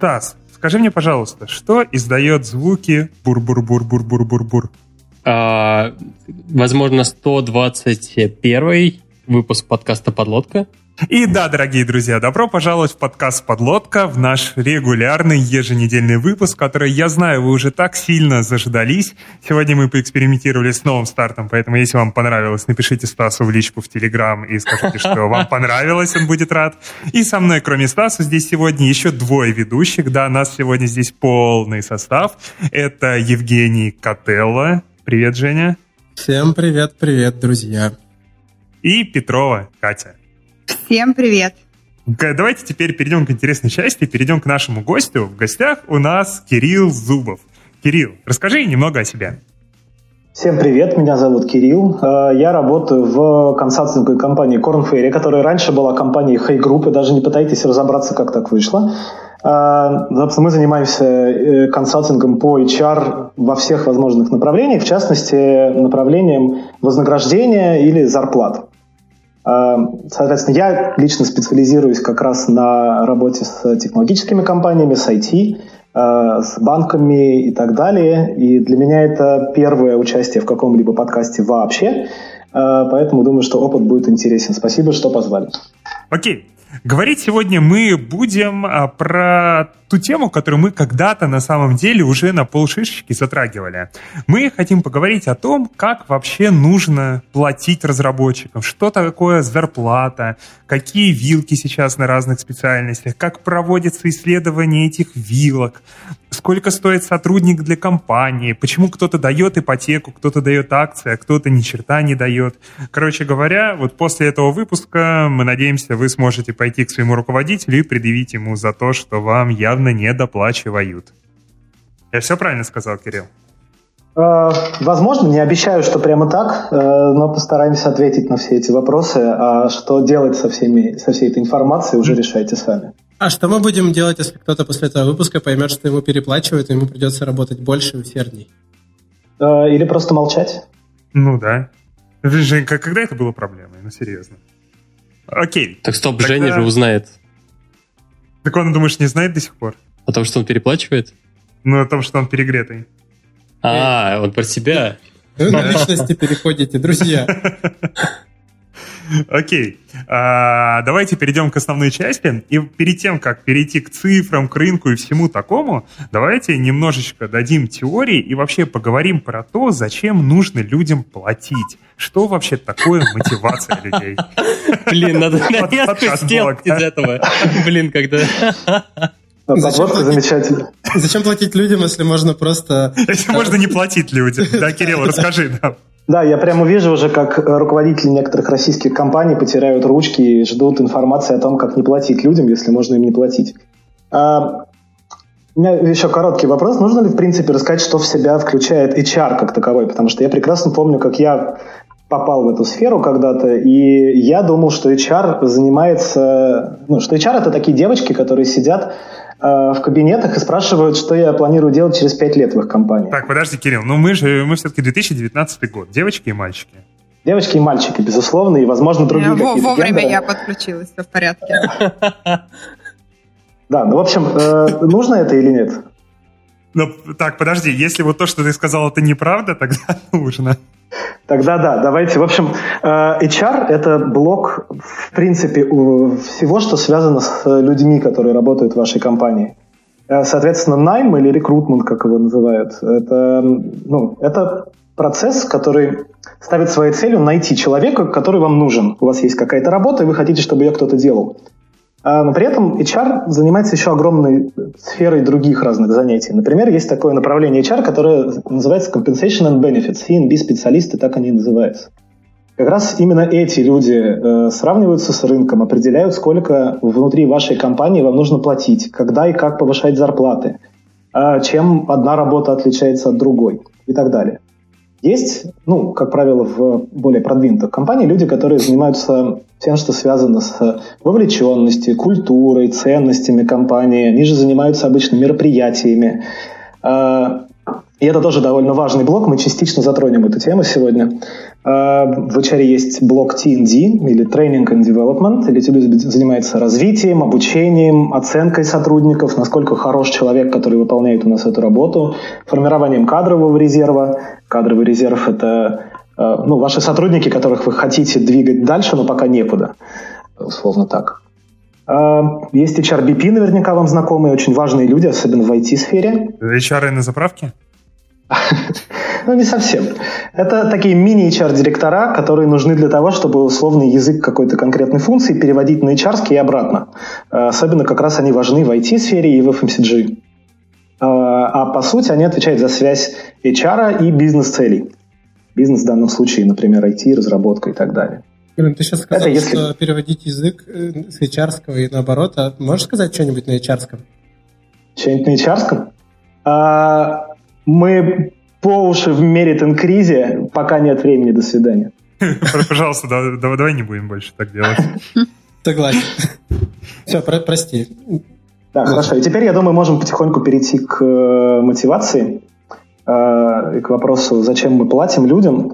Стас, скажи мне, пожалуйста, что издает звуки бур-бур-бур-бур-бур-бур-бур? А, возможно, 121 выпуск подкаста «Подлодка». И да, дорогие друзья, добро пожаловать в подкаст «Подлодка», в наш регулярный еженедельный выпуск, который, я знаю, вы уже так сильно заждались. Сегодня мы поэкспериментировали с новым стартом, поэтому если вам понравилось, напишите Стасу в личку в Телеграм и скажите, что вам понравилось, он будет рад. И со мной, кроме Стаса, здесь сегодня еще двое ведущих. Да, нас сегодня здесь полный состав. Это Евгений Котелло. Привет, Женя. Всем привет, привет, друзья. И Петрова Катя. Всем привет! Давайте теперь перейдем к интересной части, перейдем к нашему гостю. В гостях у нас Кирилл Зубов. Кирилл, расскажи немного о себе. Всем привет, меня зовут Кирилл. Э, я работаю в консалтинговой компании Corn Ferry, которая раньше была компанией Hey Group, и даже не пытайтесь разобраться, как так вышло. Э, мы занимаемся э, консалтингом по HR во всех возможных направлениях, в частности, направлением вознаграждения или зарплат. Э, соответственно, я лично специализируюсь как раз на работе с технологическими компаниями, с IT, э, с банками и так далее. И для меня это первое участие в каком-либо подкасте вообще. Э, поэтому думаю, что опыт будет интересен. Спасибо, что позвали. Окей. Говорить сегодня мы будем а, про ту тему, которую мы когда-то на самом деле уже на полшишечки затрагивали. Мы хотим поговорить о том, как вообще нужно платить разработчикам, что такое зарплата, какие вилки сейчас на разных специальностях, как проводятся исследования этих вилок, сколько стоит сотрудник для компании, почему кто-то дает ипотеку, кто-то дает акции, а кто-то ни черта не дает. Короче говоря, вот после этого выпуска мы надеемся, вы сможете пойти к своему руководителю и предъявить ему за то, что вам явно не доплачивают. Я все правильно сказал, Кирилл? Э, возможно, не обещаю, что прямо так, э, но постараемся ответить на все эти вопросы. А что делать со, всеми, со всей этой информацией, уже решайте сами. А что мы будем делать, если кто-то после этого выпуска поймет, что ему переплачивают, и ему придется работать больше и усердней? Э, или просто молчать? Ну да. Женька, когда это было проблемой? Ну, серьезно. Окей. Так стоп, Тогда... Женя же узнает. Так он, думаешь, не знает до сих пор? О том, что он переплачивает? Ну, о том, что он перегретый. А, он про себя. Вы на личности переходите, друзья. Окей. А, давайте перейдем к основной части. И перед тем, как перейти к цифрам, к рынку и всему такому, давайте немножечко дадим теории и вообще поговорим про то, зачем нужно людям платить. Что вообще такое мотивация людей? Блин, надо нарезку сделать из этого. Блин, когда... Подводка замечательно. Зачем платить людям, если можно просто... Если можно не платить людям. Да, Кирилл, расскажи нам. Да, я прямо вижу уже, как руководители некоторых российских компаний потирают ручки и ждут информации о том, как не платить людям, если можно им не платить. А, у меня еще короткий вопрос. Нужно ли, в принципе, рассказать, что в себя включает HR как таковой? Потому что я прекрасно помню, как я попал в эту сферу когда-то, и я думал, что HR занимается... Ну, что HR — это такие девочки, которые сидят Э, в кабинетах и спрашивают, что я планирую делать через пять лет в их компании. Так, подожди, Кирилл, ну мы же мы все-таки 2019 год, девочки и мальчики. Девочки и мальчики, безусловно, и, возможно, другие я, Вовремя гендеры. я подключилась, все в порядке. Да, ну, в общем, э, нужно это или нет? Ну, так, подожди, если вот то, что ты сказал, это неправда, тогда нужно. Тогда да, давайте. В общем, э, HR – это блок, в принципе, всего, что связано с людьми, которые работают в вашей компании. Э, соответственно, найм или рекрутмент, как его называют, это, ну, это процесс, который ставит своей целью найти человека, который вам нужен. У вас есть какая-то работа, и вы хотите, чтобы ее кто-то делал. А, но при этом HR занимается еще огромной сферой других разных занятий. Например, есть такое направление HR, которое называется Compensation and Benefits. C&B специалисты, так они и называются. Как раз именно эти люди э, сравниваются с рынком, определяют, сколько внутри вашей компании вам нужно платить, когда и как повышать зарплаты, э, чем одна работа отличается от другой и так далее. Есть, ну, как правило, в более продвинутых компаниях люди, которые занимаются тем, что связано с вовлеченностью, культурой, ценностями компании. Они же занимаются обычно мероприятиями. А, и это тоже довольно важный блок, мы частично затронем эту тему сегодня. А, в HR есть блок T&D или Training and Development, или тебе занимается развитием, обучением, оценкой сотрудников, насколько хорош человек, который выполняет у нас эту работу, формированием кадрового резерва. Кадровый резерв – это а, ну, ваши сотрудники, которых вы хотите двигать дальше, но пока некуда, условно так. А, есть HRBP, наверняка вам знакомые, очень важные люди, особенно в IT-сфере. HR на заправке? Ну, не совсем. Это такие мини-HR-директора, которые нужны для того, чтобы условный язык какой-то конкретной функции переводить на HR и обратно. А, особенно как раз они важны в IT-сфере и в FMCG. А, а по сути они отвечают за связь HR и бизнес-целей. Бизнес в данном случае, например, IT, разработка и так далее. Блин, ты сейчас сказал, это если... что переводить язык э, с HR и наоборот. А можешь сказать что-нибудь на HR? Что-нибудь на HR? А, мы по уши в меритон-кризе, пока нет времени, до свидания. Пожалуйста, давай не будем больше так делать. Согласен. Все, прости. Да, хорошо. И теперь, я думаю, можем потихоньку перейти к э, мотивации, э, к вопросу, зачем мы платим людям.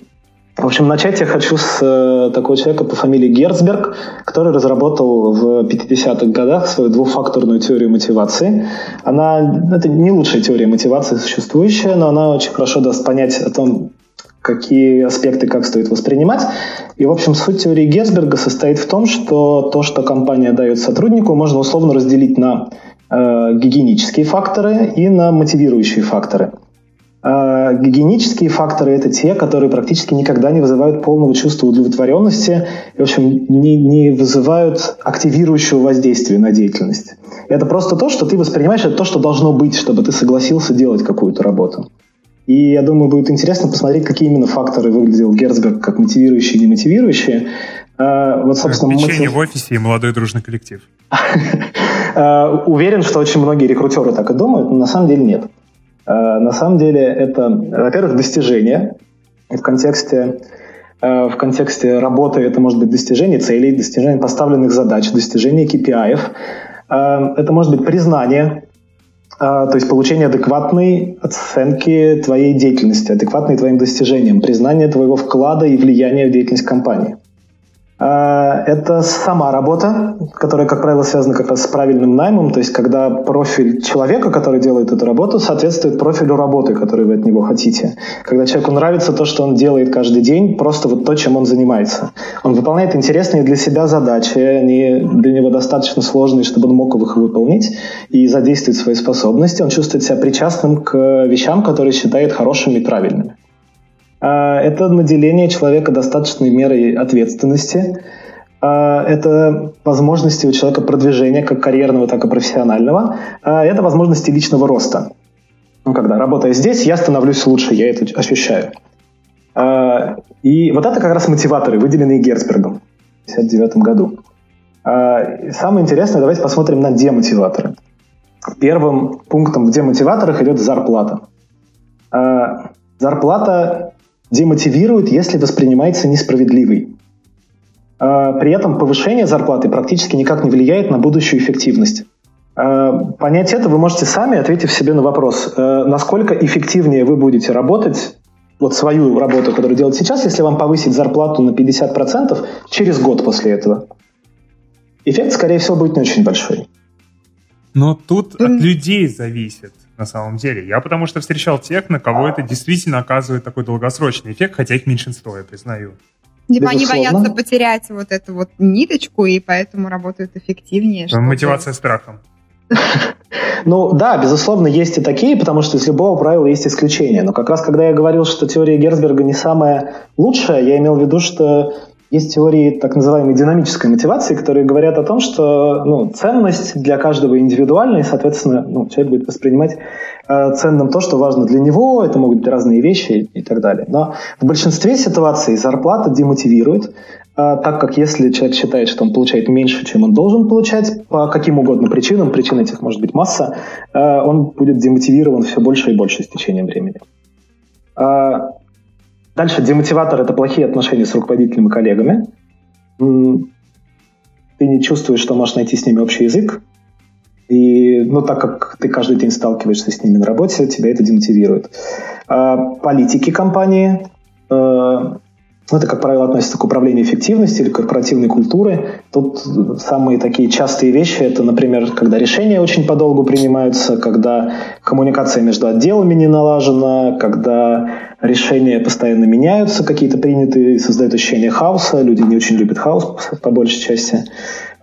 В общем, начать я хочу с э, такого человека по фамилии Герцберг, который разработал в 50-х годах свою двухфакторную теорию мотивации. Она, это не лучшая теория мотивации существующая, но она очень хорошо даст понять о том, какие аспекты как стоит воспринимать. И, в общем, суть теории Герцберга состоит в том, что то, что компания дает сотруднику, можно условно разделить на э, гигиенические факторы и на мотивирующие факторы. А гигиенические факторы – это те, которые практически никогда не вызывают полного чувства удовлетворенности и, в общем, не, не вызывают активирующего воздействия на деятельность. Это просто то, что ты воспринимаешь, это то, что должно быть, чтобы ты согласился делать какую-то работу. И я думаю, будет интересно посмотреть, какие именно факторы выглядел Герцберг как мотивирующие и немотивирующие. А, вот, собственно, мотив... в офисе и молодой дружный коллектив. А, уверен, что очень многие рекрутеры так и думают, но на самом деле нет. Э, на самом деле это, во-первых, достижение. В контексте, э, в контексте работы это может быть достижение целей, достижение поставленных задач, достижение KPI. Э, это может быть признание, то есть получение адекватной оценки твоей деятельности, адекватной твоим достижениям, признание твоего вклада и влияния в деятельность компании. А, это сама работа, которая, как правило, связана как раз с правильным наймом, то есть когда профиль человека, который делает эту работу, соответствует профилю работы, которую вы от него хотите. Когда человеку нравится то, что он делает каждый день, просто вот то, чем он занимается. Он выполняет интересные для себя задачи, они для него достаточно сложные, чтобы он мог их выполнить и задействовать свои способности. Он чувствует себя причастным к вещам, которые считает хорошими и правильными. А, это наделение человека достаточной мерой ответственности. А, это возможности у человека продвижения как карьерного, так и профессионального. А, это возможности личного роста. Ну, когда работая здесь, я становлюсь лучше, я это ощущаю. И вот это как раз мотиваторы, выделенные Герцбергом в 1959 году. Самое интересное, давайте посмотрим на демотиваторы. Первым пунктом в демотиваторах идет зарплата. Зарплата демотивирует, если воспринимается несправедливой. А, при этом повышение зарплаты практически никак не влияет на будущую эффективность. А, понять это вы можете сами, ответив себе на вопрос, а, насколько эффективнее вы будете работать, вот свою работу, которую делаете сейчас, если вам повысить зарплату на 50% через год после этого. Эффект, скорее всего, будет не очень большой. Но тут от людей зависит на самом деле. Я потому что встречал тех, на кого это действительно оказывает такой долгосрочный эффект, хотя их меньшинство, я признаю. Типа они боятся потерять вот эту вот ниточку, и поэтому работают эффективнее. Мотивация страхом. Ну да, безусловно, есть и такие, потому что из любого правила есть исключения. Но как раз когда я говорил, что теория Герцберга не самая лучшая, я имел в виду, что есть теории так называемой динамической мотивации, которые говорят о том, что ну, ценность для каждого индивидуальна, и, соответственно, ну, человек будет воспринимать э, ценным то, что важно для него, это могут быть разные вещи и так далее. Но в большинстве ситуаций зарплата демотивирует, э, так как если человек считает, что он получает меньше, чем он должен получать, по каким угодно причинам, причин этих может быть масса, э, он будет демотивирован все больше и больше с течением времени. Э, Дальше демотиватор – это плохие отношения с руководителем и коллегами. Ты не чувствуешь, что можешь найти с ними общий язык. И, ну, так как ты каждый день сталкиваешься с ними на работе, тебя это демотивирует. А, политики компании, э, Ну, это, как правило, относится к управлению эффективностью или корпоративной культуры. Тут самые такие частые вещи – это, например, когда решения очень подолгу принимаются, когда коммуникация между отделами не налажена, когда решения постоянно меняются, какие-то принятые, создают ощущение хаоса, люди не очень любят хаос по большей части,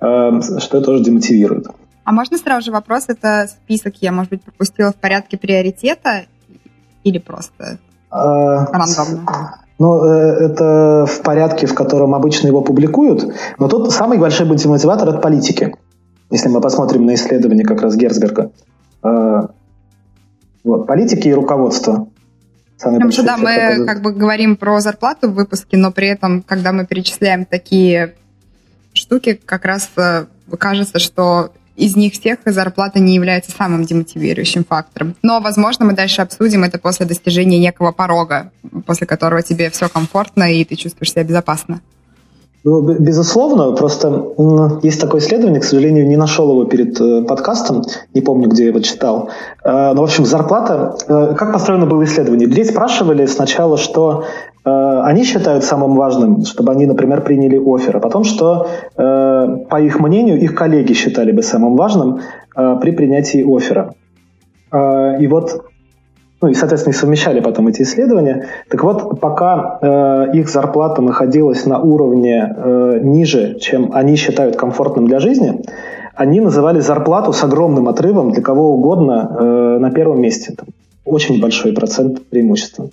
э, что это тоже демотивирует. А можно сразу же вопрос, это список я, может быть, пропустила в порядке приоритета или просто а, рандомно? Ну, э, это в порядке, в котором обычно его публикуют, но тут самый большой мотиватор от политики. Если мы посмотрим на исследование как раз Герцберга. А, вот, политики и руководство. Потому что, да, мы показывают. как бы говорим про зарплату в выпуске, но при этом, когда мы перечисляем такие штуки, как раз э, кажется, что из них всех зарплата не является самым демотивирующим фактором. Но, возможно, мы дальше обсудим это после достижения некого порога, после которого тебе все комфортно и ты чувствуешь себя безопасно. Ну, безусловно, просто есть такое исследование, к сожалению, не нашел его перед э, подкастом, не помню, где я его читал. Э, но, в общем, зарплата... Э, как построено было исследование? Людей спрашивали сначала, что они считают самым важным, чтобы они, например, приняли офер, а потом, что, по их мнению, их коллеги считали бы самым важным при принятии оффера. И вот ну и, соответственно, и совмещали потом эти исследования. Так вот, пока э, их зарплата находилась на уровне э, ниже, чем они считают комфортным для жизни, они называли зарплату с огромным отрывом для кого угодно э, на первом месте. Очень большой процент преимущества.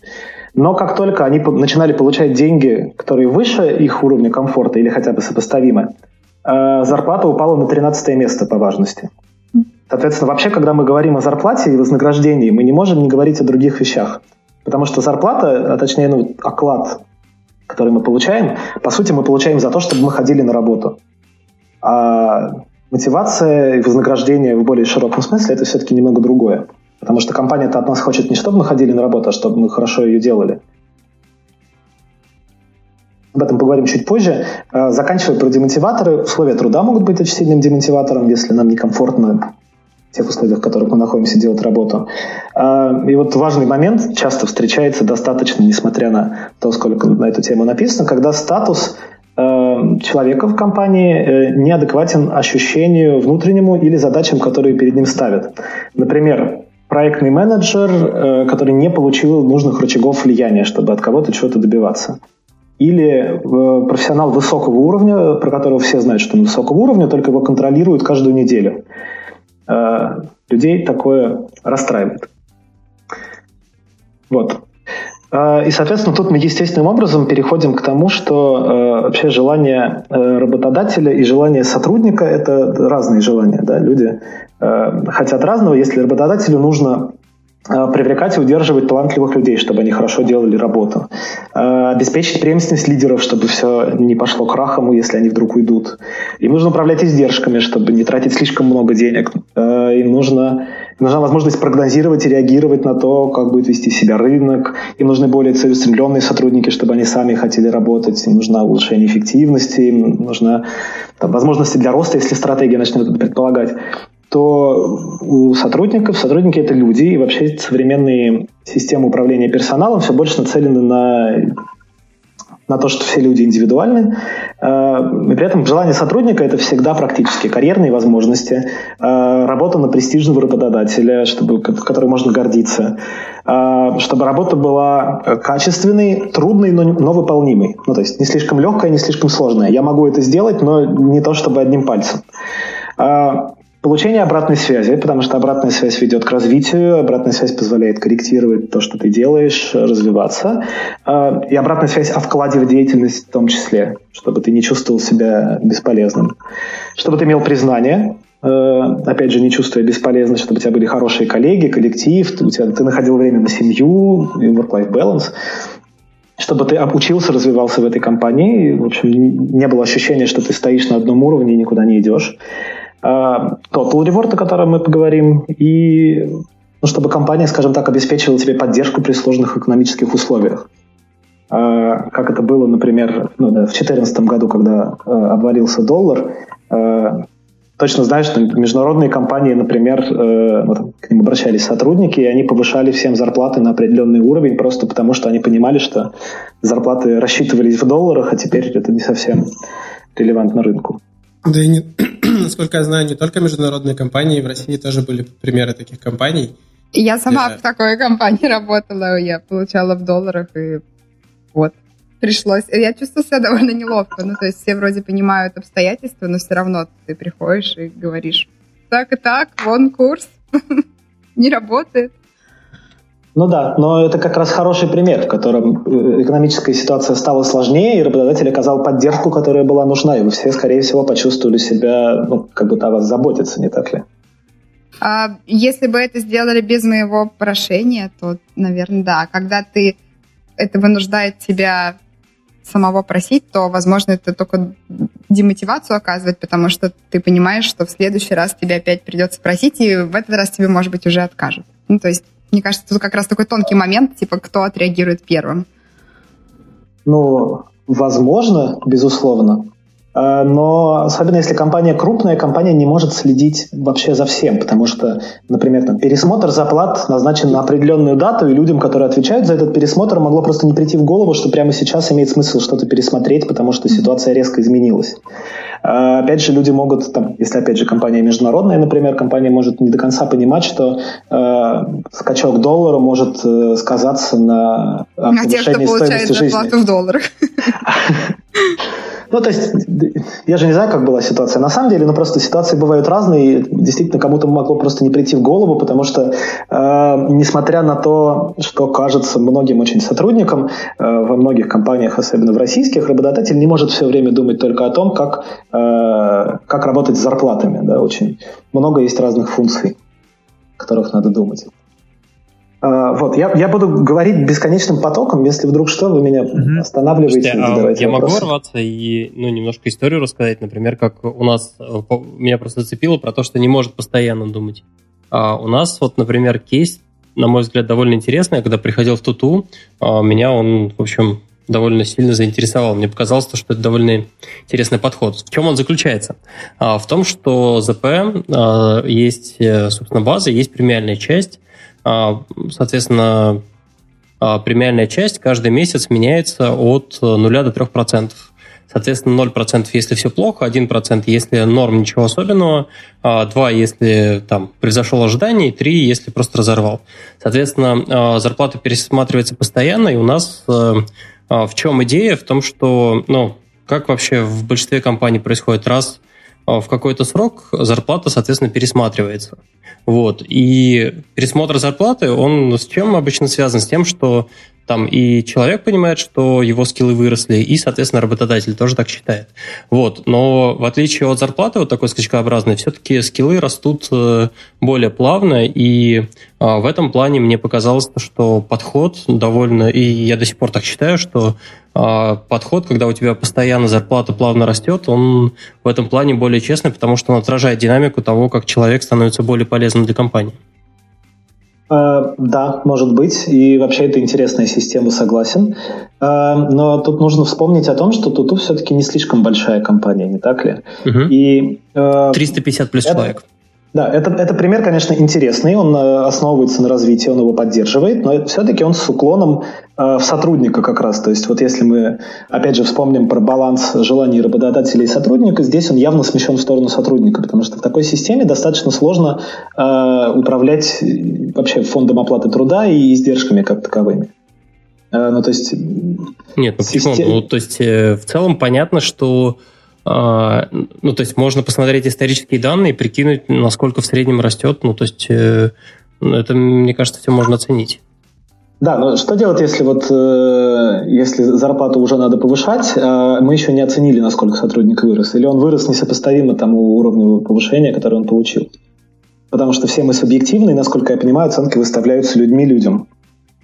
Но как только они начинали получать деньги, которые выше их уровня комфорта или хотя бы сопоставимы, э, зарплата упала на 13 место по важности. Соответственно, вообще, когда мы говорим о зарплате и вознаграждении, мы не можем не говорить о других вещах. Потому что зарплата, а точнее, ну, оклад, который мы получаем, по сути, мы получаем за то, чтобы мы ходили на работу. А мотивация и вознаграждение в более широком смысле это все-таки немного другое. Потому что компания-то от нас хочет не чтобы мы ходили на работу, а чтобы мы хорошо ее делали. Об этом поговорим чуть позже. А, заканчивая про демотиваторы, условия труда могут быть очень сильным демотиватором, если нам некомфортно в тех условиях, в которых мы находимся, делать работу. А, и вот важный момент часто встречается достаточно, несмотря на то, сколько на эту тему написано, когда статус а, человека в компании э, неадекватен ощущению внутреннему или задачам, которые перед ним ставят. Например, проектный менеджер, э, который не получил нужных рычагов влияния, чтобы от кого-то чего-то добиваться. Или э, профессионал высокого уровня, про которого все знают, что он высокого уровня, только его контролируют каждую неделю. Э, людей такое расстраивает. Вот. Э, и, соответственно, тут мы естественным образом переходим к тому, что э, вообще желание э, работодателя и желание сотрудника – это разные желания. Да? Люди э, хотят разного. Если работодателю нужно привлекать и удерживать талантливых людей, чтобы они хорошо делали работу. Э, обеспечить преемственность лидеров, чтобы все не пошло крахом, если они вдруг уйдут. Им нужно управлять издержками, чтобы не тратить слишком много денег. Э, им нужно, нужна возможность прогнозировать и реагировать на то, как будет вести себя рынок. Им нужны более целеустремленные сотрудники, чтобы они сами хотели работать. Им нужно улучшение эффективности, им нужна там, возможности для роста, если стратегия начнет это предполагать то у сотрудников, сотрудники это люди, и вообще современные системы управления персоналом все больше нацелены на, на то, что все люди индивидуальны. А, и при этом желание сотрудника это всегда практически карьерные возможности, а, работа на престижного работодателя, чтобы, которой можно гордиться, а, чтобы работа была качественной, трудной, но, но выполнимой. Ну, то есть не слишком легкая, не слишком сложная. Я могу это сделать, но не то чтобы одним пальцем. Получение обратной связи, потому что обратная связь ведет к развитию, обратная связь позволяет корректировать то, что ты делаешь, развиваться. А, и обратная связь о вкладе в деятельность в том числе, чтобы ты не чувствовал себя бесполезным. Чтобы ты имел признание, э, опять же, не чувствуя бесполезность, чтобы у тебя были хорошие коллеги, коллектив, у тебя, ты находил время на семью, work-life balance чтобы ты обучился, развивался в этой компании, и, в общем, не было ощущения, что ты стоишь на одном уровне и никуда не идешь. А, total Reward, о котором мы поговорим, и ну, чтобы компания, скажем так, обеспечивала тебе поддержку при сложных экономических условиях. А, как это было, например, ну, да, в 2014 году, когда а, обвалился доллар, точно знаю, что международные компании, например, э, вот, к ним обращались сотрудники, и они повышали всем зарплаты на определенный уровень, просто потому что они понимали, что зарплаты рассчитывались в долларах, а теперь это не совсем релевантно рынку. Да и не, насколько я знаю, не только международные компании, в России тоже были примеры таких компаний. Я сама в такой компании работала, я получала в долларах, и вот пришлось. Я чувствую себя довольно неловко. Ну, то есть все вроде понимают обстоятельства, но все равно ты приходишь и говоришь, так и так, вон курс, не работает. Ну да, но это как раз хороший пример, в котором э, экономическая ситуация стала сложнее, и работодатель оказал поддержку, которая была нужна, и вы все, скорее всего, почувствовали себя, ну, как будто о вас заботятся, не так ли? А, если бы это сделали без моего прошения, то, наверное, да. Когда ты это вынуждает тебя самого просить, то, возможно, это только демотивацию оказывает, потому что ты понимаешь, что в следующий раз тебе опять придется просить, и в этот раз тебе, может быть, уже откажут. Ну, то есть, мне кажется, тут как раз такой тонкий момент, типа, кто отреагирует первым. Ну, возможно, безусловно. А, но особенно если компания крупная, компания не может следить вообще за всем, потому что, например, там, пересмотр зарплат назначен на определенную дату, и людям, которые отвечают за этот пересмотр, могло просто не прийти в голову, что прямо сейчас имеет смысл что-то пересмотреть, потому что ситуация резко изменилась. А, опять же, люди могут, там, если опять же компания международная, например, компания может не до конца понимать, что э, скачок доллара может э, сказаться на повышении на тех, кто получает зарплату в долларах. Ну, то есть, я же не знаю, как была ситуация на самом деле, но просто ситуации бывают разные, и действительно кому-то могло просто не прийти в голову, потому что, э, несмотря на то, что кажется многим очень сотрудникам, э, во многих компаниях, особенно в российских, работодатель не может все время думать только о том, как, э, как работать с зарплатами. Да? Очень много есть разных функций, о которых надо думать. А, вот, я, я буду говорить бесконечным потоком, если вдруг что, вы меня угу. останавливаете Слушайте, а Я вопросы. могу ворваться и ну, немножко историю рассказать, например, как у нас, э, меня просто зацепило про то, что не может постоянно думать. А у нас вот, например, кейс, на мой взгляд, довольно интересный. Я когда приходил в Туту, а, меня он, в общем, довольно сильно заинтересовал. Мне показалось, что это довольно интересный подход. В чем он заключается? А, в том, что ЗП есть, э, собственно, база, есть премиальная часть, соответственно, а, премиальная часть каждый месяц меняется от 0 до 3%. Соответственно, 0% если все плохо, 1% если норм ничего особенного, 2 а, если там превзошел ожидание, и 3 если просто разорвал. Соответственно, зарплата пересматривается постоянно, и у нас в чем идея? В том, что, ну, как вообще в большинстве компаний происходит раз в какой-то срок зарплата, соответственно, пересматривается. Вот. И пересмотр зарплаты, он с чем обычно связан? С тем, что там и человек понимает, что его скиллы выросли, и, соответственно, работодатель тоже так считает. Вот. Но в отличие от зарплаты, вот такой скачкообразной, все-таки скиллы растут э, более плавно, и а, в этом плане мне показалось, что подход довольно, и я до сих пор так считаю, что а, подход, когда у тебя постоянно зарплата плавно растет, он в этом плане более честный, потому что он отражает динамику того, как человек становится более полезным для компании. Э, да, может быть. И вообще это интересная система, согласен. Э, но тут нужно вспомнить о том, что Туту все-таки не слишком большая компания, не так ли? Угу. И, 350 э, плюс это, человек. Да, это, это пример, конечно, интересный, он э, основывается на развитии, он его поддерживает, но все-таки он с уклоном э, в сотрудника как раз. То есть вот если мы, опять же, вспомним про баланс желаний работодателя и сотрудника, здесь он явно смещен в сторону сотрудника, потому что в такой системе достаточно сложно э, управлять э, вообще фондом оплаты труда и издержками как таковыми. Э, ну, то есть... Нет, ну систем... почему? Ну, то есть э, в целом понятно, что ну, то есть можно посмотреть исторические данные и прикинуть, насколько в среднем растет. Ну, то есть э, это, мне кажется, все можно оценить. Да, но что делать, если вот э, если зарплату уже надо повышать, а мы еще не оценили, насколько сотрудник вырос, или он вырос несопоставимо тому уровню повышения, которое он получил? Потому что все мы субъективны, и, насколько я понимаю, оценки выставляются людьми людям.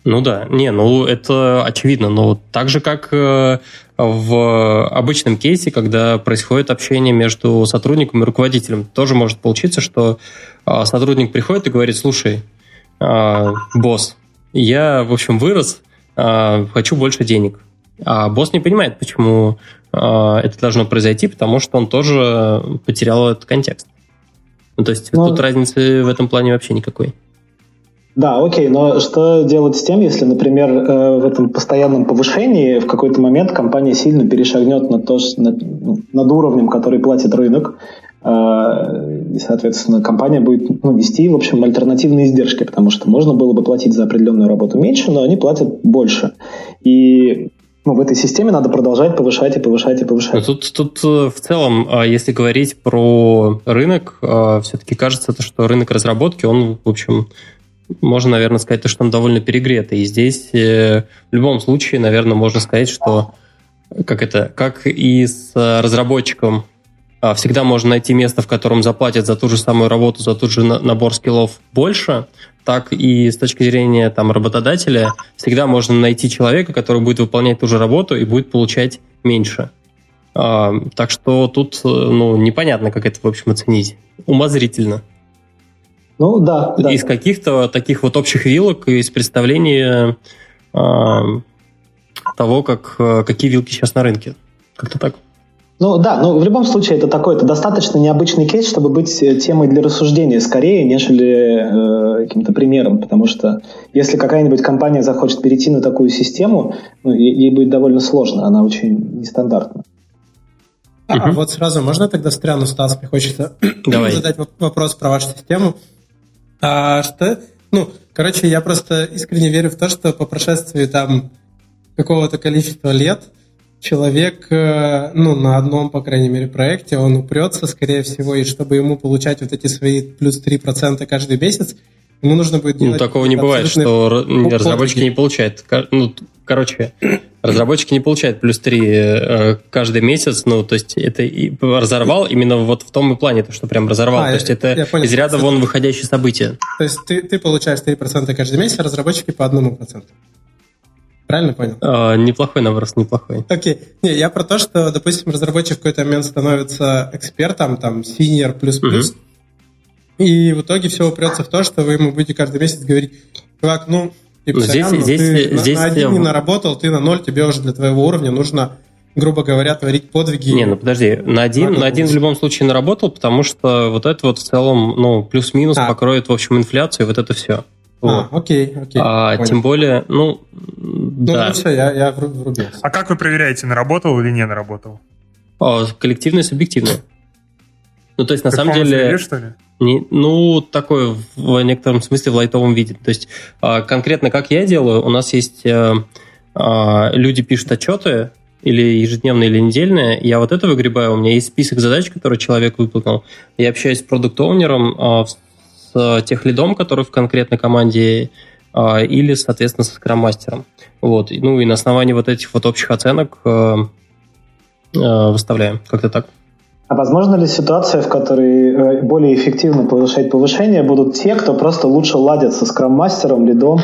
Ну да, не, ну это очевидно, но так же, как э, в обычном кейсе, когда происходит общение между сотрудником и руководителем, тоже может получиться, что а, сотрудник приходит и говорит, слушай, а, босс, я, в общем, вырос, хочу больше денег. А босс не понимает, почему это должно произойти, потому что он тоже потерял этот контекст. Ну, то есть ну, тут разницы в этом плане вообще никакой. Да, окей, но что делать с тем, если, например, э, в этом постоянном повышении в какой-то момент компания сильно перешагнет на то, над, над уровнем, который платит рынок, э, и, соответственно, компания будет ну, вести, в общем, альтернативные издержки, потому что можно было бы платить за определенную работу меньше, но они платят больше. И ну, в этой системе надо продолжать повышать и повышать и повышать. Тут, тут э, в целом, если говорить про рынок, все-таки кажется, что рынок разработки, он, в общем, можно, наверное, сказать, что он довольно перегретый. И здесь э, в любом случае, наверное, можно сказать, что как это, как и с разработчиком а, всегда можно найти место, в котором заплатят за ту же самую работу, за тот же набор скиллов больше, так и с точки зрения там, работодателя всегда можно найти человека, который будет выполнять ту же работу и будет получать меньше. А, так что тут э, ну, непонятно, как это, в общем, оценить. Умозрительно. Ну да. да. Из каких-то таких вот общих вилок, из представления э, того, как, какие вилки сейчас на рынке. Как-то так. Ну да, но в любом случае это такой, это достаточно необычный кейс, чтобы быть темой для рассуждения скорее, нежели э, каким-то примером, потому что если какая-нибудь компания захочет перейти на такую систему, ну, ей будет довольно сложно, она очень нестандартна. А, угу. вот сразу можно тогда стряну, Стас, мне хочется Давай. задать вопрос про вашу систему. А что? Ну, короче, я просто искренне верю в то, что по прошествии там какого-то количества лет человек, э, ну, на одном, по крайней мере, проекте, он упрется, скорее всего, и чтобы ему получать вот эти свои плюс 3% каждый месяц, ему нужно будет делать... Ну, такого не бывает, что разработчики не получают. Ну, короче, разработчики не получают плюс 3 э, каждый месяц, ну, то есть это и разорвал именно вот в том и плане, то, что прям разорвал. А, то есть это понял, из ряда вон выходящее событие. То есть ты, ты получаешь 3% каждый месяц, а разработчики по одному проценту. Правильно понял? А, неплохой наброс, неплохой. Окей. Не, я про то, что, допустим, разработчик в какой-то момент становится экспертом, там, senior плюс-плюс, угу. и в итоге все упрется в то, что вы ему будете каждый месяц говорить, чувак, ну, Типа, здесь, здесь, ты здесь, на, на один не наработал, ты на ноль, тебе уже для твоего уровня нужно грубо говоря, творить подвиги. Не, ну подожди, на один, на один в любом случае наработал, потому что вот это вот в целом, ну, плюс-минус а. покроет, в общем, инфляцию, вот это все. Вот. А, окей, окей. А, тем более, ну, ну да. Ну, все, я, я врубился. А как вы проверяете, наработал или не наработал? А, коллективно и субъективно. Ну, то есть, на самом деле... Виде, что ли? Не, ну, такое в некотором смысле в лайтовом виде. То есть а, конкретно как я делаю, у нас есть э, а, люди пишут отчеты, или ежедневные, или недельные, я вот это выгребаю, у меня есть список задач, которые человек выполнил. Я общаюсь с продукт-оунером, а, с тех лидом, который в конкретной команде, или, соответственно, со скрам-мастером. Вот. Ну и на основании вот этих вот общих оценок э, э, выставляем. Как-то так. А возможно ли ситуация, в которой э, более эффективно повышать повышение будут те, кто просто лучше ладит со скрам-мастером, лидом?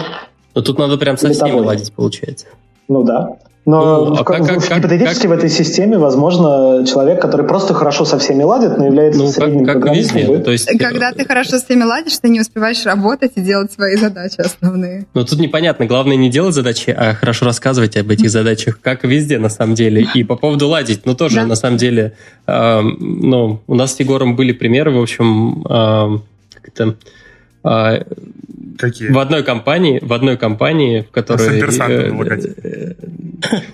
Ну тут надо прям со всеми ладить, получается. Ну да. Но ну, а как, как, в, гипотетически как, в этой системе, возможно, человек, который просто хорошо со всеми ладит, но является ну, средним как, как везде. Ну, то есть, Когда ты хорошо с всеми ладишь, ты не успеваешь работать и делать свои задачи основные. Ну тут непонятно. Главное не делать задачи, а хорошо рассказывать об этих задачах, как везде на самом деле. И по поводу ладить, ну тоже да. на самом деле, э, ну у нас с Егором были примеры, в общем, э, как это а, Какие? В одной компании, в одной компании, в которой... С э,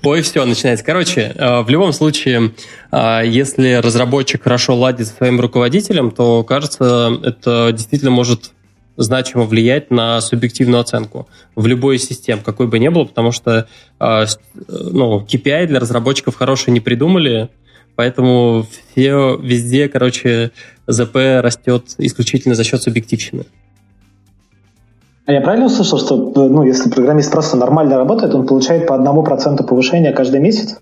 Ой, все, начинается. Короче, э, в любом случае, э, если разработчик хорошо ладит со своим руководителем, то, кажется, это действительно может значимо влиять на субъективную оценку в любой системе, какой бы ни было, потому что ну, KPI для разработчиков хорошие не придумали, поэтому все везде, короче, ЗП растет исключительно за счет субъективщины. А я правильно услышал, что ну, если программист просто нормально работает, он получает по одному проценту повышения каждый месяц?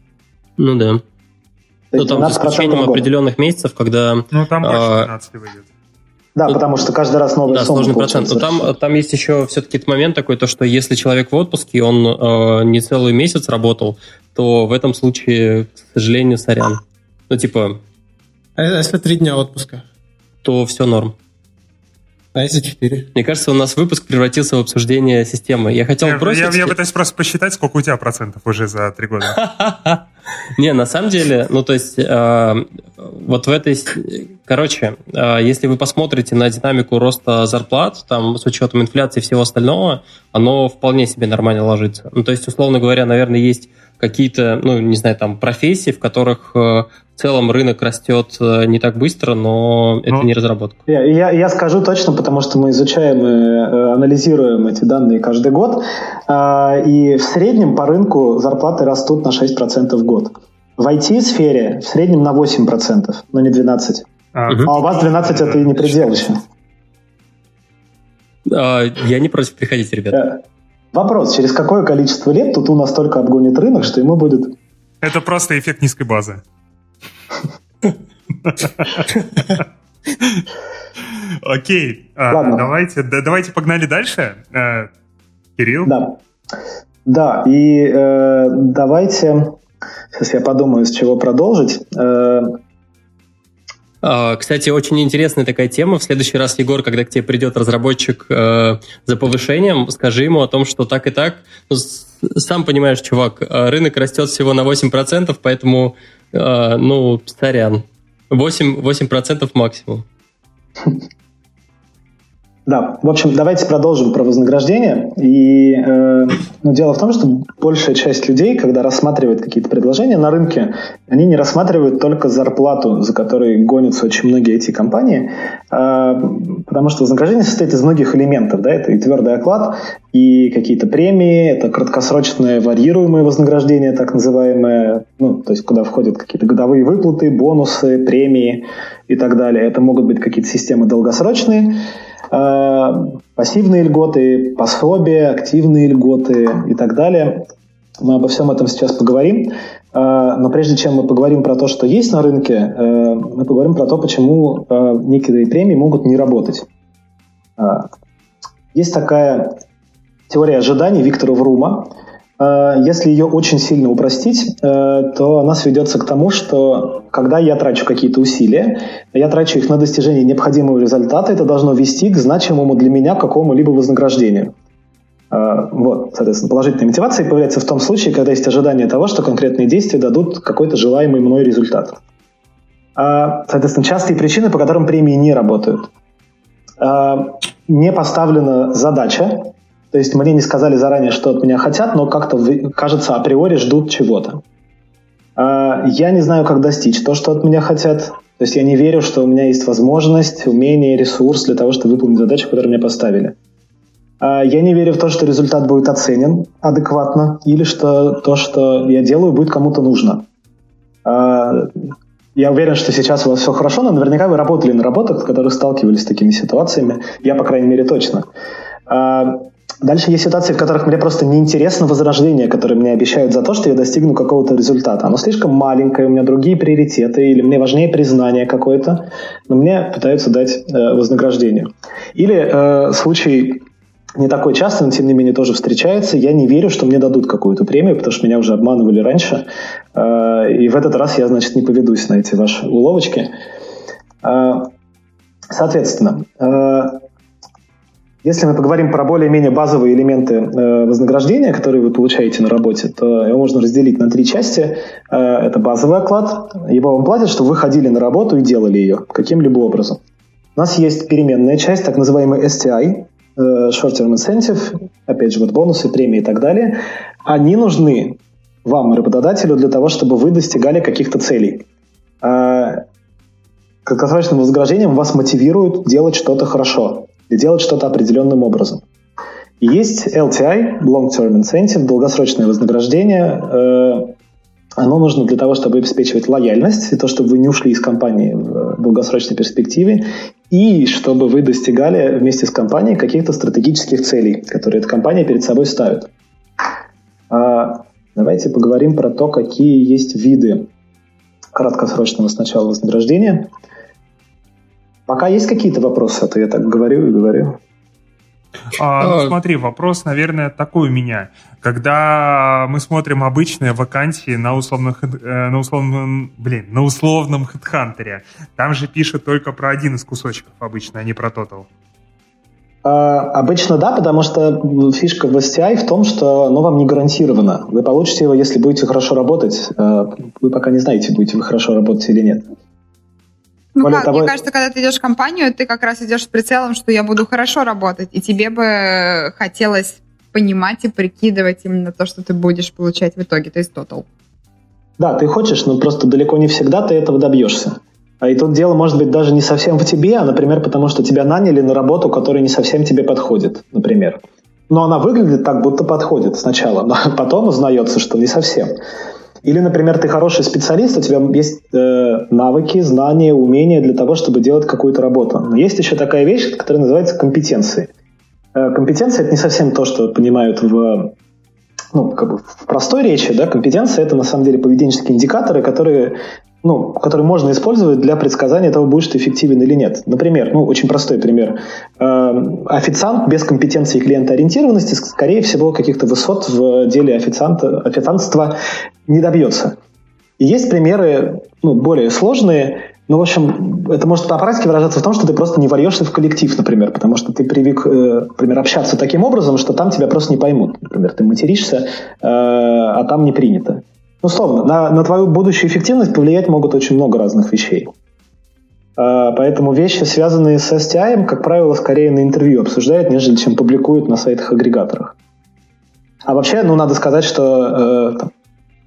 Ну да. Ну там с исключением определенных месяцев, когда... Ну там больше 15 а, выйдет. Да, потому что каждый раз новая да, сумма сложный процент. Но там, там есть еще все-таки этот момент такой, то, что если человек в отпуске, он э, не целый месяц работал, то в этом случае, к сожалению, сорян. Ну, типа... А если три дня отпуска? То все норм. А если 4? Мне кажется, у нас выпуск превратился в обсуждение системы. Я хотел я, бросить... Я, я пытаюсь просто посчитать, сколько у тебя процентов уже за три года. Не, на самом деле, ну то есть, э, вот в этой... Короче, э, если вы посмотрите на динамику роста зарплат, там, с учетом инфляции и всего остального, оно вполне себе нормально ложится. Ну то есть, условно говоря, наверное, есть какие-то, ну, не знаю, там, профессии, в которых э, в целом рынок растет э, не так быстро, но это ну, не разработка. Я, я, я скажу точно, потому что мы изучаем и э, анализируем эти данные каждый год, а, и в среднем по рынку зарплаты растут на 6% в год. В IT-сфере в среднем на 8%, но не 12%. А, а у вас 12 это и не предел еще. А, я не против, приходите, ребята. Вопрос, через какое количество лет тут у нас только обгонит рынок, что ему будет... Это просто эффект низкой базы. Окей, а, давайте, давайте погнали дальше. Э, Кирилл? Да. Да, и э, давайте, сейчас я подумаю, с чего продолжить. Э, кстати, очень интересная такая тема. В следующий раз, Егор, когда к тебе придет разработчик э, за повышением, скажи ему о том, что так и так. Ну, сам понимаешь, чувак, э, рынок растет всего на 8%, поэтому, э, ну, сорян. 8%, 8% максимум. Да, в общем, давайте продолжим про вознаграждение. И э, ну, дело в том, что большая часть людей, когда рассматривают какие-то предложения на рынке, они не рассматривают только зарплату, за которой гонятся очень многие эти компании, э, потому что вознаграждение состоит из многих элементов. Да? Это и твердый оклад, и какие-то премии, это краткосрочное варьируемое вознаграждение, так называемое, ну, то есть куда входят какие-то годовые выплаты, бонусы, премии и так далее. Это могут быть какие-то системы долгосрочные. Э, пассивные льготы, пособия, активные льготы и так далее. Мы обо всем этом сейчас поговорим. Э, но прежде чем мы поговорим про то, что есть на рынке, э, мы поговорим про то, почему некие премии могут не работать. Есть такая теория ожиданий Виктора Врума, если ее очень сильно упростить, э, то она сведется к тому, что когда я трачу какие-то усилия, я трачу их на достижение необходимого результата, это должно вести к значимому для меня какому-либо вознаграждению. Э, вот, соответственно, положительная мотивация появляется в том случае, когда есть ожидание того, что конкретные действия дадут какой-то желаемый мной результат. Соответственно, частые причины, по которым премии не работают. Не поставлена задача, то есть мне не сказали заранее, что от меня хотят, но как-то, кажется, априори ждут чего-то. А, я не знаю, как достичь то, что от меня хотят. То есть я не верю, что у меня есть возможность, умение, ресурс для того, чтобы выполнить задачу, которую мне поставили. А, я не верю в то, что результат будет оценен адекватно, или что то, что я делаю, будет кому-то нужно. А, я уверен, что сейчас у вас все хорошо, но наверняка вы работали на работах, в которых сталкивались с такими ситуациями. Я, по крайней мере, точно. Дальше есть ситуации, в которых мне просто неинтересно возрождение, которое мне обещают за то, что я достигну какого-то результата. Оно слишком маленькое, у меня другие приоритеты, или мне важнее признание какое-то, но мне пытаются дать э, вознаграждение. Или э, случай не такой часто, но тем не менее тоже встречается. Я не верю, что мне дадут какую-то премию, потому что меня уже обманывали раньше. Э, и в этот раз я, значит, не поведусь на эти ваши уловочки. Э, соответственно, э, если мы поговорим про более-менее базовые элементы э, вознаграждения, которые вы получаете на работе, то его можно разделить на три части. Э, это базовый оклад. Его вам платят, чтобы вы ходили на работу и делали ее каким-либо образом. У нас есть переменная часть, так называемый STI, э, Short Term Incentive, опять же, вот бонусы, премии и так далее. Они нужны вам, работодателю, для того, чтобы вы достигали каких-то целей. Э, краткосрочным вознаграждением вас мотивируют делать что-то хорошо и делать что-то определенным образом. И есть LTI, Long Term Incentive, долгосрочное вознаграждение. Э, оно нужно для того, чтобы обеспечивать лояльность, и то, чтобы вы не ушли из компании в долгосрочной перспективе, и чтобы вы достигали вместе с компанией каких-то стратегических целей, которые эта компания перед собой ставит. А, давайте поговорим про то, какие есть виды краткосрочного сначала вознаграждения – Пока есть какие-то вопросы, а то я так говорю и говорю. А, ну, а. смотри, вопрос, наверное, такой у меня. Когда мы смотрим обычные вакансии на условных, э, на условном, блин, на условном HeadHunter, там же пишут только про один из кусочков обычно, а не про Total. Обычно да, потому что фишка в STI в том, что оно вам не гарантировано. Вы получите его, если будете хорошо работать. Вы пока не знаете, будете вы хорошо работать или нет. Ну Более как, того, мне кажется, когда ты идешь в компанию, ты как раз идешь с прицелом, что я буду хорошо работать, и тебе бы хотелось понимать и прикидывать именно то, что ты будешь получать в итоге, то есть total. Да, ты хочешь, но просто далеко не всегда ты этого добьешься. А и тут дело может быть даже не совсем в тебе, а, например, потому что тебя наняли на работу, которая не совсем тебе подходит, например. Но она выглядит так, будто подходит сначала, но потом узнается, что не совсем. Или, например, ты хороший специалист, у тебя есть э, навыки, знания, умения для того, чтобы делать какую-то работу. Но есть еще такая вещь, которая называется компетенции. Э, компетенция это не совсем то, что понимают в ну, как бы в простой речи, да, компетенция это на самом деле поведенческие индикаторы, которые ну, который можно использовать для предсказания того, будешь ты эффективен или нет. Например, ну, очень простой пример. Э, официант без компетенции клиентоориентированности, скорее всего, каких-то высот в деле официанта, официантства не добьется. И есть примеры ну, более сложные, ну, в общем, это может на практике выражаться в том, что ты просто не вольешься в коллектив, например, потому что ты привык, э, например, общаться таким образом, что там тебя просто не поймут. Например, ты материшься, э, а там не принято. Условно, на, на твою будущую эффективность повлиять могут очень много разных вещей. А, поэтому вещи, связанные с STI, как правило, скорее на интервью обсуждают, нежели чем публикуют на сайтах-агрегаторах. А вообще, ну, надо сказать, что э, а,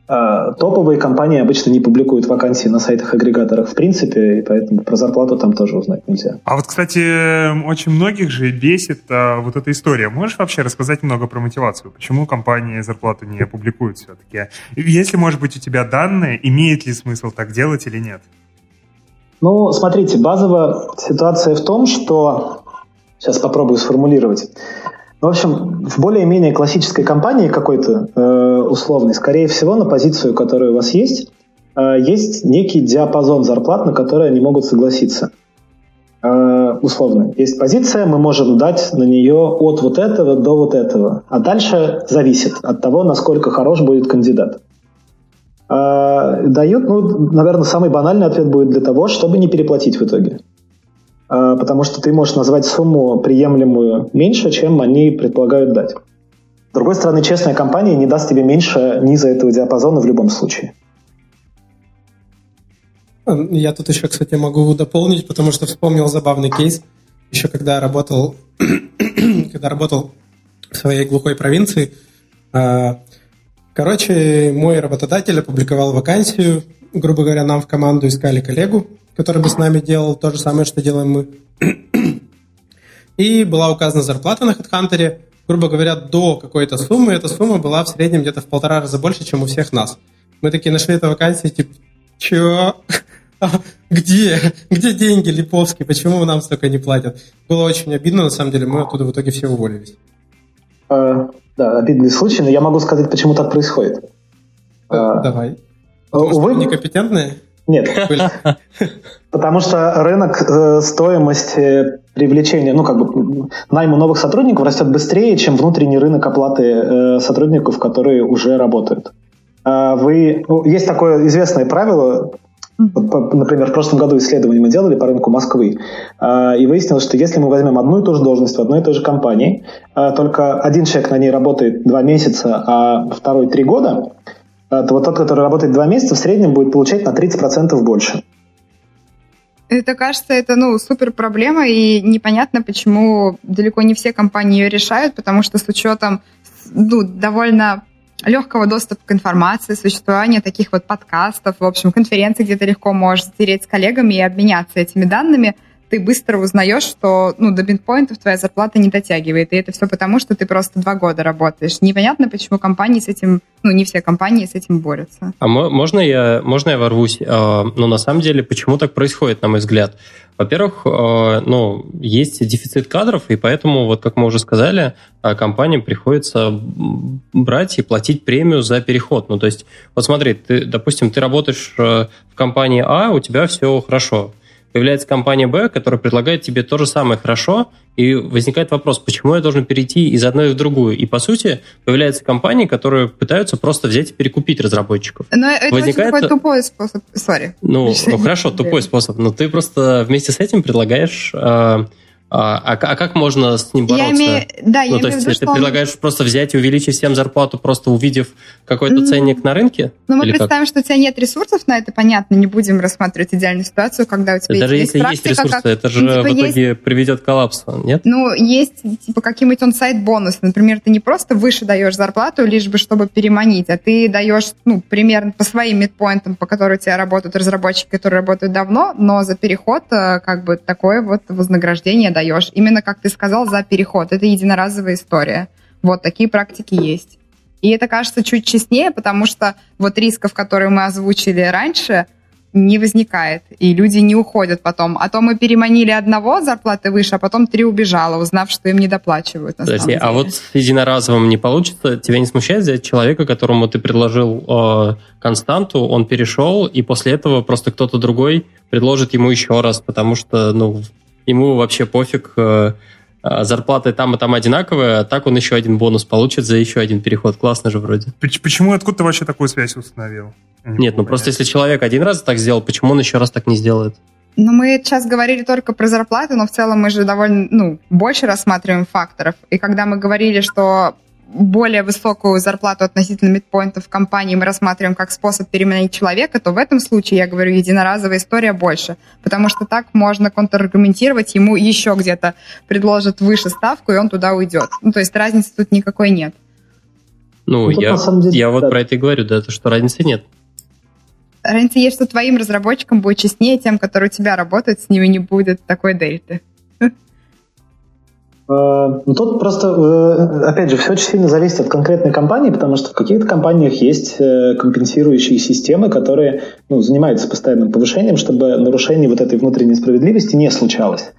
топовые компании обычно не публикуют вакансии на сайтах-агрегаторах в принципе, и поэтому про зарплату там тоже узнать нельзя. А вот, кстати, очень многих же бесит а, вот эта история. Можешь вообще рассказать немного про мотивацию? Почему компании зарплату не публикуют все-таки? Если, может быть, у тебя данные, имеет ли смысл так делать или нет? Ну, смотрите, базовая ситуация в том, что... Сейчас попробую сформулировать. В общем, в более-менее классической компании какой-то э, условной, скорее всего, на позицию, которая у вас есть, э, есть некий диапазон зарплат, на который они могут согласиться. Э, условно. Есть позиция, мы можем дать на нее от вот этого до вот этого. А дальше зависит от того, насколько хорош будет кандидат. Э, дают, ну, наверное, самый банальный ответ будет для того, чтобы не переплатить в итоге. А, потому что ты можешь назвать сумму приемлемую меньше, чем они предполагают дать. С другой стороны, честная компания не даст тебе меньше низа этого диапазона в любом случае. Я тут еще, кстати, могу дополнить, потому что вспомнил забавный кейс. Еще когда работал, когда работал в своей глухой провинции, а, короче, мой работодатель опубликовал вакансию, грубо говоря, нам в команду искали коллегу, который бы с нами делал то же самое, что делаем мы. И была указана зарплата на HeadHunter, грубо говоря, до какой-то суммы. Эта сумма была в среднем где-то в полтора раза больше, чем у всех нас. Мы такие нашли эту вакансию, типа, чё? Где? Где деньги, Липовский? Почему нам столько не платят? Было очень обидно, на самом деле, мы оттуда в итоге все уволились. А, да, обидный случай, но я могу сказать, почему так происходит. А, давай. Потому Увы, что некомпетентные? Нет. Потому что рынок э, стоимости привлечения, ну, как бы, найма новых сотрудников растет быстрее, чем внутренний рынок оплаты э, сотрудников, которые уже работают. А вы, ну, есть такое известное правило, Например, в прошлом году исследование мы делали по рынку Москвы, а, и выяснилось, что если мы возьмем одну и ту же должность в одной и той же компании, а, только один человек на ней работает два месяца, а второй три года, то вот тот, который работает два месяца, в среднем будет получать на 30% больше. Это кажется, это ну супер проблема, и непонятно, почему далеко не все компании ее решают, потому что с учетом ну, довольно легкого доступа к информации, существования таких вот подкастов, в общем, конференций, где ты легко можешь затереть с коллегами и обменяться этими данными – ты быстро узнаешь, что ну, до бинпоинтов твоя зарплата не дотягивает. И это все потому, что ты просто два года работаешь. Непонятно, почему компании с этим, ну, не все компании с этим борются. А можно я, можно я ворвусь? А, ну, на самом деле, почему так происходит, на мой взгляд? Во-первых, а, ну, есть дефицит кадров, и поэтому, вот как мы уже сказали, а, компаниям приходится брать и платить премию за переход. Ну, то есть, вот смотри, ты, допустим, ты работаешь в компании А, у тебя все хорошо, появляется компания Б, которая предлагает тебе то же самое хорошо, и возникает вопрос, почему я должен перейти из одной в другую? И, по сути, появляются компании, которые пытаются просто взять и перекупить разработчиков. Но это возникает... очень такой тупой способ. Сори. Ну, ну хорошо, тупой способ. Но ты просто вместе с этим предлагаешь э, А, а, а как можно с ним бороться? Я имею, да, ну, я то имею есть виду, ты предлагаешь он... просто взять и увеличить всем зарплату, просто увидев какой-то ценник на рынке? Ну, мы представим, как? что у тебя нет ресурсов на это, понятно, не будем рассматривать идеальную ситуацию, когда у тебя Даже есть, если есть ресурсы, как, это же ну, типа в итоге есть, приведет к коллапсу, нет? Ну, есть типа какие-нибудь он сайт бонус. Например, ты не просто выше даешь зарплату, лишь бы чтобы переманить, а ты даешь, ну, примерно по своим мидпоинтам, по которым у тебя работают разработчики, которые работают давно, но за переход э, как бы такое вот вознаграждение даешь. Именно как ты сказал, за переход. Это единоразовая история. Вот такие практики есть. И это кажется чуть честнее, потому что вот рисков, которые мы озвучили раньше, не возникает, и люди не уходят потом. А то мы переманили одного зарплаты выше, а потом три убежало, узнав, что им не доплачивают. Подожди, а вот с единоразовым не получится? Тебя не смущает взять человека, которому ты предложил э, константу, он перешел, и после этого просто кто-то другой предложит ему еще раз, потому что ну, ему вообще пофиг, э, а, зарплаты там и там одинаковые, а так он еще один бонус получит за еще один переход. Классно же вроде. Почему, откуда ты вообще такую связь установил? Не Нет, ну просто если человек один раз так сделал, почему он еще раз так не сделает? Ну, мы сейчас говорили только про зарплату, но в целом мы же довольно, ну, больше рассматриваем факторов. И когда мы говорили, что более высокую зарплату относительно мидпоинтов в компании мы рассматриваем как способ переменить человека, то в этом случае, я говорю, единоразовая история больше. Потому что так можно контраргументировать, ему еще где-то предложат выше ставку, и он туда уйдет. Ну, то есть разницы тут никакой нет. Ну, ну я, деле, я вот про это и говорю, да, то, что разницы нет. Разница есть, что твоим разработчикам будет честнее, тем, которые у тебя работают, с ними не будет такой дельты. Э, ну, тут просто, э, опять же, все очень сильно зависит от конкретной компании, потому что в каких-то компаниях есть э, компенсирующие системы, которые ну, занимаются постоянным повышением, чтобы нарушение вот этой внутренней справедливости не случалось.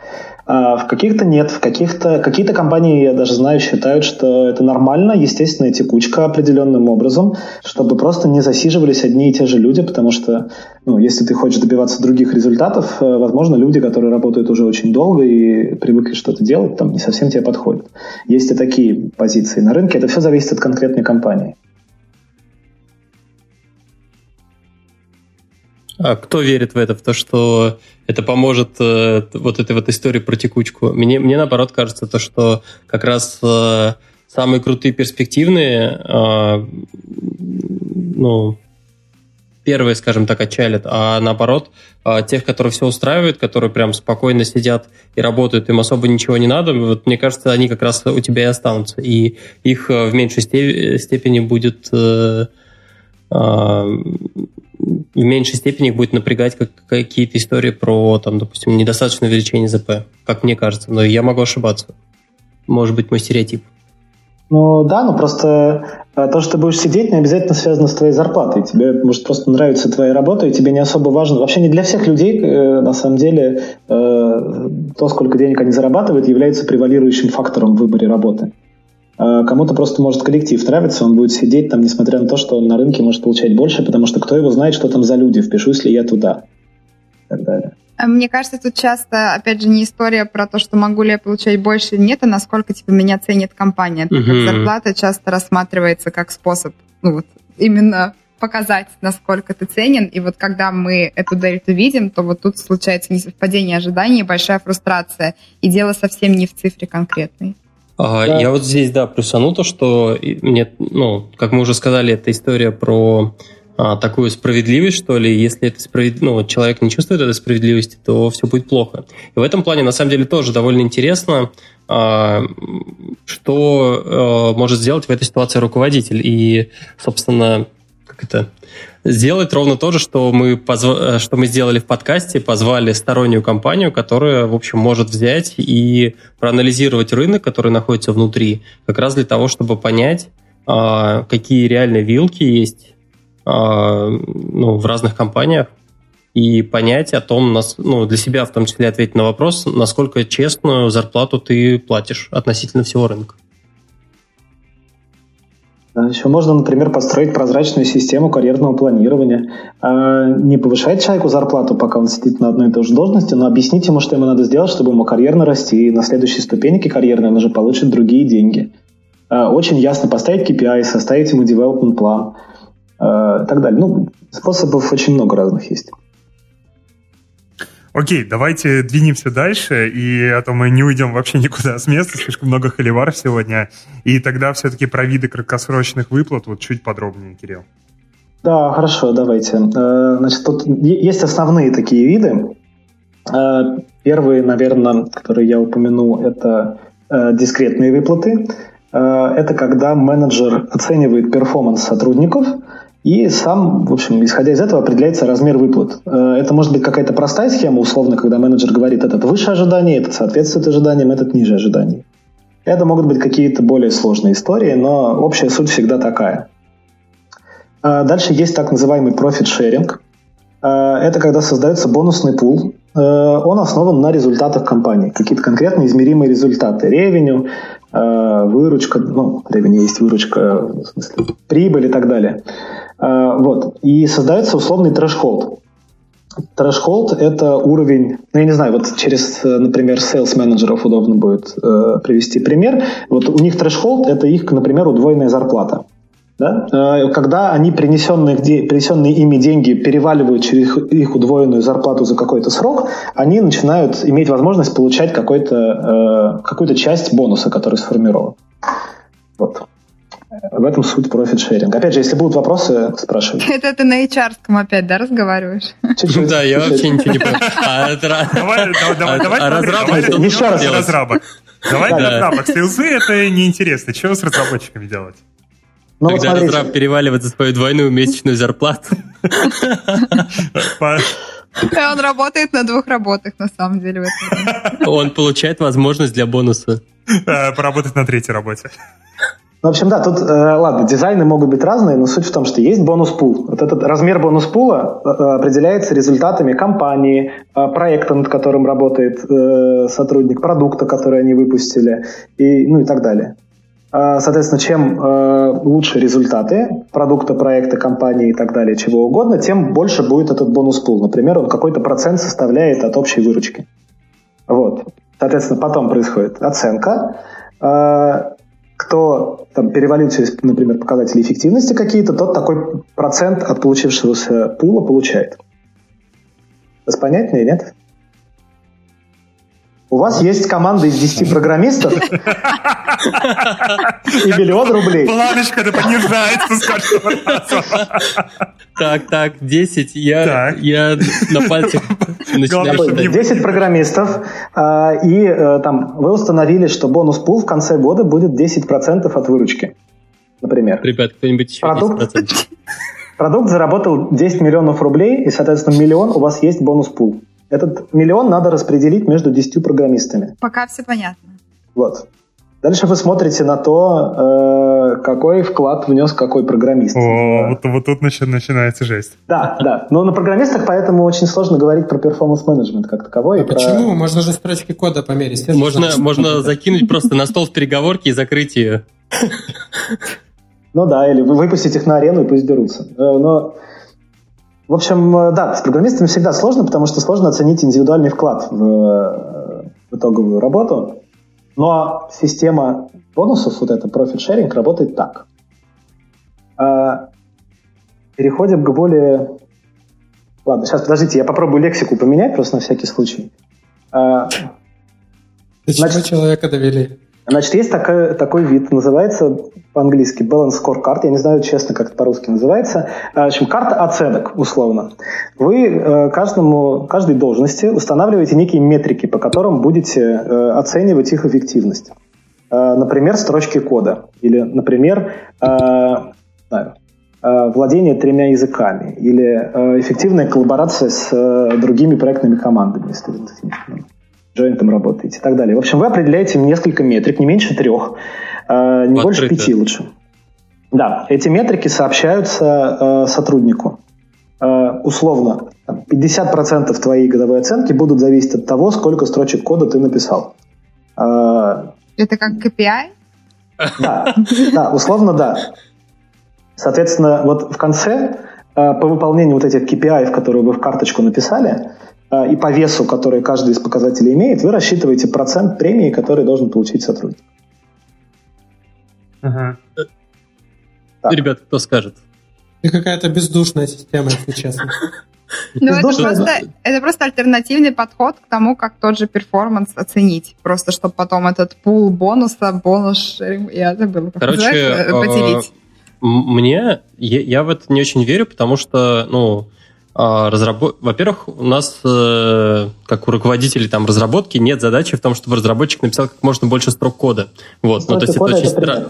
А в каких-то нет, в каких-то какие-то компании, я даже знаю, считают, что это нормально, естественная текучка определенным образом, чтобы просто не засиживались одни и те же люди, потому что, ну, если ты хочешь добиваться других результатов, э, возможно, люди, которые работают уже очень долго и привыкли что-то делать, там не совсем тебе подходят. Есть и такие позиции на рынке, это все зависит от конкретной компании. А кто верит в это, в то, что это поможет э, вот этой вот истории про текучку? Мне, мне наоборот кажется, то, что как раз э, самые крутые перспективные, э, ну, первые, скажем так, отчалят, а наоборот, э, тех, которые все устраивают, которые прям спокойно сидят и работают, им особо ничего не надо, вот мне кажется, они как раз у тебя и останутся, и их э, в меньшей степени будет э, в меньшей степени их будет напрягать как какие-то истории про, там, допустим, недостаточное увеличение ЗП, как мне кажется. Но я могу ошибаться. Может быть, мой стереотип. Ну да, но просто э, то, что ты будешь сидеть, не обязательно связано с твоей зарплатой. Тебе может просто нравится твоя работа, и тебе не особо важно. Вообще не для всех людей, э, на самом деле, э, то, сколько денег они зарабатывают, является превалирующим фактором в выборе работы. А кому-то просто может коллектив нравится, он будет сидеть там, несмотря на то, что он на рынке может получать больше, потому что кто его знает, что там за люди, впишусь ли я туда и так далее. А мне кажется, тут часто, опять же, не история про то, что могу ли я получать больше или нет, а насколько типа меня ценит компания. Так как зарплата часто рассматривается как способ, ну вот, именно показать, насколько ты ценен. И вот когда мы эту дельту видим, то вот тут случается несовпадение ожиданий, большая фрустрация. И дело совсем не в цифре конкретной. Да. Я вот здесь, да, плюсану то, что мне, ну, как мы уже сказали, это история про а, такую справедливость, что ли. Если это справед... ну, человек не чувствует этой справедливости, то все будет плохо. И в этом плане, на самом деле, тоже довольно интересно, а, что а, может сделать в этой ситуации руководитель. И, собственно, как это сделать ровно то же, что мы, позв... что мы сделали в подкасте, позвали стороннюю компанию, которая, в общем, может взять и проанализировать рынок, который находится внутри, как раз для того, чтобы понять, а, какие реальные вилки есть а, ну, в разных компаниях, и понять о том, ну, для себя в том числе ответить на вопрос, насколько честную зарплату ты платишь относительно всего рынка. Еще можно, например, построить прозрачную систему карьерного планирования. А, не повышать человеку зарплату, пока он сидит на одной и той же должности, но объяснить ему, что ему надо сделать, чтобы ему карьерно расти. И на следующей ступеньке карьерной он уже получит другие деньги. А, очень ясно поставить KPI, составить ему development план и так далее. Ну, способов очень много разных есть. Окей, давайте двинемся дальше, и а то мы не уйдем вообще никуда с места, слишком много холивар сегодня. И тогда все-таки про виды краткосрочных выплат вот чуть подробнее, Кирилл. Да, хорошо, давайте. Э, значит, тут есть основные такие виды. Э, первые, наверное, которые я упомяну, это э, дискретные выплаты. Это когда менеджер оценивает performance сотрудников – и сам, в общем, исходя из этого, определяется размер выплат. Э, это может быть какая-то простая схема, условно, когда менеджер говорит, этот выше ожидания, этот соответствует ожиданиям, этот ниже ожиданий. Это могут быть какие-то более сложные истории, но общая суть всегда такая. Э, дальше есть так называемый profit sharing. Э, это когда создается бонусный пул. Он основан на результатах компании. Какие-то конкретно измеримые результаты. Revenue, выручка, ну, revenue есть выручка, в смысле, прибыль и так далее. А, вот. И создается условный threshold. Threshold – это уровень, ну, я не знаю, вот через, например, sales менеджеров удобно будет э, привести пример. Вот у них threshold – это их, например, удвоенная зарплата. Да? Э, когда они принесенные, принесенные ими деньги переваливают через их удвоенную зарплату за какой-то срок, они начинают иметь возможность получать какой-то, э, какую-то часть бонуса, который сформирован. Вот. В этом суть профит-шеринг. Опять же, если будут вопросы, спрашивайте. Это ты на hr опять, да, разговариваешь? Да, я вообще ничего не понял. А давай, давай, давай, еще раз разраба. Давай разраба. Сейлзы это неинтересно. Чего с разработчиками делать? Ну, Когда вот разраб переваливает за свою двойную месячную зарплату. Он работает на двух работах, на самом деле. Он получает возможность для бонуса. Э, поработать на третьей работе. Ну, в общем, да, тут, э, ладно, дизайны могут быть разные, но суть в том, что есть бонус-пул. Вот этот размер бонус-пула э, определяется результатами компании, э, проекта, над которым работает э, сотрудник, продукта, который они выпустили, и, ну и так далее. Э, соответственно, чем э, лучше результаты продукта, проекта, компании и так далее, чего угодно, тем больше будет этот бонус-пул. Например, он какой-то процент составляет от общей выручки. Вот. Соответственно, потом происходит оценка. Кто там, перевалил через, например, показатели эффективности какие-то, тот такой процент от получившегося пула получает. Это понятнее, нет? У вас есть команда из 10 программистов и миллион рублей. Планочка то понижается с каждого раза. Так, так, 10. Я, я на пальцах начинаю 10 программистов, а, и э, там вы установили, что бонус пул в конце года будет 10% от выручки. Например. Ребят, кто-нибудь еще продукт, продукт заработал 10 миллионов рублей, и, соответственно, миллион у вас есть бонус пул. Этот миллион надо распределить между 10 программистами. Пока все понятно. Вот. Дальше вы смотрите на то, э, какой вклад внес какой программист. О, вот, вот тут начинается жесть. Да, да. Но на программистах поэтому очень сложно говорить про перформанс менеджмент как таковой. А про... почему? Можно же строчки кода померить. Можно, можно закинуть просто на стол в переговорке и закрыть ее. Ну да, или выпустить их на арену и пусть берутся. Э, но в общем, э, да, с программистами всегда сложно, потому что сложно оценить индивидуальный вклад в, в итоговую работу. Но система бонусов, вот profit sharing, работает так. А, переходим к более... Ладно, сейчас, подождите, я попробую лексику поменять просто на всякий случай. А, До чего человека довели? Значит, есть такой, такой вид, называется по-английски balance scorecard, я не знаю, честно, как это по-русски называется. А, в общем, карта оценок, условно. Вы э, каждому, каждой должности устанавливаете некие метрики, по которым будете э, оценивать их эффективность. Э, например, строчки кода. Или, например, владение тремя языками. Или эффективная коллаборация с другими проектными командами, если джойнтом работаете и так далее. В общем, вы определяете несколько метрик, не меньше трех, э, не больше пяти лучше. Да, эти метрики сообщаются э, сотруднику. Э, условно, 50% твоей годовой оценки будут зависеть от того, сколько строчек кода ты написал. Э, Это как KPI? Да, да, условно да. Соответственно, вот в конце э, по выполнению вот этих KPI, которые вы в карточку написали, а, и по весу, который каждый из показателей имеет, вы рассчитываете процент премии, который должен получить сотрудник. Ага. Ребят, кто скажет? Это какая-то бездушная система, если честно. Ну, это просто, это просто альтернативный подход к тому, как тот же перформанс оценить. Просто, чтобы потом этот пул бонуса, бонус, я забыла, как Короче, э, поделить. Мне, я, я в это не очень верю, потому что, ну, а, разработ... Во-первых, у нас, э, как у руководителей там разработки, нет задачи в том, чтобы разработчик написал как можно больше строк кода. Вот, ну, то есть это очень странно.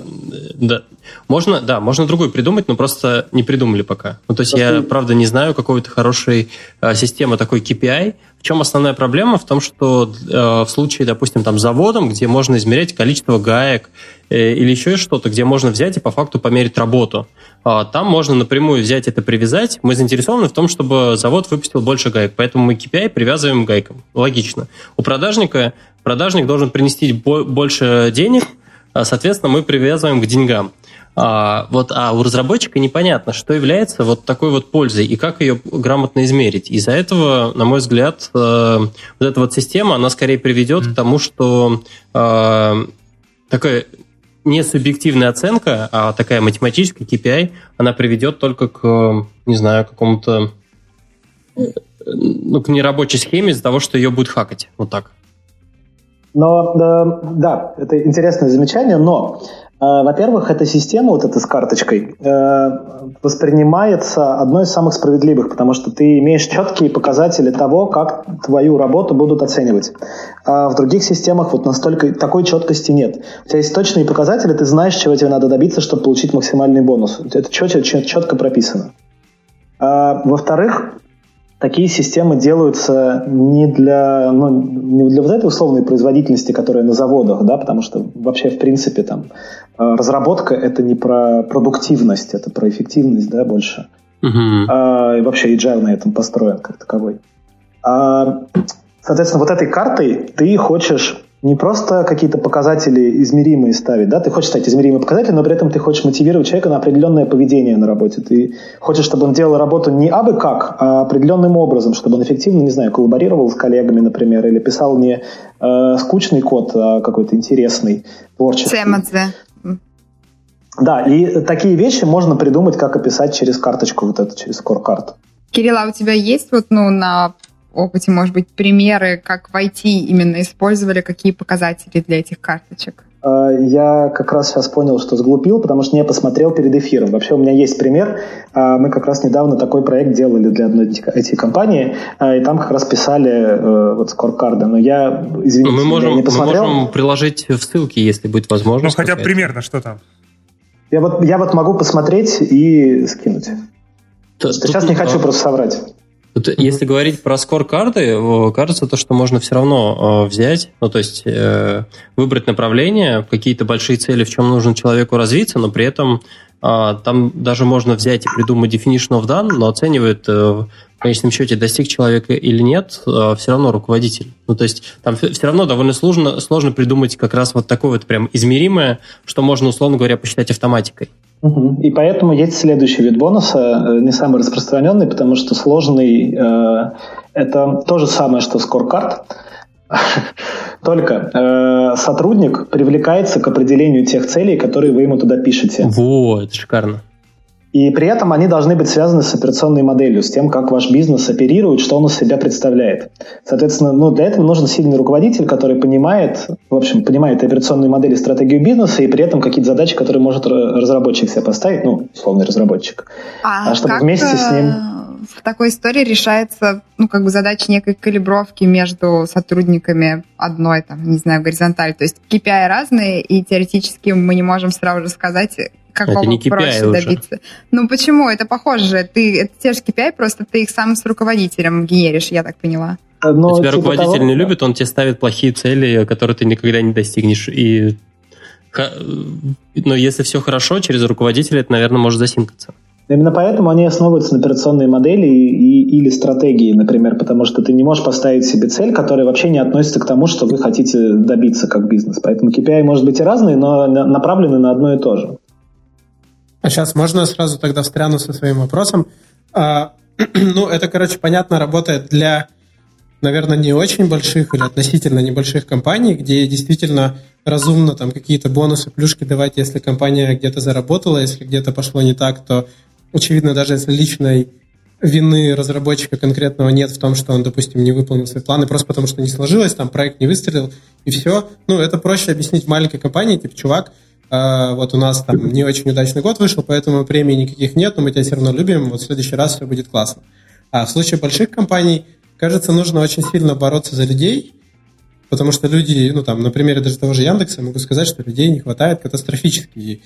Да. Можно, да, можно другой придумать, но просто не придумали пока. Ну, то есть просто... я, правда, не знаю какой-то хорошей э, системы такой KPI, в чем основная проблема? В том, что э, в случае, допустим, там заводом, где можно измерять количество гаек или еще что-то, где можно взять и по факту померить работу, э, там можно напрямую взять это, привязать. Мы заинтересованы в том, чтобы завод выпустил больше гаек, поэтому мы KPI привязываем гайкам. Логично. У продажника продажник должен принести больше денег, а, соответственно, мы привязываем к деньгам. А, вот, а у разработчика непонятно, что является вот такой вот пользой и как ее грамотно измерить. Из-за этого, на мой взгляд, э, вот эта вот система, она скорее приведет mm-hmm. к тому, что э, такая не субъективная оценка, а такая математическая KPI, она приведет только к, не знаю, какому-то ну, к нерабочей схеме из-за того, что ее будет хакать. Вот так. Но, да, да, это интересное замечание, но Э, во-первых, эта система вот эта с карточкой э, воспринимается одной из самых справедливых, потому что ты имеешь четкие показатели того, как твою работу будут оценивать. А в других системах вот настолько такой четкости нет. У тебя есть точные показатели, ты знаешь, чего тебе надо добиться, чтобы получить максимальный бонус. Это четко, четко прописано. А, во-вторых, такие системы делаются не для, ну, не для вот этой условной производительности, которая на заводах, да, потому что вообще, в принципе, там, э, разработка — это не про продуктивность, это про эффективность, да, больше. Uh-huh. А, и вообще agile на этом построен как таковой. А, соответственно, вот этой картой ты хочешь не просто какие-то показатели измеримые ставить, да, ты хочешь стать измеримые показатели, но при этом ты хочешь мотивировать человека на определенное поведение на работе. Ты хочешь, чтобы он делал работу не абы как, а определенным образом, чтобы он эффективно, не знаю, коллаборировал с коллегами, например, или писал не э, скучный код, а какой-то интересный, творческий. CMZ. Да, и такие вещи можно придумать, как описать через карточку вот эту, через скоркарт. Кирилл, а у тебя есть вот, ну, на опыте, может быть, примеры, как в IT именно использовали, какие показатели для этих карточек? А, я как раз сейчас понял, что сглупил, потому что не посмотрел перед эфиром. Вообще у меня есть пример. А, мы как раз недавно такой проект делали для одной IT-компании, а, и там как раз писали э, вот скоркарды. Но я, извините, мы можем, я не посмотрел. Мы можем приложить в ссылке, если будет возможность. Ну, хотя бы примерно, что там? Я вот, я вот могу посмотреть и скинуть. Тут, сейчас тут, не хочу просто соврать. Вот mm-hmm. Если говорить про скор-карты, кажется то, что можно все равно э, взять, ну то есть э, выбрать направление, какие-то большие цели, в чем нужно человеку развиться, но при этом там даже можно взять и придумать definition of done, но оценивает в конечном счете, достиг человека или нет, все равно руководитель. Ну, то есть там все равно довольно сложно, сложно придумать как раз вот такое вот прям измеримое, что можно, условно говоря, посчитать автоматикой. И поэтому есть следующий вид бонуса, э, не самый распространенный, потому что сложный э, это то же самое, что скоркард, только э, сотрудник привлекается к определению тех целей, которые вы ему туда пишете. Вот, шикарно. И при этом они должны быть связаны с операционной моделью, с тем, как ваш бизнес оперирует, что он из себя представляет. Соответственно, ну, для этого нужен сильный руководитель, который понимает, в общем, понимает операционные модели, стратегию бизнеса и при этом какие-то задачи, которые может разработчик себе поставить, ну, условный разработчик. А, а чтобы как вместе с ним... В такой истории решается, ну, как бы задача некой калибровки между сотрудниками одной, там, не знаю, горизонталь. То есть KPI разные, и теоретически мы не можем сразу же сказать, какого это не KPI проще уже. добиться. Ну почему? Это похоже. Ты, это те же KPI, просто ты их сам с руководителем генеришь, я так поняла. Но, тебя типа руководитель того, не любит, он тебе ставит плохие цели, которые ты никогда не достигнешь. И но если все хорошо, через руководителя это, наверное, может засинкаться. Именно поэтому они основываются на операционной модели и, и, или стратегии, например, потому что ты не можешь поставить себе цель, которая вообще не относится к тому, что вы хотите добиться как бизнес. Поэтому KPI может быть и разные, но направлены на одно и то же. А сейчас можно сразу тогда встряну со своим вопросом? А, ну, это, короче, понятно, работает для, наверное, не очень больших или относительно небольших компаний, где действительно разумно там какие-то бонусы, плюшки давать, если компания где-то заработала, если где-то пошло не так, то, очевидно, даже если личной вины разработчика конкретного нет в том, что он, допустим, не выполнил свои планы, просто потому что не сложилось, там проект не выстрелил, и все. Ну, это проще объяснить маленькой компании, типа, чувак, э, вот у нас там не очень удачный год вышел, поэтому премий никаких нет, но мы тебя все равно любим, вот в следующий раз все будет классно. А в случае больших компаний, кажется, нужно очень сильно бороться за людей, потому что люди, ну там, на примере даже того же Яндекса, могу сказать, что людей не хватает катастрофически.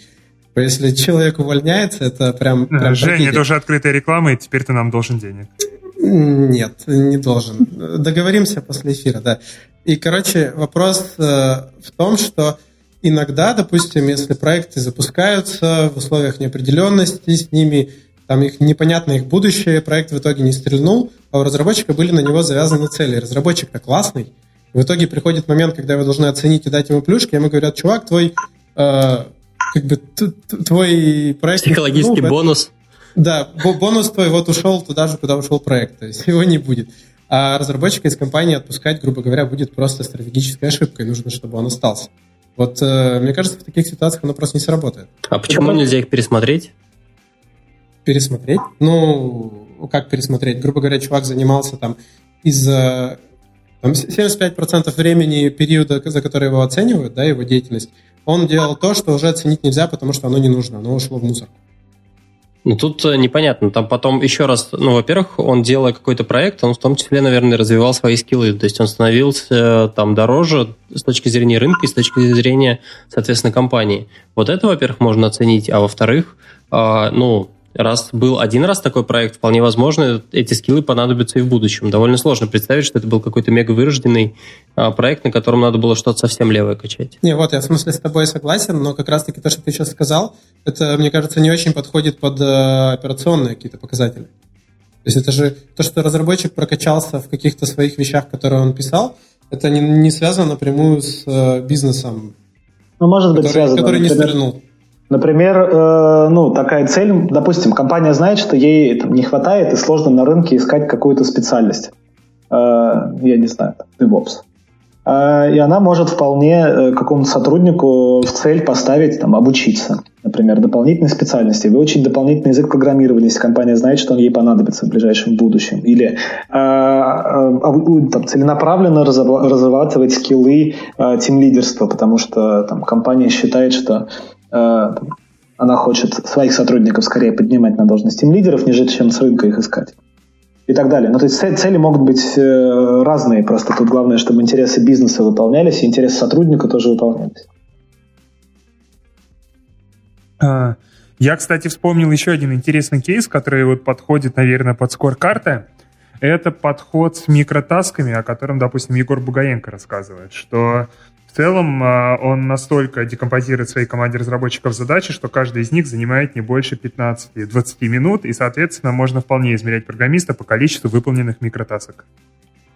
И если человек увольняется, это прям... прям Женя, трагедия. это уже открытая реклама, и теперь ты нам должен денег. Нет, не должен. Договоримся после эфира, да. И, короче, вопрос э, в том, что иногда, допустим, если проекты запускаются в условиях неопределенности, с ними там их непонятно их будущее, проект в итоге не стрельнул, а у разработчика были на него завязаны цели. Разработчик-то классный. В итоге приходит момент, когда вы должны оценить и дать ему плюшки, ему говорят, чувак, твой э, как бы твой проект... Психологический ну, бонус. Да, бонус твой вот ушел туда же, куда ушел проект, то есть его не будет. А разработчика из компании отпускать, грубо говоря, будет просто стратегической ошибкой, нужно, чтобы он остался. Вот э, мне кажется, в таких ситуациях оно просто не сработает. А почему Это нельзя их пересмотреть? Пересмотреть? Ну, как пересмотреть? Грубо говоря, чувак занимался там из-за 75% времени периода, за который его оценивают, да, его деятельность, он делал то, что уже оценить нельзя, потому что оно не нужно, оно ушло в мусор. Ну, тут э, непонятно. Там потом еще раз, ну, во-первых, он, делая какой-то проект, он в том числе, наверное, развивал свои скиллы. То есть он становился э, там дороже с точки зрения рынка и с точки зрения, соответственно, компании. Вот это, во-первых, можно оценить. А во-вторых, а, ну, раз был один раз такой проект, вполне возможно, эти скиллы понадобятся и в будущем. Довольно сложно представить, что это был какой-то мега вырожденный а, проект, на котором надо было что-то совсем левое качать. Не, вот я в смысле с тобой согласен, но как раз-таки то, что ты сейчас сказал, это, мне кажется, не очень подходит под э, операционные какие-то показатели. То есть это же то, что разработчик прокачался в каких-то своих вещах, которые он писал, это не, не связано напрямую с э, бизнесом. Ну, может быть, который, связано. Который не стрельнул. Например, э, ну, такая цель, допустим, компания знает, что ей там, не хватает и сложно на рынке искать какую-то специальность. Э, я не знаю, DevOps. Э, и она может вполне э, какому-то сотруднику в цель поставить там, обучиться, например, дополнительной специальности, выучить дополнительный язык программирования, если компания знает, что он ей понадобится в ближайшем будущем. Или э, э, там, целенаправленно разрабатывать скиллы тим-лидерства, потому что там, компания считает, что она хочет своих сотрудников скорее поднимать на должности лидеров, нежели чем с рынка их искать. И так далее. Ну, то есть цели могут быть э, разные, просто тут главное, чтобы интересы бизнеса выполнялись, и интересы сотрудника тоже выполнялись. А, я, кстати, вспомнил еще один интересный кейс, который вот подходит, наверное, под скор-карты. Это подход с микротасками, о котором, допустим, Егор Бугаенко рассказывает, что в целом а, он настолько декомпозирует своей команде разработчиков задачи, что каждый из них занимает не больше 15-20 минут, и, соответственно, можно вполне измерять программиста по количеству выполненных микротасок.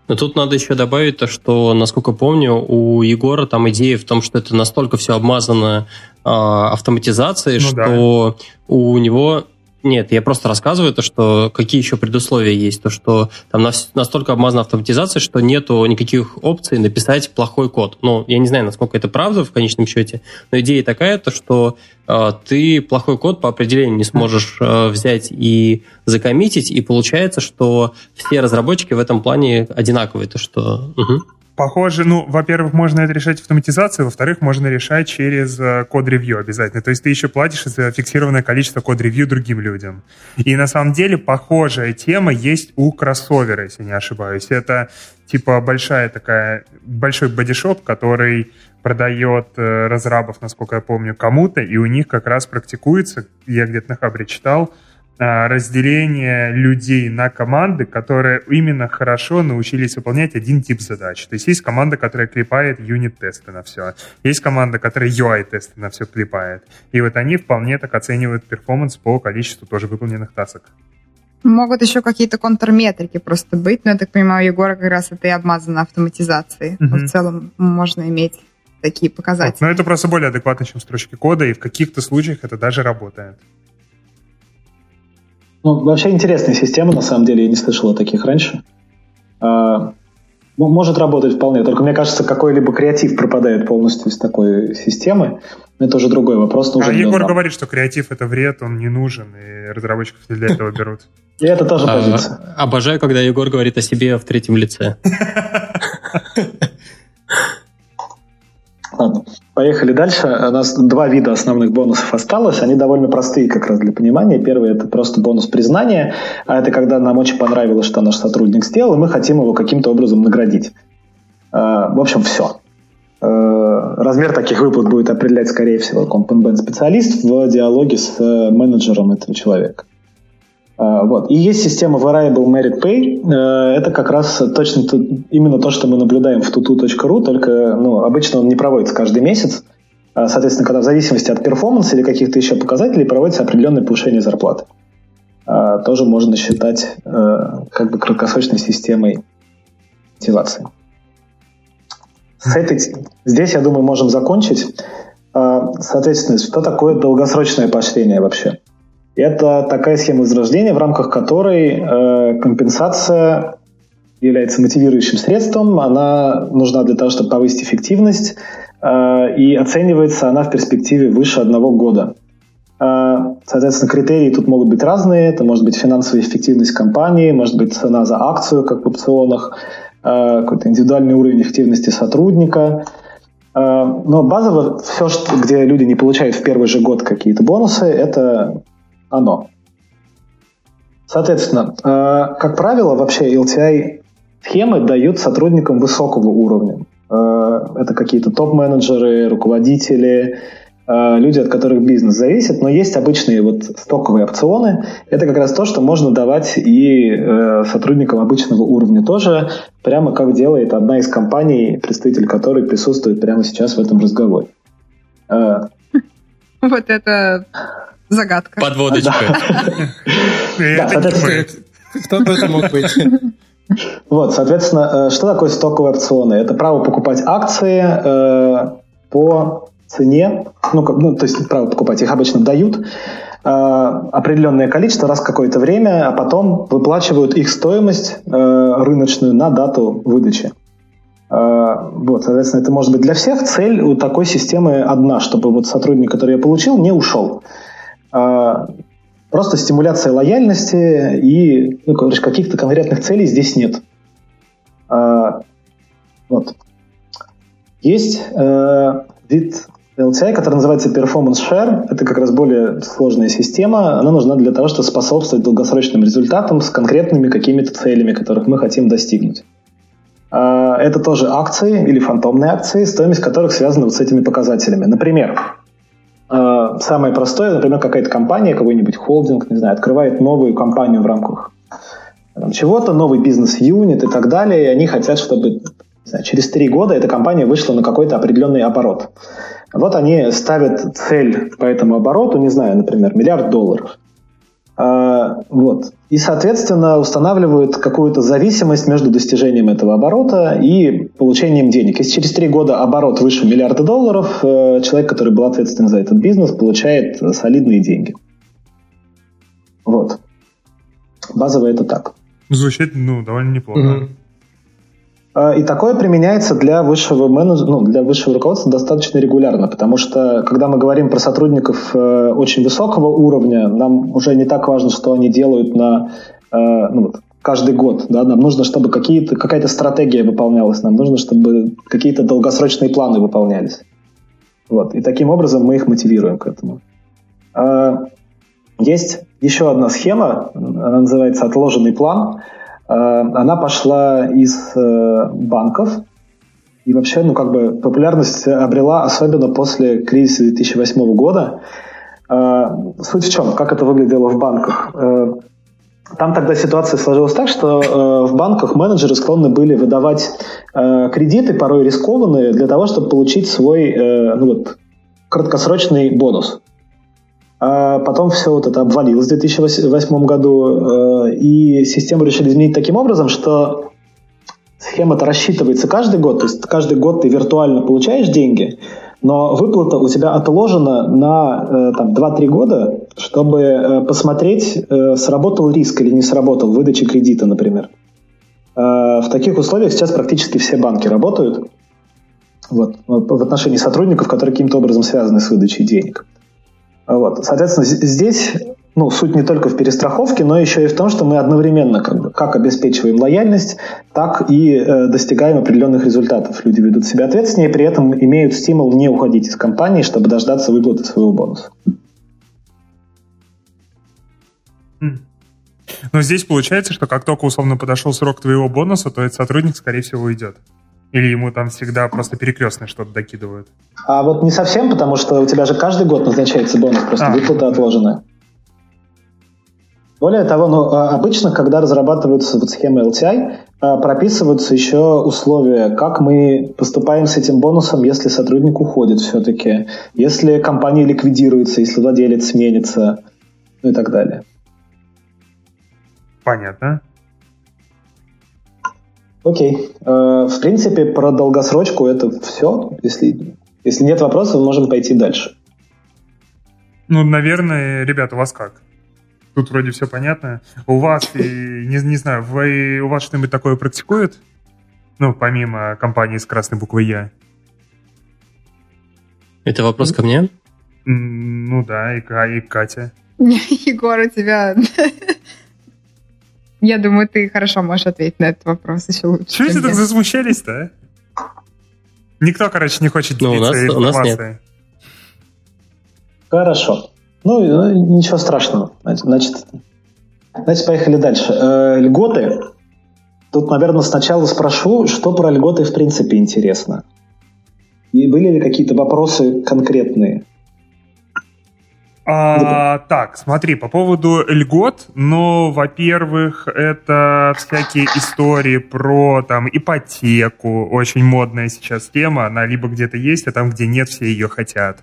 Но тут надо еще добавить то, что, насколько помню, у Егора там идея в том, что это настолько все обмазано э, автоматизацией, ну, что да. у него нет, я просто рассказываю то, что какие еще предусловия есть. То, что там настолько обмазана автоматизация, что нету никаких опций написать плохой код. Ну, я не знаю, насколько это правда в конечном счете, но идея такая, то, что э, ты плохой код по определению не сможешь э, взять и закоммитить, и получается, что все разработчики в этом плане одинаковые. То, что... Угу. Похоже, ну, во-первых, можно это решать автоматизацией, во-вторых, можно решать через э, код-ревью обязательно. То есть ты еще платишь за фиксированное количество код-ревью другим людям. И на самом деле похожая тема есть у кроссовера, если не ошибаюсь. Это типа большая такая, большой бодишоп, который продает э, разрабов, насколько я помню, кому-то, и у них как раз практикуется, я где-то на Хабре читал, разделение людей на команды, которые именно хорошо научились выполнять один тип задач. То есть есть команда, которая клепает юнит-тесты на все. Есть команда, которая UI-тесты на все клепает. И вот они вполне так оценивают перформанс по количеству тоже выполненных тасок. Могут еще какие-то контрметрики просто быть, но я так понимаю, Егора как раз это и обмазано автоматизацией. Mm-hmm. в целом можно иметь такие показатели. Вот, но это просто более адекватно, чем строчки кода, и в каких-то случаях это даже работает. Ну, вообще интересная система, на самом деле, я не слышал о таких раньше. А, ну, может работать вполне, только мне кажется, какой-либо креатив пропадает полностью из такой системы. Это уже другой вопрос. Нужен а Егор говорит, что креатив это вред, он не нужен, и разработчиков не для этого берут. И это тоже а, позиция. Обожаю, когда Егор говорит о себе в третьем лице. Ладно, поехали дальше. У нас два вида основных бонусов осталось. Они довольно простые как раз для понимания. Первый – это просто бонус признания. А это когда нам очень понравилось, что наш сотрудник сделал, и мы хотим его каким-то образом наградить. А, в общем, все. А, размер таких выплат будет определять, скорее всего, компонент-специалист в диалоге с э, менеджером этого человека. А, вот. И есть система Variable Merit Pay. Э, это как раз точно то, именно то, что мы наблюдаем в tutu.ru, только ну, обычно он не проводится каждый месяц. А, соответственно, когда в зависимости от перформанса или каких-то еще показателей проводится определенное повышение зарплаты. А, тоже можно считать э, как бы краткосрочной системой мотивации. С этой, здесь, я думаю, можем закончить. Соответственно, что такое долгосрочное поощрение вообще? Это такая схема возрождения, в рамках которой э, компенсация является мотивирующим средством. Она нужна для того, чтобы повысить эффективность, э, и оценивается она в перспективе выше одного года. Э, соответственно, критерии тут могут быть разные. Это может быть финансовая эффективность компании, может быть цена за акцию, как в опционах, э, какой-то индивидуальный уровень эффективности сотрудника. Э, но базово все, где люди не получают в первый же год какие-то бонусы, это оно. Соответственно, э, как правило, вообще LTI схемы дают сотрудникам высокого уровня. Э, это какие-то топ-менеджеры, руководители, э, люди, от которых бизнес зависит, но есть обычные вот стоковые опционы. Это как раз то, что можно давать и сотрудникам обычного уровня тоже, прямо как делает одна из компаний, представитель которой присутствует прямо сейчас в этом разговоре. Вот это Загадка. Подводочка. Кто бы это мог быть? Вот, соответственно, э, что такое стоковые опционы? Это право покупать акции э, по цене, ну, ну, то есть право покупать их обычно дают, э, определенное количество раз какое-то время, а потом выплачивают их стоимость э, рыночную на дату выдачи. Э, вот, соответственно, это может быть для всех. Цель у такой системы одна, чтобы вот сотрудник, который я получил, не ушел. А, просто стимуляция лояльности и ну, каких-то конкретных целей здесь нет. А, вот. Есть э, вид LTI, который называется Performance Share. Это как раз более сложная система. Она нужна для того, чтобы способствовать долгосрочным результатам с конкретными какими-то целями, которых мы хотим достигнуть. А, это тоже акции или фантомные акции, стоимость которых связана вот с этими показателями. Например, самое простое, например, какая-то компания, какой-нибудь холдинг, не знаю, открывает новую компанию в рамках там, чего-то, новый бизнес-юнит и так далее, и они хотят, чтобы знаю, через три года эта компания вышла на какой-то определенный оборот. Вот они ставят цель по этому обороту, не знаю, например, миллиард долларов. А, вот. И, соответственно, устанавливают какую-то зависимость между достижением этого оборота и получением денег. Если через три года оборот выше миллиарда долларов, э, человек, который был ответственен за этот бизнес, получает солидные деньги. Вот. Базово это так. Звучит, ну, довольно неплохо. Mm-hmm. А, и такое применяется для высшего менеджера, ну, для высшего руководства достаточно регулярно, потому что когда мы говорим про сотрудников э, очень высокого уровня, нам уже не так важно, что они делают на э, ну, вот, каждый год. Да? Нам нужно, чтобы какие-то, какая-то стратегия выполнялась, нам нужно, чтобы какие-то долгосрочные планы выполнялись. Вот. И таким образом мы их мотивируем к этому. А, есть еще одна схема, она называется отложенный план – Э, она пошла из э, банков, и вообще, ну, как бы популярность обрела особенно после кризиса 2008 года. Э, суть в чем? Как это выглядело в банках? Там тогда ситуация сложилась так, что в банках менеджеры склонны были выдавать кредиты, порой рискованные, для того, чтобы получить свой ну, вот, краткосрочный бонус. А потом все вот это обвалилось в 2008 году, э, и систему решили изменить таким образом, что схема-то рассчитывается каждый год, то есть каждый год ты виртуально получаешь деньги, но выплата у тебя отложена на э, там, 2-3 года, чтобы э, посмотреть, сработал риск или не сработал выдачи кредита, например. В таких условиях сейчас практически все банки работают вот, в отношении сотрудников, которые каким-то образом связаны с выдачей денег. Вот. Соответственно, здесь ну, суть не только в перестраховке, но еще и в том, что мы одновременно как, бы, как обеспечиваем лояльность, так и э, достигаем определенных результатов. Люди ведут себя ответственнее, при этом имеют стимул не уходить из компании, чтобы дождаться выплаты своего бонуса. Хм. Но здесь получается, что как только условно подошел срок твоего бонуса, то этот сотрудник, скорее всего, уйдет. Или ему там всегда просто перекрестное что-то докидывают? А вот не совсем, потому что у тебя же каждый год назначается бонус, просто а. выплата отложенная. Более того, ну, а, обычно, когда разрабатываются вот схемы LTI, а, прописываются еще условия, как мы поступаем с этим бонусом, если сотрудник уходит все-таки, если компания ликвидируется, если владелец сменится, ну и так далее. Понятно. Окей. Э, в принципе, про долгосрочку это все. Если, если нет вопросов, можем пойти дальше. Ну, наверное, ребят, у вас как? Тут вроде все понятно. У вас, не, не знаю, вы, у вас что-нибудь такое практикуют? Ну, помимо компании с красной буквой «Я». Это вопрос ко мне? Ну да, и, и Катя. Егор, у тебя я думаю, ты хорошо можешь ответить на этот вопрос еще лучше. Чего все так засмущались-то, а? Никто, короче, не хочет делиться ну, у нас, информацией. У нас нет. Хорошо. Ну, ну, ничего страшного. Значит, значит поехали дальше. Э, льготы. Тут, наверное, сначала спрошу, что про льготы в принципе интересно. И были ли какие-то вопросы конкретные? А, так, смотри, по поводу льгот, ну, во-первых, это всякие истории про там ипотеку, очень модная сейчас тема, она либо где-то есть, а там, где нет, все ее хотят.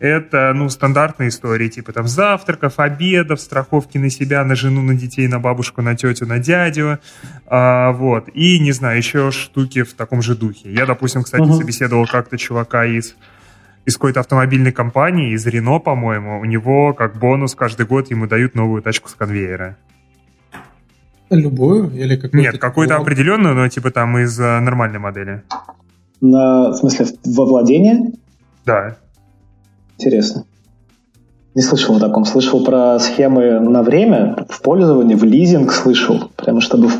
Это, ну, стандартные истории, типа там завтраков, обедов, страховки на себя, на жену, на детей, на бабушку, на тетю, на дядю, а, вот. И, не знаю, еще штуки в таком же духе. Я, допустим, кстати, uh-huh. собеседовал как-то чувака из из какой-то автомобильной компании, из Рено, по-моему, у него как бонус каждый год ему дают новую тачку с конвейера. Любую или какую-то? Нет, какую-то определенную, но типа там из э, нормальной модели. На, в смысле, во владение? Да. Интересно. Не слышал о таком. Слышал про схемы на время, в пользование, в лизинг слышал. Прямо чтобы...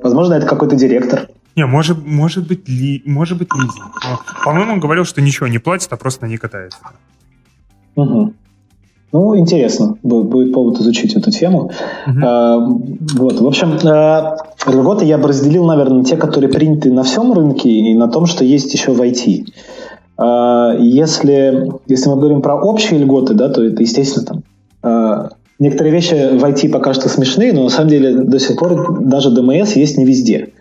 Возможно, это какой-то директор. Не, может, может быть, ли, может быть лизинг. По-моему, он говорил, что ничего не платит, а просто на ней катается. Угу. Ну, интересно. Будет повод изучить эту тему. Угу. А, вот, в общем, а, льготы я бы разделил, наверное, те, которые приняты на всем рынке и на том, что есть еще в IT. А, если, если мы говорим про общие льготы, да, то это, естественно, там, а, некоторые вещи в IT пока что смешные, но на самом деле до сих пор даже ДМС есть не везде.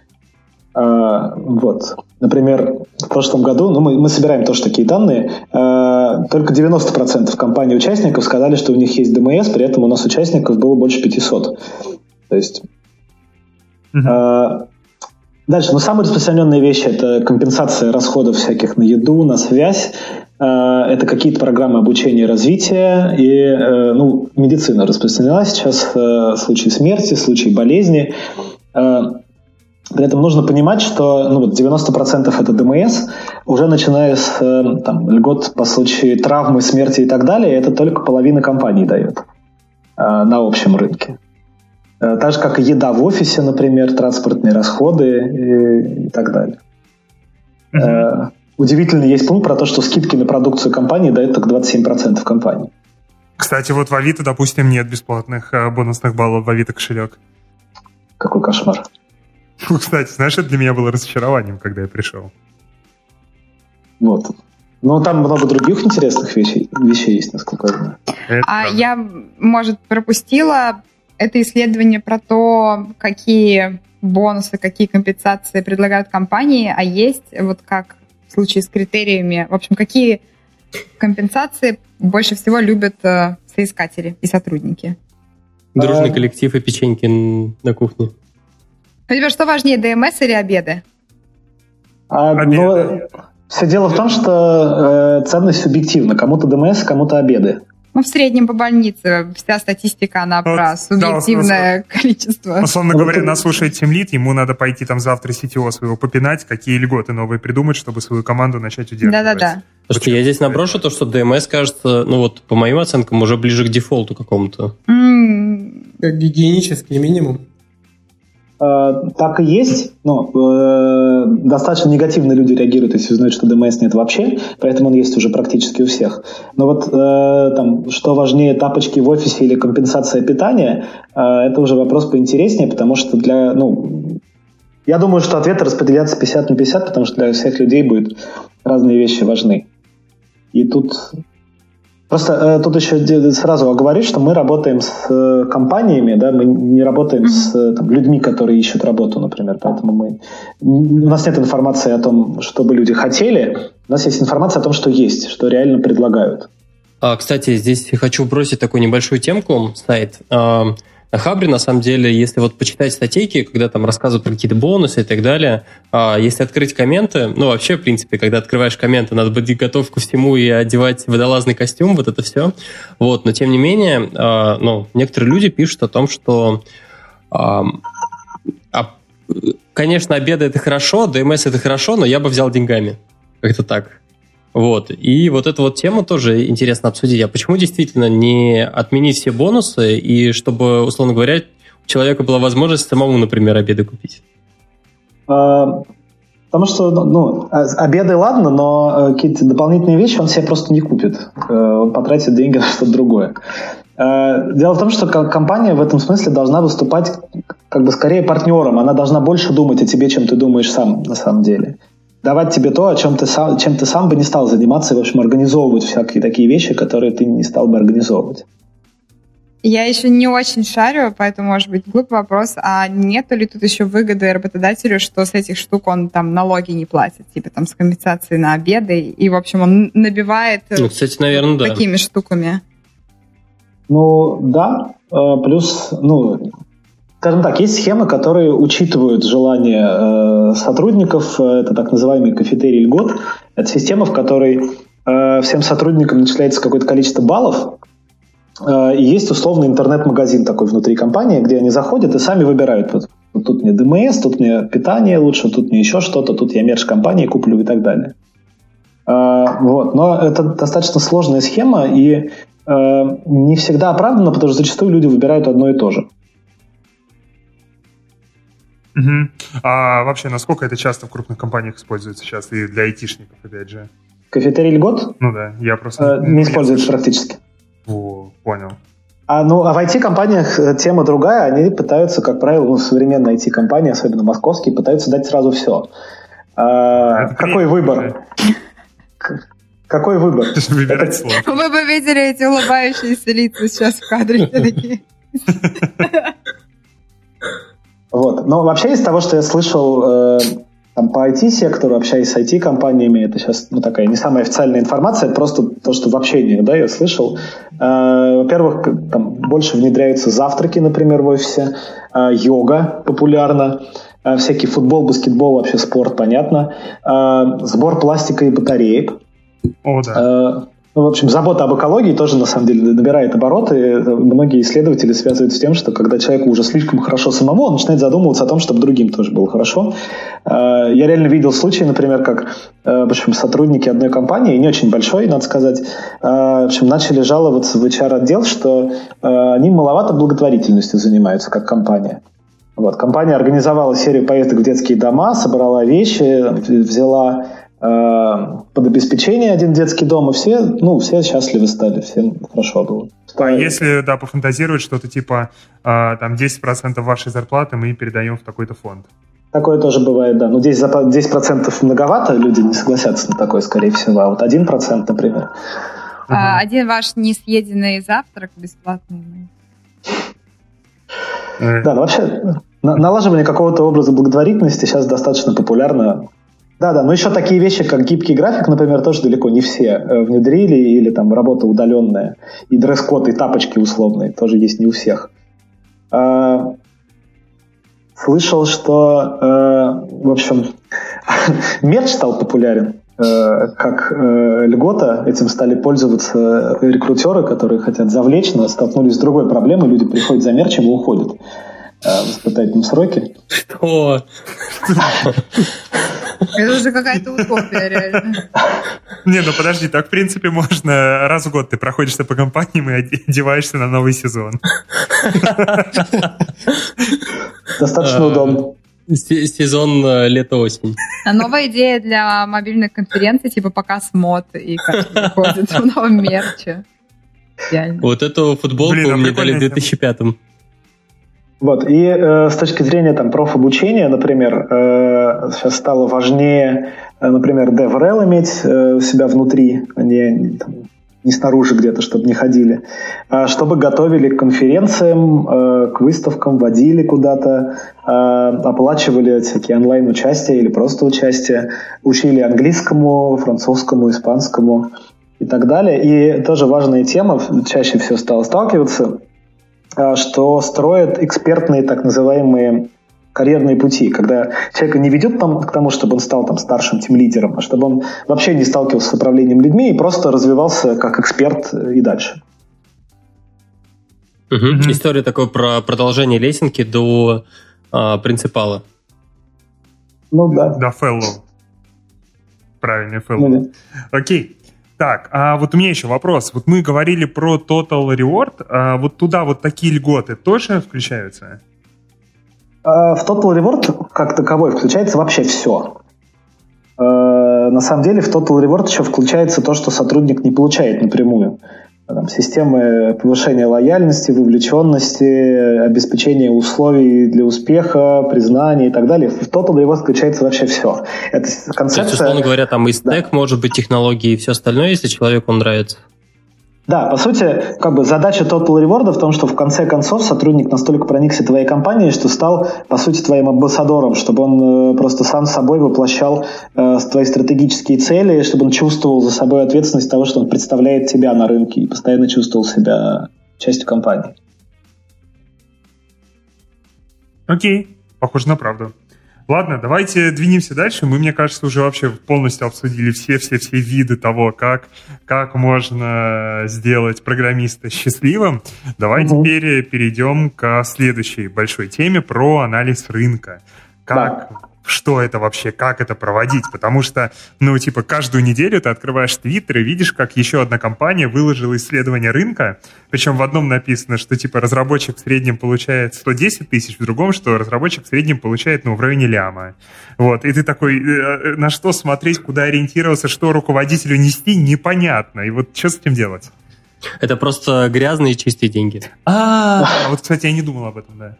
А, вот. Например, в прошлом году, ну, мы, мы собираем тоже такие данные, а, только 90% компаний-участников сказали, что у них есть ДМС, при этом у нас участников было больше 500. То есть... Uh-huh. Дальше, ну, самые распространенные вещи – это компенсация расходов всяких на еду, на связь, это какие-то программы обучения и развития, и э, ну, медицина распространена сейчас, э, случаи смерти, случаи болезни. При этом нужно понимать, что ну, вот 90% это ДМС, уже начиная с э, там, льгот по случаю травмы, смерти и так далее, это только половина компаний дает э, на общем рынке. Э, так же, как и еда в офисе, например, транспортные расходы и, и так далее. Mm-hmm. Удивительно есть пункт про то, что скидки на продукцию компании дают только 27% компаний. Кстати, вот в Авито, допустим, нет бесплатных бонусных баллов в Авито кошелек. Какой кошмар. Ну, кстати, знаешь, это для меня было разочарованием, когда я пришел. Вот. Ну, там много других интересных вещей, вещей есть, насколько я знаю. Это а правда. я, может, пропустила это исследование про то, какие бонусы, какие компенсации предлагают компании, а есть вот как в случае с критериями, в общем, какие компенсации больше всего любят э, соискатели и сотрудники? Дружный а... коллектив и печеньки на кухне. У тебя что важнее, ДМС или обеды? А, ну, все дело в том, что э, ценность субъективна. Кому-то ДМС, кому-то обеды. Ну, в среднем по больнице вся статистика, она вот, про субъективное да, количество. Условно говоря, нас слушает темлит, ему надо пойти там завтра CTO своего попинать, какие льготы новые придумать, чтобы свою команду начать удерживать. Да-да-да. Слушайте, я здесь наброшу то, что DMS кажется, ну вот по моим оценкам, уже ближе к дефолту какому-то. Как гигиенический минимум. Э, так и есть, но э, достаточно негативно люди реагируют, если узнают, что DMS нет вообще, поэтому он есть уже практически у всех. Но вот э, там, что важнее, тапочки в офисе или компенсация питания, э, это уже вопрос поинтереснее, потому что для, ну, я думаю, что ответы распределятся 50 на 50, потому что для всех людей будут разные вещи важны. И тут Просто э, тут еще сразу оговорюсь, что мы работаем с э, компаниями, да, мы не работаем mm-hmm. с э, там, людьми, которые ищут работу, например, поэтому мы у нас нет информации о том, чтобы люди хотели, у нас есть информация о том, что есть, что реально предлагают. А, кстати, здесь хочу бросить такую небольшую темку, сайт. А, на Хабре, на самом деле, если вот почитать статейки, когда там рассказывают про какие-то бонусы и так далее, а, если открыть комменты, ну, вообще, в принципе, когда открываешь комменты, надо быть готов ко всему и одевать водолазный костюм, вот это все. Вот, но тем не менее, а, ну, некоторые люди пишут о том, что а, конечно, обеды это хорошо, ДМС это хорошо, но я бы взял деньгами. Как-то так. Вот. И вот эту вот тему тоже интересно обсудить. А почему действительно не отменить все бонусы, и чтобы, условно говоря, у человека была возможность самому, например, обеды купить? А, потому что, ну, ну а, обеды ладно, но э, какие-то дополнительные вещи он себе просто не купит. Э, он потратит деньги на что-то другое. Э, дело в том, что компания в этом смысле должна выступать как бы скорее партнером. Она должна больше думать о тебе, чем ты думаешь сам на самом деле давать тебе то, о чем ты сам, чем ты сам бы не стал заниматься, и, в общем, организовывать всякие такие вещи, которые ты не стал бы организовывать. Я еще не очень шарю, поэтому, может быть, глупый вопрос. А нету ли тут еще выгоды работодателю, что с этих штук он там налоги не платит, типа там с компенсацией на обеды, и, в общем, он набивает ну, кстати, наверное, да. такими штуками? Ну, да. Э, плюс, ну, Скажем так, есть схемы, которые учитывают желания э, сотрудников. Это так называемый кафетерий льгот. Это система, в которой э, всем сотрудникам начисляется какое-то количество баллов. Э, и есть условный интернет-магазин такой внутри компании, где они заходят и сами выбирают. Вот, вот тут мне ДМС, тут мне питание лучше, тут мне еще что-то, тут я мерч компании куплю и так далее. Э, вот. Но это достаточно сложная схема и э, не всегда оправдана, потому что зачастую люди выбирают одно и то же. Угу. А вообще, насколько это часто в крупных компаниях используется сейчас и для айтишников, опять же? Кафетерий льгот? Ну да, я просто... Э, не используется практически. О, понял. А, ну, а в IT-компаниях э, тема другая. Они пытаются, как правило, ну, современные IT-компании, особенно московские, пытаются дать сразу все. А, какой выбор? Какой выбор? Выбирать слово. Вы бы видели эти улыбающиеся лица сейчас в кадре. Вот. Но вообще из того, что я слышал э, там, по IT-сектору, общаясь с IT-компаниями, это сейчас ну, такая не самая официальная информация, просто то, что в общении да, я слышал. Э, во-первых, там больше внедряются завтраки, например, в офисе, э, йога популярна, э, всякий футбол, баскетбол, вообще спорт, понятно, э, сбор пластика и батареек. О, да. Э, ну, в общем, забота об экологии тоже, на самом деле, набирает обороты. Многие исследователи связывают с тем, что когда человеку уже слишком хорошо самому, он начинает задумываться о том, чтобы другим тоже было хорошо. Э, я реально видел случаи, например, как э, в общем, сотрудники одной компании, не очень большой, надо сказать, э, в общем, начали жаловаться в HR-отдел, что они маловато благотворительностью занимаются, как компания. Вот, компания организовала серию поездок в детские дома, собрала вещи, взяла под обеспечение один детский дом, и все, ну, все счастливы стали, всем хорошо было. А если, да, пофантазировать что-то типа э, там 10% вашей зарплаты мы передаем в такой-то фонд? Такое тоже бывает, да. Ну, 10%, 10 многовато, люди не согласятся на такое, скорее всего. А вот 1%, например. А, один ваш несъеденный завтрак бесплатный. Э. Да, ну вообще налаживание какого-то образа благотворительности сейчас достаточно популярно да, да, но еще такие вещи, как гибкий график, например, тоже далеко не все э, внедрили, или там работа удаленная, и дресс-код, и тапочки условные, тоже есть не у всех. А, слышал, что, э, в общем, мерч стал популярен э, как льгота, этим стали пользоваться рекрутеры, которые хотят завлечь, но столкнулись с другой проблемой, люди приходят за мерчем и уходят в испытательном сроке. Что? Это уже какая-то утопия, реально. Не, ну подожди, так в принципе можно раз в год ты проходишься по компаниям и одеваешься на новый сезон. Достаточно удобно. Сезон э, лето-осень. А новая идея для мобильных конференций, типа показ мод и как выходит в новом мерче. Вот эту футболку Блин, а мне дали в 2005 -м. Вот, и э, с точки зрения там профобучения, например, э, сейчас стало важнее, э, например, DevRel иметь э, у себя внутри, а не, там, не снаружи где-то, чтобы не ходили, а чтобы готовили к конференциям, э, к выставкам, водили куда-то, э, оплачивали всякие онлайн-участия или просто участие, учили английскому, французскому, испанскому и так далее. И тоже важная тема, чаще всего стала сталкиваться – что строят экспертные так называемые карьерные пути, когда человека не ведет там, к тому, чтобы он стал там старшим тем лидером, а чтобы он вообще не сталкивался с управлением людьми и просто развивался как эксперт и дальше. Угу. Mm-hmm. История такой про продолжение лесенки до а, принципала. Ну да. До фэллоу. Правильный фэллоу. Ну, да. Окей. Так, а вот у меня еще вопрос. Вот мы говорили про Total Reward, а вот туда вот такие льготы тоже включаются? А, в Total Reward как таковой включается вообще все. А, на самом деле в Total Reward еще включается то, что сотрудник не получает напрямую там, системы повышения лояльности, вовлеченности, обеспечения условий для успеха, признания и так далее. В Total его включается вообще все. Это концепция... Есть, условно говоря, там и стек, да. может быть, технологии и все остальное, если человеку нравится? Да, по сути, как бы задача Total Reward в том, что в конце концов сотрудник настолько проникся твоей компанией, что стал, по сути, твоим амбассадором, чтобы он э, просто сам собой воплощал э, твои стратегические цели, чтобы он чувствовал за собой ответственность того, что он представляет тебя на рынке и постоянно чувствовал себя частью компании. Окей, похоже на правду. Ладно, давайте двинемся дальше. Мы, мне кажется, уже вообще полностью обсудили все-все-все виды того, как, как можно сделать программиста счастливым. Давай угу. теперь перейдем к следующей большой теме про анализ рынка. Как, да что это вообще, как это проводить, потому что, ну, типа, каждую неделю ты открываешь Твиттер и видишь, как еще одна компания выложила исследование рынка, причем в одном написано, что, типа, разработчик в среднем получает 110 тысяч, в другом, что разработчик в среднем получает, ну, в районе ляма. Вот, и ты такой, э, э, на что смотреть, куда ориентироваться, что руководителю нести, непонятно. И вот что с этим делать? Это просто грязные чистые деньги. А, а вот, кстати, я не думал об этом, да.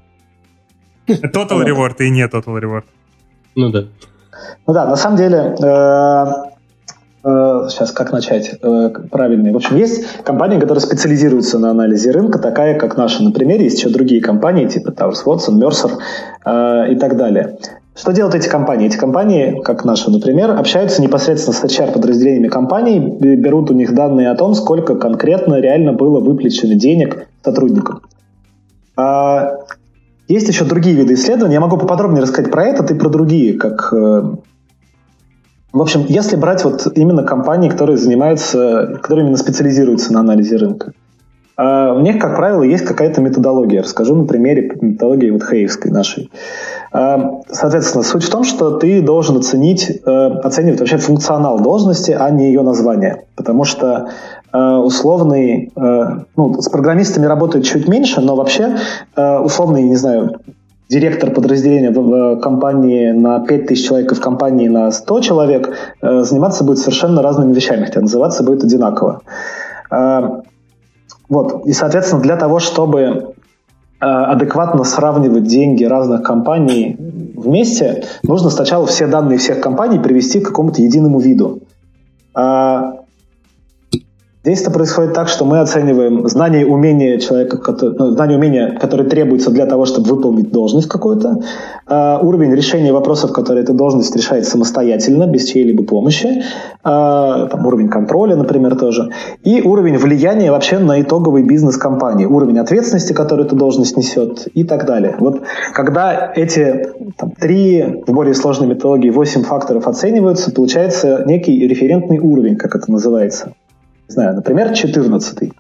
Total reward и не total reward. Ну да. Ну да, на самом деле, э, э, сейчас как начать э, правильно. В общем, есть компании, которые специализируются на анализе рынка, такая как наша, например, есть еще другие компании, типа Towers Watson, Mercer и так далее. Что делают эти компании? Эти компании, как наша, например, общаются непосредственно с HR-подразделениями компаний, берут у них данные о том, сколько конкретно реально было выплачено денег сотрудникам. А есть еще другие виды исследований. Я могу поподробнее рассказать про этот и про другие, как э, в общем, если брать вот именно компании, которые занимаются, которые именно специализируются на анализе рынка, а, у них, как правило, есть какая-то методология. Расскажу на примере методологии вот Хейвской нашей. А, соответственно, суть в том, что ты должен оценить, э, оценивать вообще функционал должности, а не ее название. Потому что условный, э, ну, с программистами работает чуть меньше, но вообще э, условный, не знаю, директор подразделения в компании на 5000 человек и в компании на 100 человек заниматься будет совершенно разными вещами, хотя называться будет одинаково. Вот. И, соответственно, для того, чтобы адекватно сравнивать деньги разных компаний вместе, нужно сначала все данные всех компаний привести к какому-то единому виду. Здесь это происходит так, что мы оцениваем знания и умения человека, который, ну, знания и умения, которые требуются для того, чтобы выполнить должность какую-то, э, уровень решения вопросов, которые эта должность решает самостоятельно, без чьей-либо помощи, э, там, уровень контроля, например, тоже, и уровень влияния вообще на итоговый бизнес компании, уровень ответственности, который эта должность несет и так далее. Вот когда эти там, три, в более сложной методологии, восемь факторов оцениваются, получается некий референтный уровень, как это называется знаю, например, 14.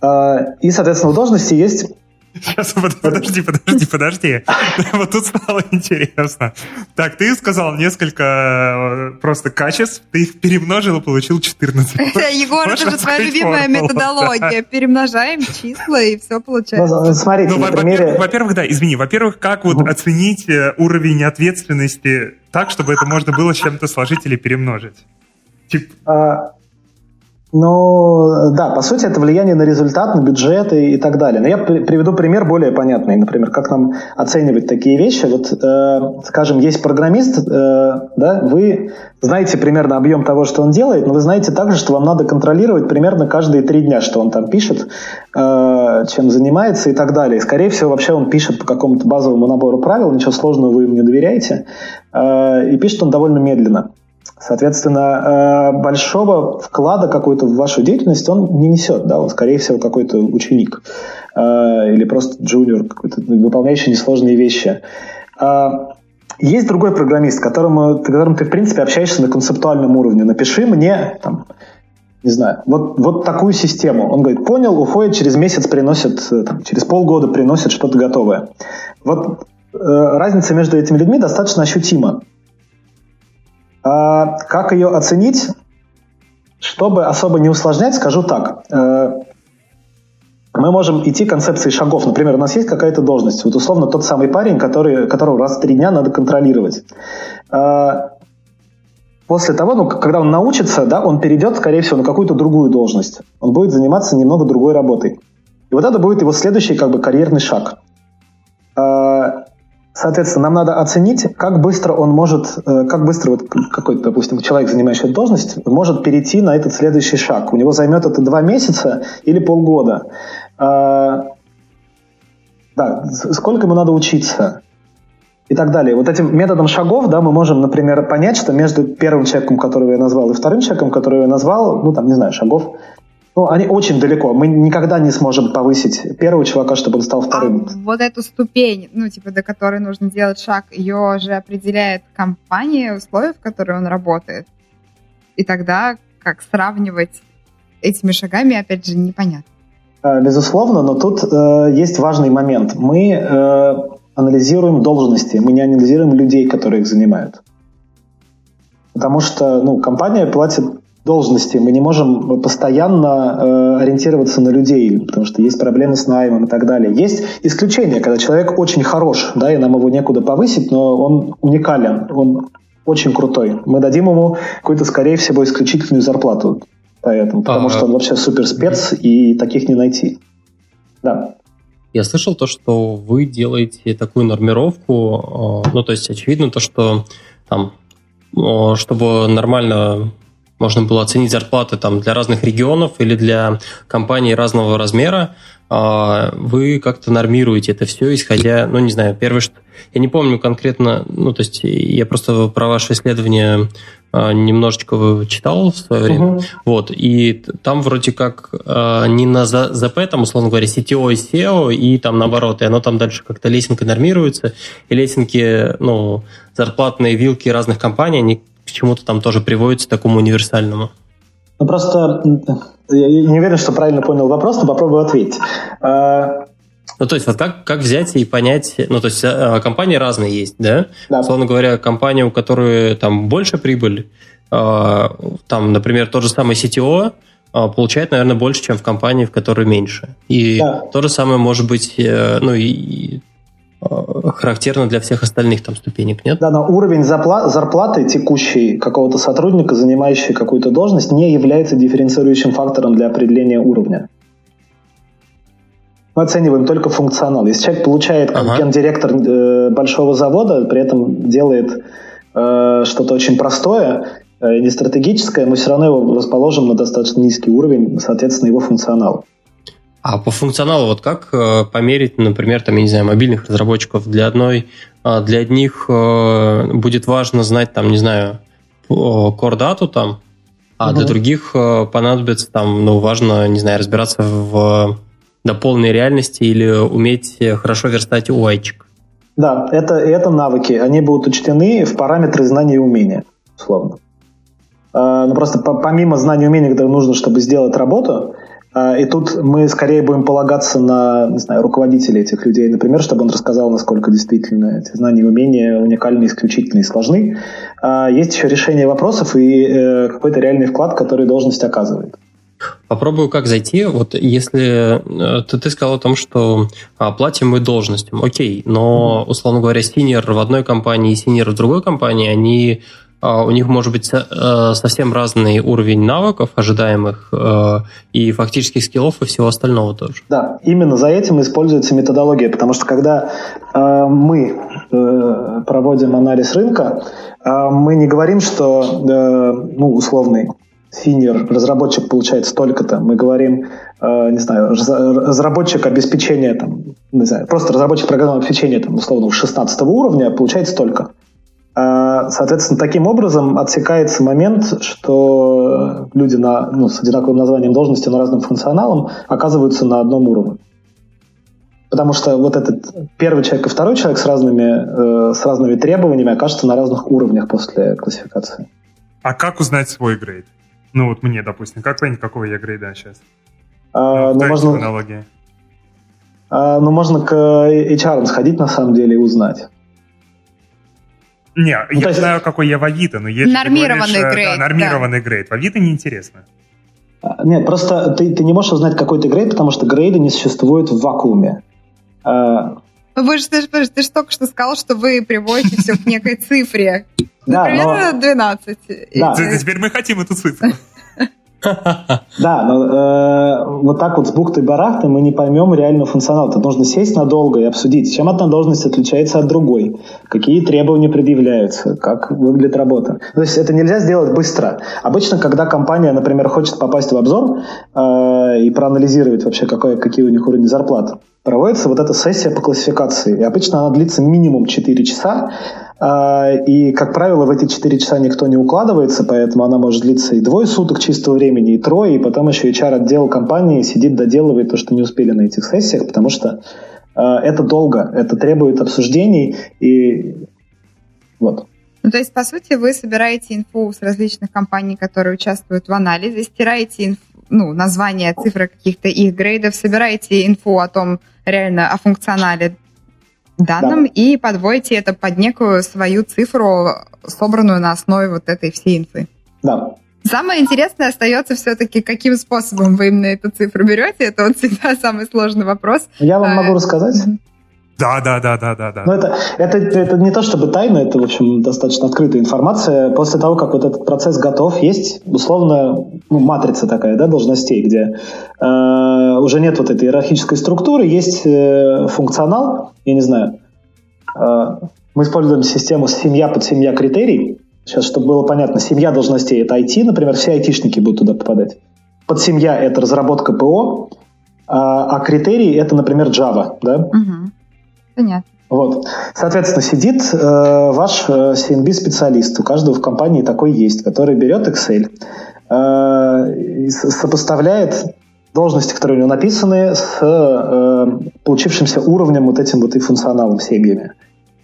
А, и, соответственно, у должности есть Сейчас, подожди, подожди, подожди. Вот тут стало интересно. Так, ты сказал несколько э, просто качеств, ты их перемножил и получил 14. Егор, это же твоя любимая методология. Перемножаем числа и все получается. Ну, смотрите, ну, примере... Во-первых, да, извини, во-первых, как вот оценить э, уровень ответственности так, чтобы это можно было с чем-то сложить или перемножить? Тип... А, ну, да, по сути, это влияние на результат, на бюджет и, и так далее. Но я приведу пример более понятный. Например, как нам оценивать такие вещи. Вот, э, скажем, есть программист, э, да, вы знаете примерно объем того, что он делает, но вы знаете также, что вам надо контролировать примерно каждые три дня, что он там пишет, э, чем занимается и так далее. Скорее всего, вообще он пишет по какому-то базовому набору правил, ничего сложного вы ему не доверяете, э, и пишет он довольно медленно. Соответственно, э, большого вклада какой-то в вашу деятельность он не несет, да, он, скорее всего, какой-то ученик э, или просто джуниор, какой-то выполняющий несложные вещи. Э, есть другой программист, которому, которым ты, в принципе, общаешься на концептуальном уровне. Напиши мне, там, не знаю, вот, вот такую систему. Он говорит, понял, уходит, через месяц приносит, там, через полгода приносит что-то готовое. Вот разница между этими людьми достаточно ощутима. А, как ее оценить? Чтобы особо не усложнять, скажу так. Э, мы можем идти концепцией шагов. Например, у нас есть какая-то должность. Вот условно тот самый парень, который, которого раз в три дня надо контролировать. Э, после того, ну, когда он научится, да, он перейдет, скорее всего, на какую-то другую должность. Он будет заниматься немного другой работой. И вот это будет его следующий как бы карьерный шаг. Соответственно, нам надо оценить, как быстро он может, э, как быстро вот какой-то, допустим, человек, занимающий должность, может перейти на этот следующий шаг. У него займет это два месяца или полгода. А, да, сколько ему надо учиться и так далее. Вот этим методом шагов, да, мы можем, например, понять, что между первым человеком, которого я назвал, и вторым человеком, которого я назвал, ну, там, не знаю, шагов ну, они очень далеко. Мы никогда не сможем повысить первого чувака, чтобы он стал вторым. А вот эту ступень, ну, типа, до которой нужно делать шаг, ее же определяет компания, условия, в которых он работает. И тогда как сравнивать этими шагами, опять же, непонятно. А, безусловно, но тут э, есть важный момент. Мы э, анализируем должности, мы не анализируем людей, которые их занимают. Потому что ну, компания платит должности. Мы не можем постоянно э, ориентироваться на людей, потому что есть проблемы с наймом и так далее. Есть исключения, когда человек очень хорош, да, и нам его некуда повысить, но он уникален, он очень крутой. Мы дадим ему какую-то, скорее всего, исключительную зарплату поэтому, потому ага. что он вообще супер спец, и таких не найти. Да. Я слышал то, что вы делаете такую нормировку, э, ну, то есть очевидно то, что там, э, чтобы нормально можно было оценить зарплаты там для разных регионов или для компаний разного размера, а, вы как-то нормируете это все, исходя, ну, не знаю, первое, что... Я не помню конкретно, ну, то есть я просто про ваше исследование а, немножечко читал в свое время. Угу. Вот, и там вроде как а, не на ЗП, там, условно говоря, CTO и SEO, и там наоборот, и оно там дальше как-то лесенкой нормируется, и лесенки, ну, зарплатные вилки разных компаний, они к чему-то там тоже приводится такому универсальному? Ну, просто я не уверен, что правильно понял вопрос, но попробую ответить. А, ну, то есть, вот как, как взять и понять, ну, то есть, а, компании разные есть, да? Да. Словно говоря, компания, у которой там больше прибыль, а, там, например, тот же самый CTO, получает, наверное, больше, чем в компании, в которой меньше. И да. то же самое может быть, э, ну, и характерно для всех остальных там ступенек, нет? Да, но уровень зарплаты, текущей какого-то сотрудника, занимающего какую-то должность, не является дифференцирующим фактором для определения уровня. Мы оцениваем только функционал. Если человек получает как ага. гендиректор э, большого завода, при этом делает э, что-то очень простое, э, не стратегическое, мы все равно его расположим на достаточно низкий уровень, соответственно, его функционал. А по функционалу вот как э, померить, например, там, я не знаю, мобильных разработчиков для одной, э, для одних э, будет важно знать, там, не знаю, core там, а угу. для других э, понадобится там, ну, важно, не знаю, разбираться в до полной реальности или уметь хорошо верстать UI-чик. Да, это, это навыки. Они будут учтены в параметры знания и умения, условно. Ну, просто помимо знаний и умений, которые нужно, чтобы сделать работу, А, и тут мы скорее будем полагаться на, не знаю, руководителей этих людей, например, чтобы он рассказал, насколько действительно эти знания и умения уникальны, исключительны и сложны. А есть еще решение вопросов и э, какой-то реальный вклад, который должность оказывает. Попробую как зайти. Вот если э, ты, ты сказал о том, что а, платим мы должностям, окей, но, условно говоря, senior в одной компании и senior в другой компании, они а, у них может быть э, совсем разный уровень навыков ожидаемых э, и фактических скиллов и всего остального тоже. Да, именно за этим используется методология, потому что когда э, мы проводим анализ рынка, мы не говорим, что ну, условный синер разработчик получает столько-то. Мы говорим, не знаю, разработчик обеспечения, там, не знаю, просто разработчик программного обеспечения, там, условно, 16 уровня получает столько. А, соответственно, таким образом отсекается момент, что люди на, ну, с одинаковым названием должности, но разным функционалом оказываются на одном уровне. Потому что вот этот первый человек и второй человек с разными, э, с разными требованиями окажутся на разных уровнях после классификации. А как узнать свой грейд? Ну вот мне, допустим, как понять, какого я грейда сейчас? А, ну, ну можно, а, ну, можно к HR сходить на самом деле и узнать. Не, ну, я есть... знаю, какой я в Авито, но если нормированный ты говоришь, грейд, да, нормированный да. грейд, в Авито неинтересно. А, нет, просто ты, ты не можешь узнать, какой ты грейд, потому что грейды не существуют в вакууме. А, вы же, ты, ты, ты же только что сказал, что вы приводите все к некой цифре. Например, 12. Да. Теперь мы хотим эту цифру. Да, но э, вот так вот с бухты-барахты мы не поймем реальный функционал. Это нужно сесть надолго и обсудить, чем одна должность отличается от другой, какие требования предъявляются, как выглядит работа. То есть это нельзя сделать быстро. Обычно, когда компания, например, хочет попасть в обзор э, и проанализировать вообще, какие у них уровни зарплаты, проводится вот эта сессия по классификации. И обычно она длится минимум 4 часа, и, как правило, в эти 4 часа никто не укладывается, поэтому она может длиться и двое суток чистого времени, и трое, и потом еще HR-отдел компании сидит, доделывает то, что не успели на этих сессиях, потому что а, это долго, это требует обсуждений, и вот. Ну, то есть, по сути, вы собираете инфу с различных компаний, которые участвуют в анализе, стираете инфу, ну, названия, цифры каких-то их грейдов, собираете инфу о том, реально о функционале данным да. и подводите это под некую свою цифру, собранную на основе вот этой всей инфы. Да. Самое интересное остается все-таки, каким способом вы именно эту цифру берете. Это вот всегда самый сложный вопрос. Я вам а, могу рассказать. Да, да, да, да, да, да. Но это, это, это не то чтобы тайна, это, в общем, достаточно открытая информация. После того, как вот этот процесс готов, есть, условно, ну, матрица такая, да, должностей, где э, уже нет вот этой иерархической структуры, есть э, функционал, я не знаю, э, мы используем систему семья под семья критерий. Сейчас, чтобы было понятно, семья должностей — это IT, например, все айтишники будут туда попадать. Под семья — это разработка ПО, а, а критерии — это, например, Java, да? Угу. Понятно. Вот. Соответственно, сидит э, ваш э, CNB-специалист, у каждого в компании такой есть, который берет Excel, э, сопоставляет должности, которые у него написаны, с э, получившимся уровнем вот этим вот и функционалом семьями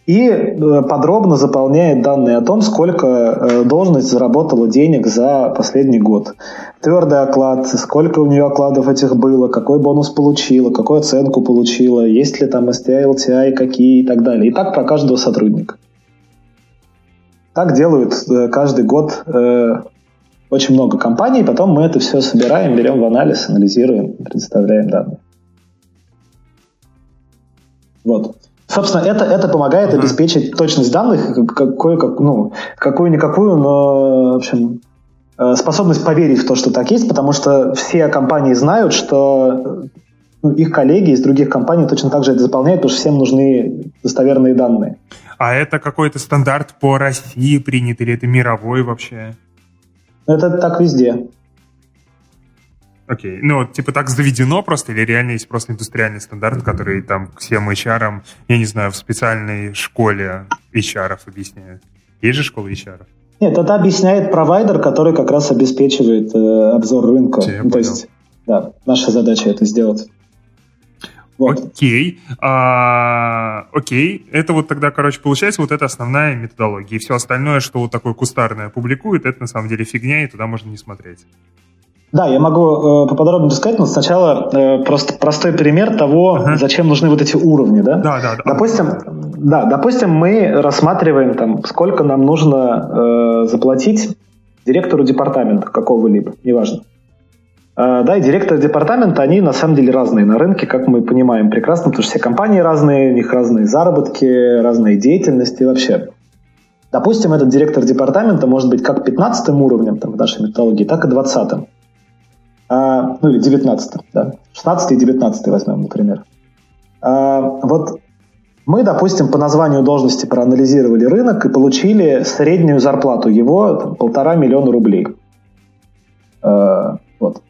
и э, подробно заполняет данные о том, сколько э, должность заработала денег за последний год. Твердый оклад, сколько у нее окладов этих было, какой бонус получила, какую оценку получила, есть ли там STI, LTI, какие и так далее. И так про каждого сотрудника. Так делают э, каждый год очень много компаний, потом мы это все собираем, берем в анализ, анализируем, предоставляем данные. Вот. Собственно, это, это помогает uh-huh. обеспечить точность данных, какую, как, ну, какую-никакую, но, в общем, э, способность поверить в то, что так есть, потому что все компании знают, что ну, их коллеги из других компаний точно так же это заполняют, потому что всем нужны достоверные данные. А это какой-то стандарт по России принят или это мировой вообще? Это так везде. Окей. Ну, типа так заведено просто, или реально есть просто индустриальный стандарт, который там всем HR, я не знаю, в специальной школе HR объясняют? Есть же школа HR? Нет, это объясняет провайдер, который как раз обеспечивает э, обзор рынка. Все, ну, то есть, да, наша задача это сделать. Вот. Окей. А, окей. Это вот тогда, короче, получается вот это основная методология. И все остальное, что вот такое кустарное публикует, это на самом деле фигня, и туда можно не смотреть. Да, я могу э, поподробнее рассказать, но сначала э, просто простой пример того, ага. зачем нужны вот эти уровни, да? Да, да, да. Допустим, да, допустим, мы рассматриваем там, сколько нам нужно э, заплатить директору департамента какого-либо, неважно. Э, да, и директоры департамента, они на самом деле разные на рынке, как мы понимаем прекрасно, потому что все компании разные, у них разные заработки, разные деятельности вообще. Допустим, этот директор департамента может быть как 15 уровнем там, в нашей методологии, так и 20 а, ну или 19 да, 16 и 19 возьмем, например. А, вот мы, допустим, по названию должности проанализировали рынок и получили среднюю зарплату его там, полтора миллиона рублей. А, вот.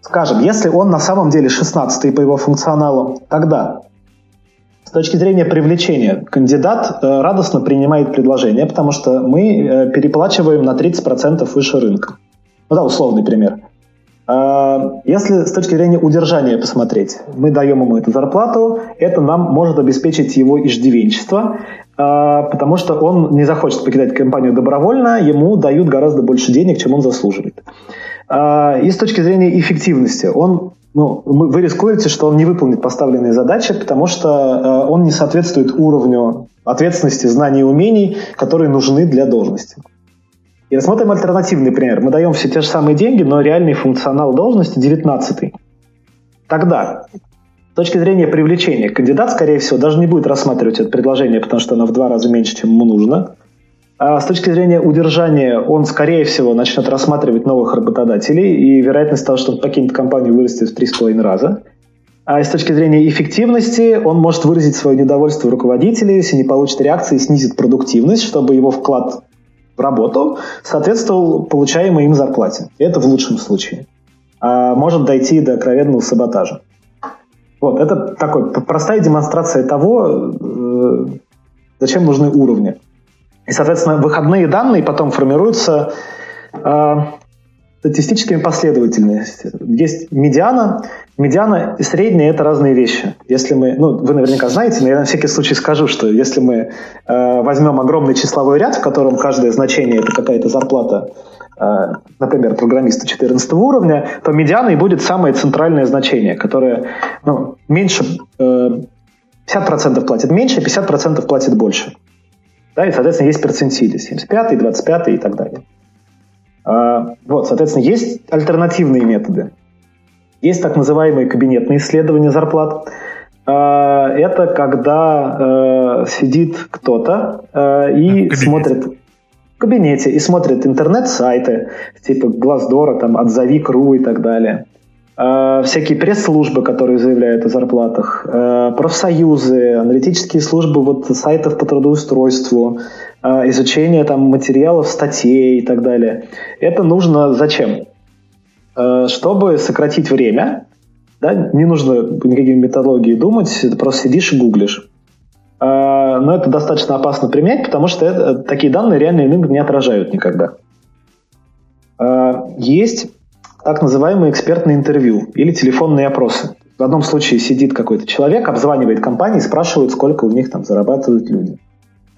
Скажем, если он на самом деле 16 по его функционалу, тогда с точки зрения привлечения кандидат э, радостно принимает предложение, потому что мы э, переплачиваем на 30% выше рынка. Ну да, условный пример. А, если с точки зрения удержания посмотреть, мы даем ему эту зарплату, это нам может обеспечить его иждивенчество, а, потому что он не захочет покидать компанию добровольно, ему дают гораздо больше денег, чем он заслуживает. А, и с точки зрения эффективности, он, ну, вы рискуете, что он не выполнит поставленные задачи, потому что он не соответствует уровню ответственности, знаний и умений, которые нужны для должности. И рассмотрим альтернативный пример. Мы даем все те же самые деньги, но реальный функционал должности 19. Тогда, с точки зрения привлечения, кандидат, скорее всего, даже не будет рассматривать это предложение, потому что оно в два раза меньше, чем ему нужно. А с точки зрения удержания, он, скорее всего, начнет рассматривать новых работодателей, и вероятность того, что он покинет компанию, вырастет в три с половиной раза. А с точки зрения эффективности, он может выразить свое недовольство руководителей, если не получит реакции, снизит продуктивность, чтобы его вклад работу соответствовал получаемой им зарплате. Это в лучшем случае. А может дойти до откровенного саботажа. Вот, это такой простая демонстрация того, э, зачем нужны уровни. И, соответственно, выходные данные потом формируются э, статистическими последовательностями. Есть медиана. Медиана и средняя – это разные вещи. Если мы, ну, вы наверняка знаете, но я на всякий случай скажу, что если мы э, возьмем огромный числовой ряд, в котором каждое значение – это какая-то зарплата, э, например, программиста 14 уровня, то медианой будет самое центральное значение, которое ну, меньше, э, 50% платит меньше, 50% платит больше. Да, и, соответственно, есть перцентили 75, 25 и так далее. А, вот, соответственно, есть альтернативные методы. Есть так называемые кабинетные исследования зарплат. А, это когда э, сидит кто-то э, и в смотрит в кабинете и смотрит интернет-сайты типа Глаздора, там, Отзови.ру и так далее. А, всякие пресс-службы, которые заявляют о зарплатах, профсоюзы, аналитические службы вот, сайтов по трудоустройству, а, изучение там, материалов, статей и так далее. Это нужно зачем? А, чтобы сократить время, да, не нужно никакими методологии думать, ты просто сидишь и гуглишь. А, но это достаточно опасно применять, потому что это, такие данные реальные рынок не отражают никогда. Есть так называемые экспертные интервью или телефонные опросы. В одном случае сидит какой-то человек, обзванивает компании, спрашивает, сколько у них там зарабатывают люди.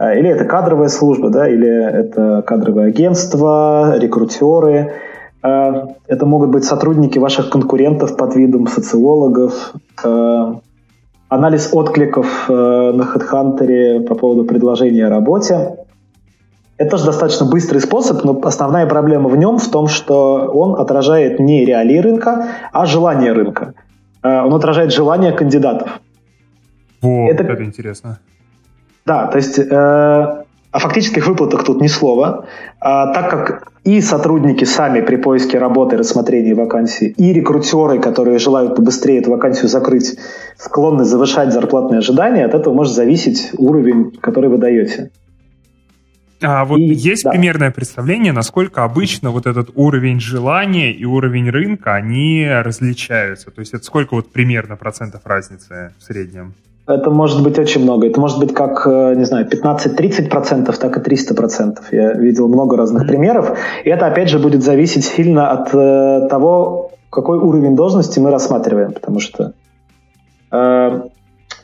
Или это кадровая служба, да, или это кадровое агентство, рекрутеры. А, это могут быть сотрудники ваших конкурентов под видом социологов. А, анализ откликов на HeadHunter по поводу предложения о работе. Это тоже достаточно быстрый способ, но основная проблема в нем в том, что он отражает не реалии рынка, а желание рынка. Он отражает желание кандидатов. Вот, это, это интересно. Да, то есть э, о фактических выплатах тут ни слова, а, так как и сотрудники сами при поиске работы рассмотрении вакансий, и рекрутеры, которые желают побыстрее эту вакансию закрыть, склонны завышать зарплатные ожидания, от этого может зависеть уровень, который вы даете. А вот и, есть да. примерное представление, насколько обычно вот этот уровень желания и уровень рынка, они различаются? То есть это сколько вот примерно процентов разницы в среднем? Это может быть очень много. Это может быть как, э, не знаю, 15-30%, так и 300%. Я видел много разных примеров. И это, опять же, будет зависеть сильно от э, того, какой уровень должности мы рассматриваем. Потому что э,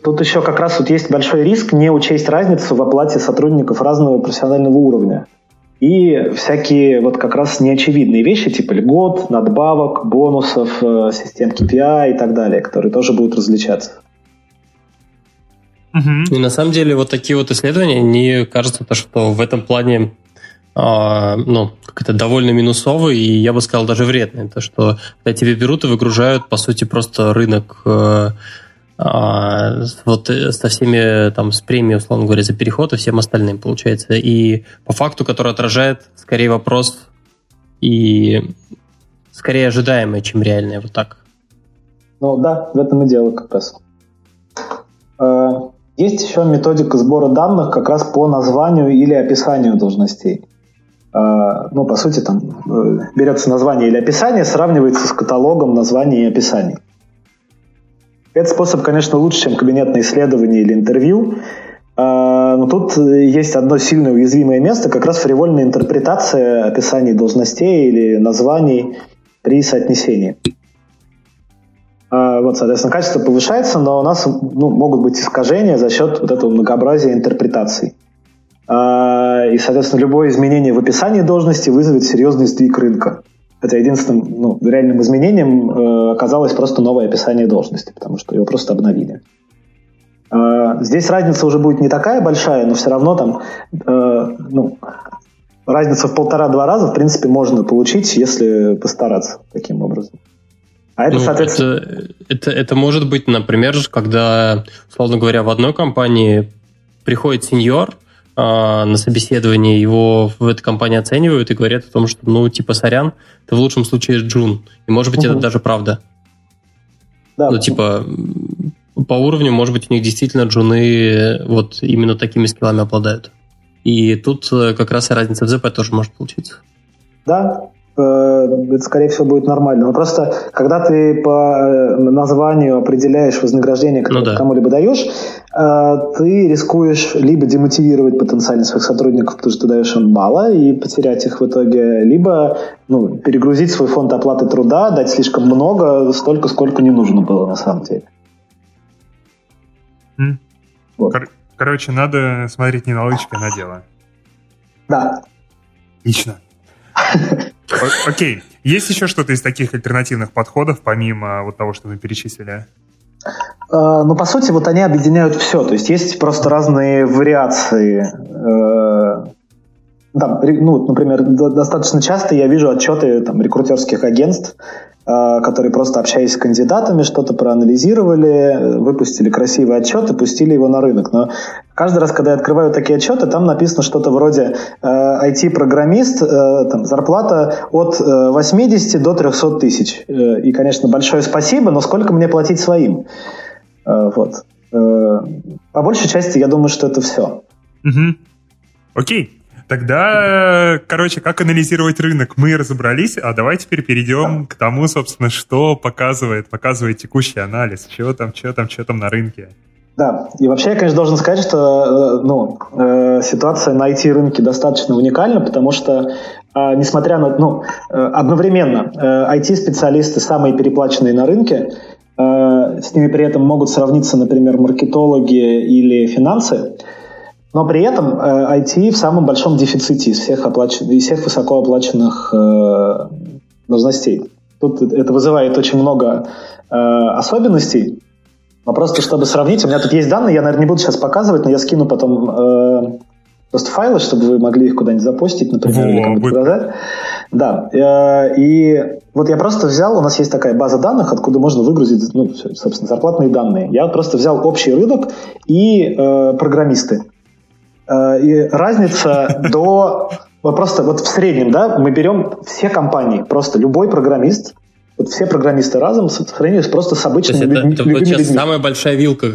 тут еще как раз вот есть большой риск не учесть разницу в оплате сотрудников разного профессионального уровня. и всякие вот как раз неочевидные вещи, типа льгот, надбавок, бонусов, э, систем KPI и так далее, которые тоже будут различаться. И на самом деле вот такие вот исследования, мне кажется, то, что в этом плане а, ну, как это довольно минусовый и я бы сказал даже вредный. То, что когда тебе берут и выгружают, по сути, просто рынок э, а, вот э, со всеми там с премией, условно говоря, за переход и всем остальным получается. И по факту, который отражает скорее вопрос и скорее ожидаемое, чем реальное, вот так. Ну да, в этом и дело как раз. А, есть еще методика сбора данных как раз по названию или описанию должностей. А, ну, по сути, там э, берется название или описание, сравнивается с каталогом названий и описаний. Этот способ, конечно, лучше, чем кабинетное исследование или интервью, а, но тут есть одно сильное уязвимое место, как раз фривольная интерпретация описаний должностей или названий при соотнесении. А, вот, соответственно, качество повышается, но у нас ну, могут быть искажения за счет вот этого многообразия интерпретаций. А, и, соответственно, любое изменение в описании должности вызовет серьезный сдвиг рынка. Это единственным ну, реальным изменением э, оказалось просто новое описание должности, потому что его просто обновили. Э, здесь разница уже будет не такая большая, но все равно там э, ну, разница в полтора-два раза, в принципе, можно получить, если постараться таким образом. А это, ну, соответственно... Это, это, это может быть, например, когда, условно говоря, в одной компании приходит сеньор, а, на собеседовании его в этой компании оценивают и говорят о том, что, ну, типа, сорян, ты в лучшем случае джун. И, может быть, угу. это даже правда. Да. Ну, типа, по уровню, может быть, у них действительно джуны вот именно такими скиллами обладают. И тут э, как раз и разница в ЗП тоже может получиться. Да, Э, это, скорее всего, будет нормально. Но просто, когда ты по э, названию определяешь вознаграждение, которое ну, да. кому-либо даешь, э, ты рискуешь либо демотивировать потенциально своих сотрудников, потому что ты даешь им мало, и потерять их в итоге, либо ну, перегрузить свой фонд оплаты труда, дать слишком много, столько, сколько не нужно было на самом деле. Mm. Вот. Кор- короче, надо смотреть не на лычко, а на дело. Да. Отлично. Окей. Есть еще что-то из таких альтернативных подходов, помимо вот того, что вы перечислили? А, ну, по сути, вот они объединяют все. То есть есть просто разные вариации. Э, там, ну, например, достаточно часто я вижу отчеты там, рекрутерских агентств, а, которые просто общаясь с кандидатами, что-то проанализировали, выпустили красивый отчет и пустили его на рынок. Но каждый раз, когда я открываю такие отчеты, там написано что-то вроде IT-программист, э, э, там, зарплата от 80 э, до 300 тысяч. И, конечно, большое спасибо, но сколько мне платить своим? Вот. По большей части, я думаю, что это все. Угу. Окей. Тогда, короче, как анализировать рынок, мы разобрались, а давай теперь перейдем к тому, собственно, что показывает, показывает текущий анализ, что там, что там, что там на рынке. Да, и вообще я, конечно, должен сказать, что э, ну, э, ситуация на IT-рынке достаточно уникальна, потому что, э, несмотря на, ну, одновременно IT-специалисты самые переплаченные на рынке, с ними при этом могут сравниться, например, маркетологи или финансы, но при этом э, IT в самом большом дефиците из всех, оплач... из всех высокооплаченных э, должностей. Тут это вызывает очень много э, особенностей. Но просто чтобы сравнить, у меня тут есть данные, я, наверное, не буду сейчас показывать, но я скину потом э, просто файлы, чтобы вы могли их куда-нибудь запостить, например, Во, или кому-то показать. Да. Э, и вот я просто взял, у нас есть такая база данных, откуда можно выгрузить, ну, собственно, зарплатные данные. Я просто взял общий рынок и э, программисты. Э, и разница до... Вот просто вот в среднем, да, мы берем все компании, просто любой программист, вот все программисты разом сравниваются просто с обычными это, людьми. Это вот сейчас людьми. самая большая вилка.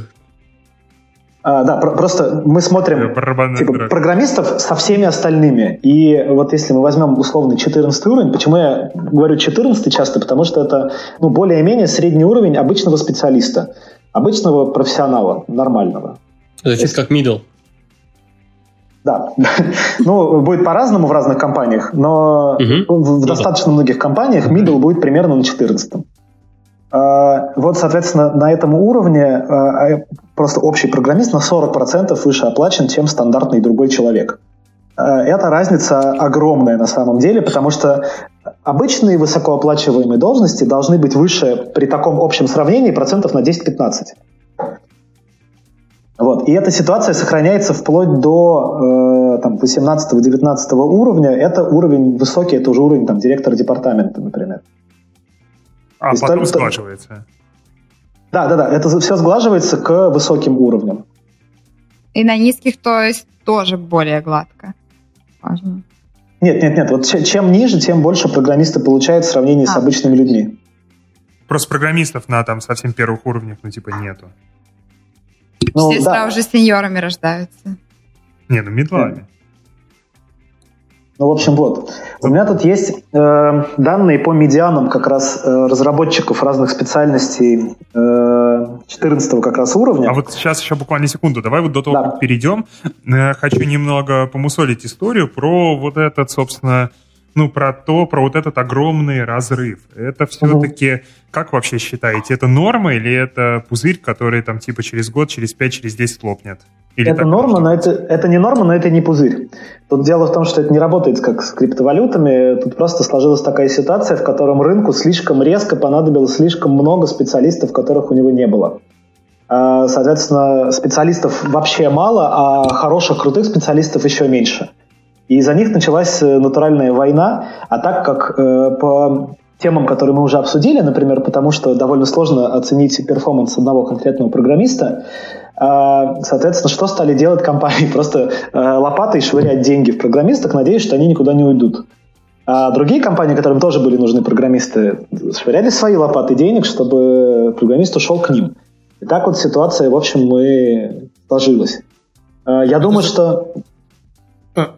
А, да, про- просто мы смотрим типа, программистов со всеми остальными. И вот если мы возьмем условный 14 уровень, почему я говорю 14 часто, потому что это ну, более-менее средний уровень обычного специалиста, обычного профессионала, нормального. Звучит как middle. Да. ну, будет по-разному в разных компаниях, но угу. в, в достаточно многих компаниях middle будет примерно на 14 а, вот, соответственно, на этом уровне а, а, просто общий программист на 40% выше оплачен, чем стандартный другой человек. эта разница огромная на самом деле, потому что обычные высокооплачиваемые должности должны быть выше при таком общем сравнении процентов на 10-15. Вот. И эта ситуация сохраняется вплоть до э, там, 18-19 уровня. Это уровень высокий, это уже уровень там, директора департамента, например. А есть, потом сглаживается. Да, да, да. Это все сглаживается к высоким уровням. И на низких, то есть, тоже более гладко. Важно. Нет, нет, нет. Вот чем ниже, тем больше программисты получают в сравнении а. с обычными людьми. Просто программистов на там совсем первых уровнях, ну, типа, нету. Ну, Все да. сразу же сеньорами рождаются. Не, ну медлами. Ну, в общем, вот. У меня тут есть э, данные по медианам как раз э, разработчиков разных специальностей э, 14 как раз уровня. А вот сейчас еще буквально секунду. Давай вот до того, да. как перейдем, э, хочу немного помусолить историю про вот этот, собственно, ну, про то, про вот этот огромный разрыв. Это все-таки, угу. как вообще считаете, это норма или это пузырь, который там типа через год, через 5, через 10 лопнет? Или это норма, но это, это не норма, но это не пузырь. Тут дело в том, что это не работает как с криптовалютами. Тут просто сложилась такая ситуация, в котором рынку слишком резко понадобилось слишком много специалистов, которых у него не было. А, соответственно, специалистов вообще мало, а хороших, крутых специалистов еще меньше. И из-за них началась э, натуральная война, а так как э, по темам, которые мы уже обсудили, например, потому что довольно сложно оценить перформанс одного конкретного программиста, э, соответственно, что стали делать компании? Просто э, лопатой швырять деньги в программистов, надеясь, что они никуда не уйдут. А другие компании, которым тоже были нужны программисты, швыряли свои лопаты денег, чтобы программист ушел к ним. И так вот ситуация, в общем, и сложилась. Я думаю, что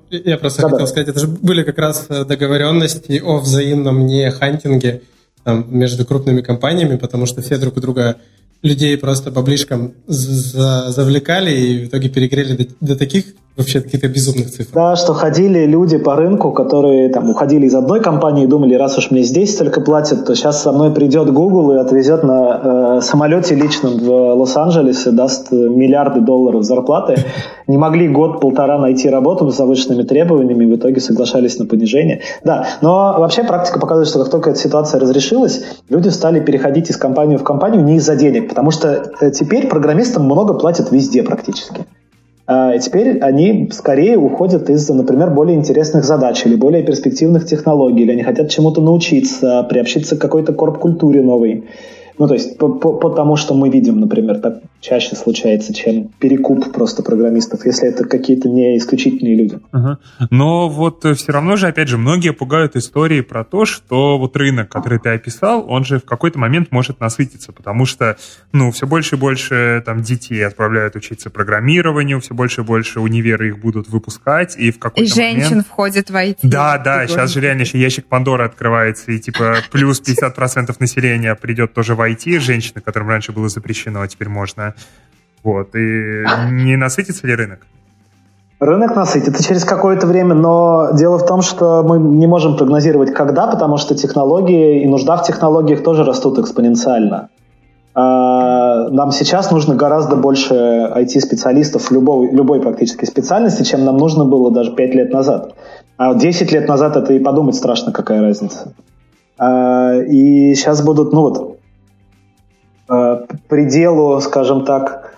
я просто хотел сказать, это же были как раз э, договоренности о взаимном не хантинге там, между крупными компаниями, потому что все друг у друга людей просто баблишком завлекали и в итоге перегрели до, до таких вообще каких-то безумных цифр. Да, что ходили люди по рынку, которые там уходили из одной компании и думали, раз уж мне здесь столько платят, то сейчас со мной придет Google и отвезет на э, самолете личном в Лос-Анджелесе, даст миллиарды долларов зарплаты. Не могли год-полтора найти работу с завышенными требованиями, в итоге соглашались на понижение. Да, но вообще практика показывает, что как только эта ситуация разрешилась, люди стали переходить из компании в компанию не из-за денег, потому что э, теперь программистам много платят везде практически. А, теперь они скорее уходят из, например, более интересных задач или более перспективных технологий, или они хотят чему-то научиться, приобщиться к какой-то корп-культуре новой. Ну, то есть по, по, по тому, что мы видим, например, так чаще случается, чем перекуп просто программистов, если это какие-то не исключительные люди. Ага. Но вот э, все равно же, опять же, многие пугают истории про то, что вот рынок, который ты описал, он же в какой-то момент может насытиться, потому что, ну, все больше и больше там детей отправляют учиться программированию, все больше и больше универы их будут выпускать, и в какой-то И женщин момент... входит в IT. Да, да, сейчас же реально еще ящик Пандоры открывается, и типа плюс 50% населения придет тоже в IT женщины, которым раньше было запрещено, а теперь можно. Вот. И не насытится ли рынок? Рынок насытится через какое-то время, но дело в том, что мы не можем прогнозировать когда, потому что технологии и нужда в технологиях тоже растут экспоненциально. А, нам сейчас нужно гораздо больше IT-специалистов любой, любой практически специальности, чем нам нужно было даже 5 лет назад. А 10 лет назад это и подумать страшно, какая разница. А, и сейчас будут, ну вот, пределу, скажем так,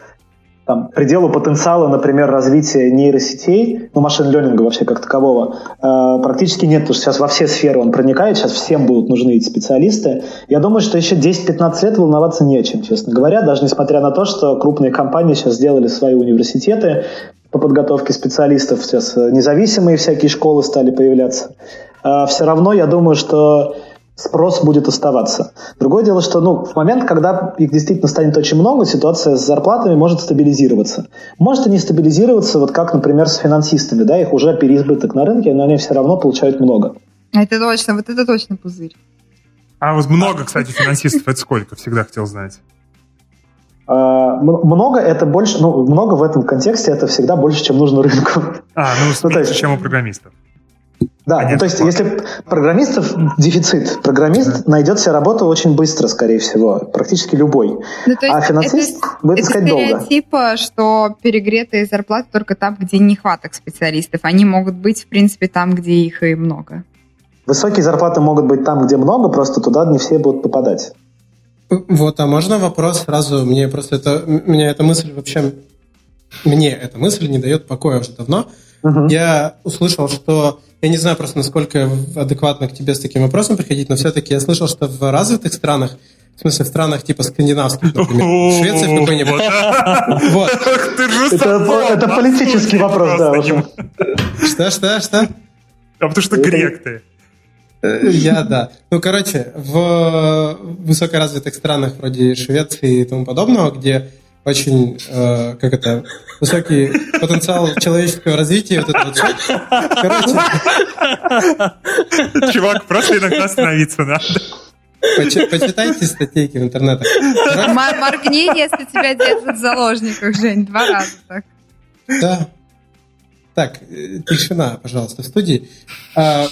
там, пределу потенциала, например, развития нейросетей, ну, машин-ленинга вообще как такового, э, практически нет, потому что сейчас во все сферы он проникает, сейчас всем будут нужны эти специалисты. Я думаю, что еще 10-15 лет волноваться не о чем, честно говоря, даже несмотря на то, что крупные компании сейчас сделали свои университеты по подготовке специалистов, сейчас независимые всякие школы стали появляться. Э, все равно я думаю, что спрос будет оставаться. Другое дело, что ну, в момент, когда их действительно станет очень много, ситуация с зарплатами может стабилизироваться. Может и не стабилизироваться, вот как, например, с финансистами. Да, их уже переизбыток на рынке, но они все равно получают много. Это точно, вот это точно пузырь. А вот много, кстати, финансистов, это сколько? Всегда хотел знать. А, много это больше, ну, много в этом контексте это всегда больше, чем нужно рынку. А, ну, ну то есть, чем у программистов. Да, ну, то есть если программистов дефицит, программист да. найдет себе работу очень быстро, скорее всего, практически любой. Ну, а финансист это, будет это искать долго. Это типа, что перегретые зарплаты только там, где нехваток специалистов. Они могут быть, в принципе, там, где их и много. Высокие зарплаты могут быть там, где много, просто туда не все будут попадать. Вот, а можно вопрос сразу? Мне просто это, меня эта мысль вообще, мне эта мысль не дает покоя уже давно. Угу. Я услышал, что я не знаю просто, насколько адекватно к тебе с таким вопросом приходить, но все-таки я слышал, что в развитых странах, в смысле в странах типа скандинавских, например, Швеция в какой-нибудь. Вот. Это политический вопрос, да. Что, что, что? А потому что грек ты. Э, я, да. Ну, короче, в высокоразвитых странах вроде Швеции и тому подобного, где очень, э, как это, высокий потенциал человеческого развития. Вот это вот все. Короче. Чувак, просто иногда остановиться надо. Почитайте статейки в интернете. Моргни, если тебя держат в заложниках, Жень, два раза так. Да. Так, э, тишина, пожалуйста, в студии. А,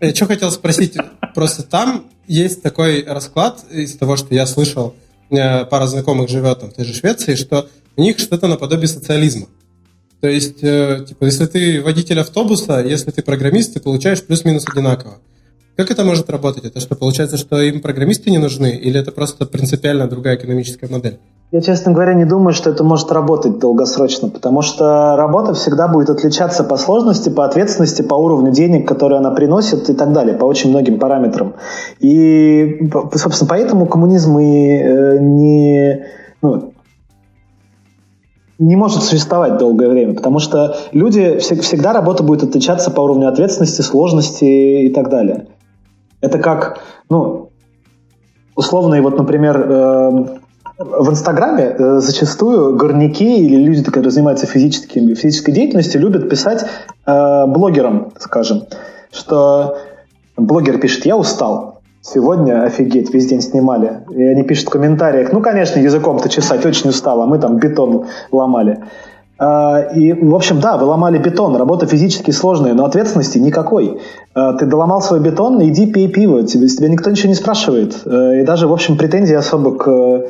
я что хотел спросить, просто там есть такой расклад из того, что я слышал, пара знакомых живет там в той же Швеции, что у них что-то наподобие социализма. То есть, э, типа, если ты водитель автобуса, если ты программист, ты получаешь плюс-минус одинаково. Как это может работать? Это что, получается, что им программисты не нужны? Или это просто принципиально другая экономическая модель? Я, честно говоря, не думаю, что это может работать долгосрочно, потому что работа всегда будет отличаться по сложности, по ответственности, по уровню денег, которые она приносит и так далее, по очень многим параметрам. И, собственно, поэтому коммунизм и э, не, ну, не может существовать долгое время, потому что люди, всегда работа будет отличаться по уровню ответственности, сложности и так далее. Это как, ну, условно, и вот, например, э, в Инстаграме э, зачастую горняки или люди, которые занимаются физическим, физической деятельностью, любят писать э, блогерам, скажем, что блогер пишет «я устал». Сегодня, офигеть, весь день снимали. И они пишут в комментариях, ну, конечно, языком-то чесать очень устал, а мы там бетон ломали. А, и, в общем, да, вы ломали бетон, работа физически сложная, но ответственности никакой. А, ты доломал свой бетон, иди пей пиво, тебе, тебя никто ничего не спрашивает. А, и даже, в общем, претензий особо к э,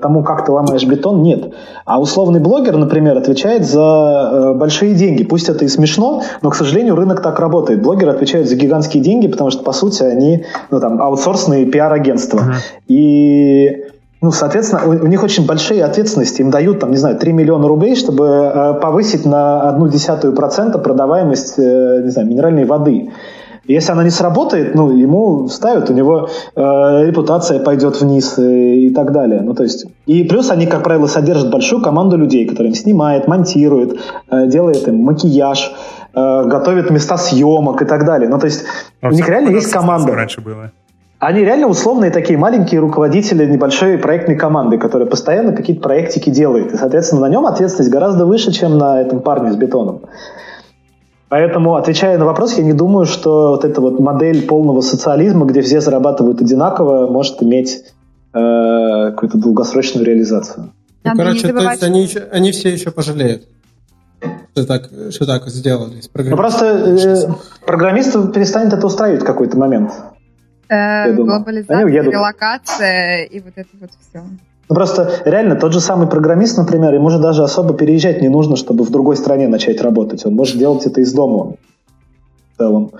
тому, как ты ломаешь бетон, нет. А условный блогер, например, отвечает за э, большие деньги. Пусть это и смешно, но, к сожалению, рынок так работает. Блогеры отвечают за гигантские деньги, потому что, по сути, они ну, там, аутсорсные пиар-агентства. Uh-huh. И ну, соответственно, у, у них очень большие ответственности. Им дают, там, не знаю, 3 миллиона рублей, чтобы э, повысить на одну десятую процента продаваемость, э, не знаю, минеральной воды. И если она не сработает, ну, ему ставят, у него э, репутация пойдет вниз и, э, и так далее. Ну, то есть, и плюс они, как правило, содержат большую команду людей, которые снимает, монтирует, э, делает им макияж, э, готовит места съемок и так далее. Ну, то есть, а у них реально есть команда. Раньше было. Они реально условные такие маленькие руководители небольшой проектной команды, которая постоянно какие-то проектики делает. И, соответственно, на нем ответственность гораздо выше, чем на этом парне с бетоном. Поэтому, отвечая на вопрос, я не думаю, что вот эта вот модель полного социализма, где все зарабатывают одинаково, может иметь э, какую-то долгосрочную реализацию. Ну, короче, то есть они, еще, они все еще пожалеют, что так, что так сделали. Ну, просто э, программистов перестанет это устраивать в какой-то момент. Э, глобализация, релокация и вот это вот все. Ну, просто реально тот же самый программист, например, ему же даже особо переезжать не нужно, чтобы в другой стране начать работать. Он может делать это из дома в целом.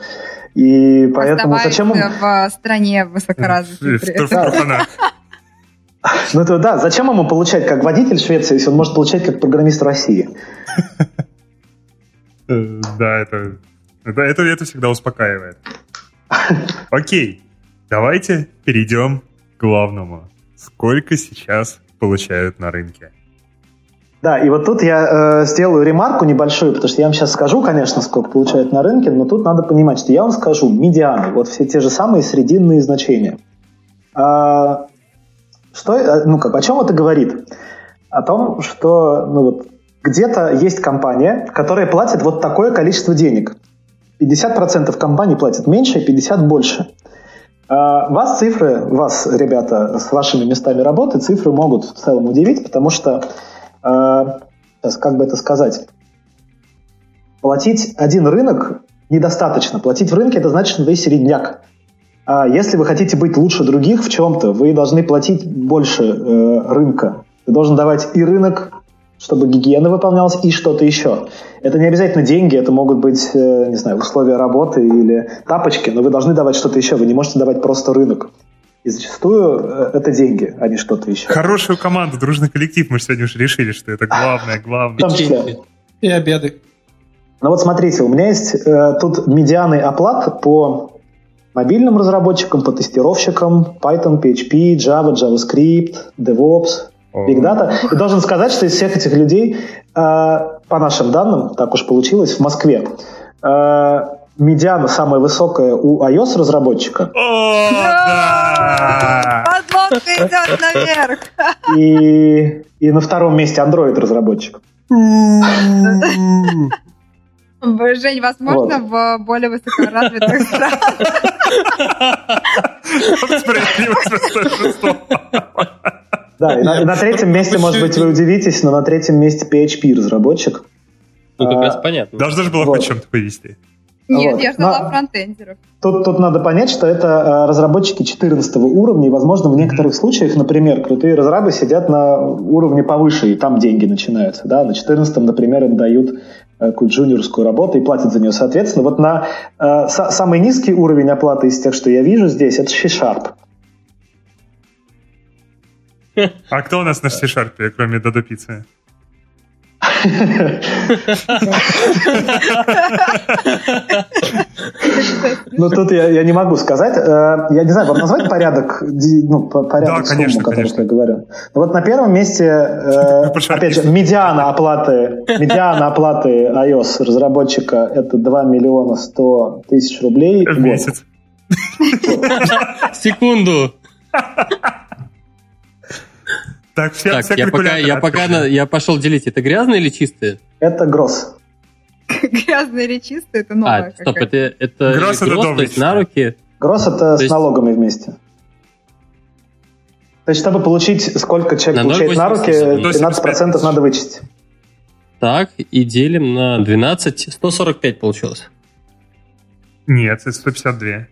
И поэтому зачем он... в стране высокоразвитой. Ну это да, зачем ему получать как водитель Швеции, если он может получать как программист России? Э, да, это, это, это, это всегда успокаивает. Окей. Давайте перейдем к главному. Сколько сейчас получают на рынке? Да, и вот тут я э, сделаю ремарку небольшую, потому что я вам сейчас скажу, конечно, сколько получают на рынке, но тут надо понимать, что я вам скажу медианы, вот все те же самые срединные значения. А, что, э, ну как, о чем это говорит? О том, что ну, вот, где-то есть компания, которая платит вот такое количество денег. 50% компаний платят меньше, 50% больше. А, вас цифры, вас, ребята, с вашими местами работы, цифры могут в целом удивить, потому что, а, сейчас, как бы это сказать, платить один рынок недостаточно. Платить в рынке – это значит, что вы середняк. А если вы хотите быть лучше других в чем-то, вы должны платить больше э, рынка. Ты должен давать и рынок, чтобы гигиена выполнялась, и что-то еще. Это не обязательно деньги, это могут быть, э, не знаю, условия работы или тапочки, но вы должны давать что-то еще. Вы не можете давать просто рынок. И зачастую э, это деньги, а не что-то еще. Хорошую команду, дружный коллектив. Мы сегодня уже решили, что это главное, главное. В том числе. И обеды. Ну вот смотрите, у меня есть э, тут медианный оплат по мобильным разработчикам, по тестировщикам, Python, PHP, Java, JavaScript, DevOps, Big Data. И должен сказать, что из всех этих людей, э, по нашим данным, так уж получилось, в Москве, э, медиана самая высокая у iOS-разработчика. Подлодка идет наверх. И, и на втором месте Android-разработчик. Жень, возможно, вот. в более высокоразвитых странах. Да, и на, и на третьем месте, может быть, вы удивитесь, но на третьем месте PHP-разработчик. Ну, как раз понятно. Должно же было вот. хоть чем-то повести. Нет, вот. я ждала но, фронтендеров. Тут, тут надо понять, что это разработчики 14 уровня, и, возможно, в некоторых случаях, например, крутые разрабы сидят на уровне повыше, и там деньги начинаются. Да? На 14, например, им дают какую-то джуниорскую работу и платят за нее. Соответственно, вот на э, самый низкий уровень оплаты из тех, что я вижу здесь, это C-Sharp. А кто у нас на C-Sharp, кроме Додо Пиццы? Ну, тут я, я не могу сказать. Э, я не знаю, вам назвать порядок, ну, порядок да, конечно, суммы, конечно. я говорю? Ну, вот на первом месте, э, опять же, медиана оплаты, медиана оплаты iOS разработчика это 2 миллиона 100 тысяч рублей в месяц. Секунду. Так, все, так, я пока, я пока на, я пошел делить. Это грязное или чистое? Это гросс. Грязное или чистое, это новое. А, стоп, это, это гросс, это то есть на руки? Гросс это с налогами вместе. То есть, чтобы получить, сколько человек на получает на руки, 13% надо вычесть. Так, и делим на 12, 145 получилось. Нет, это 152.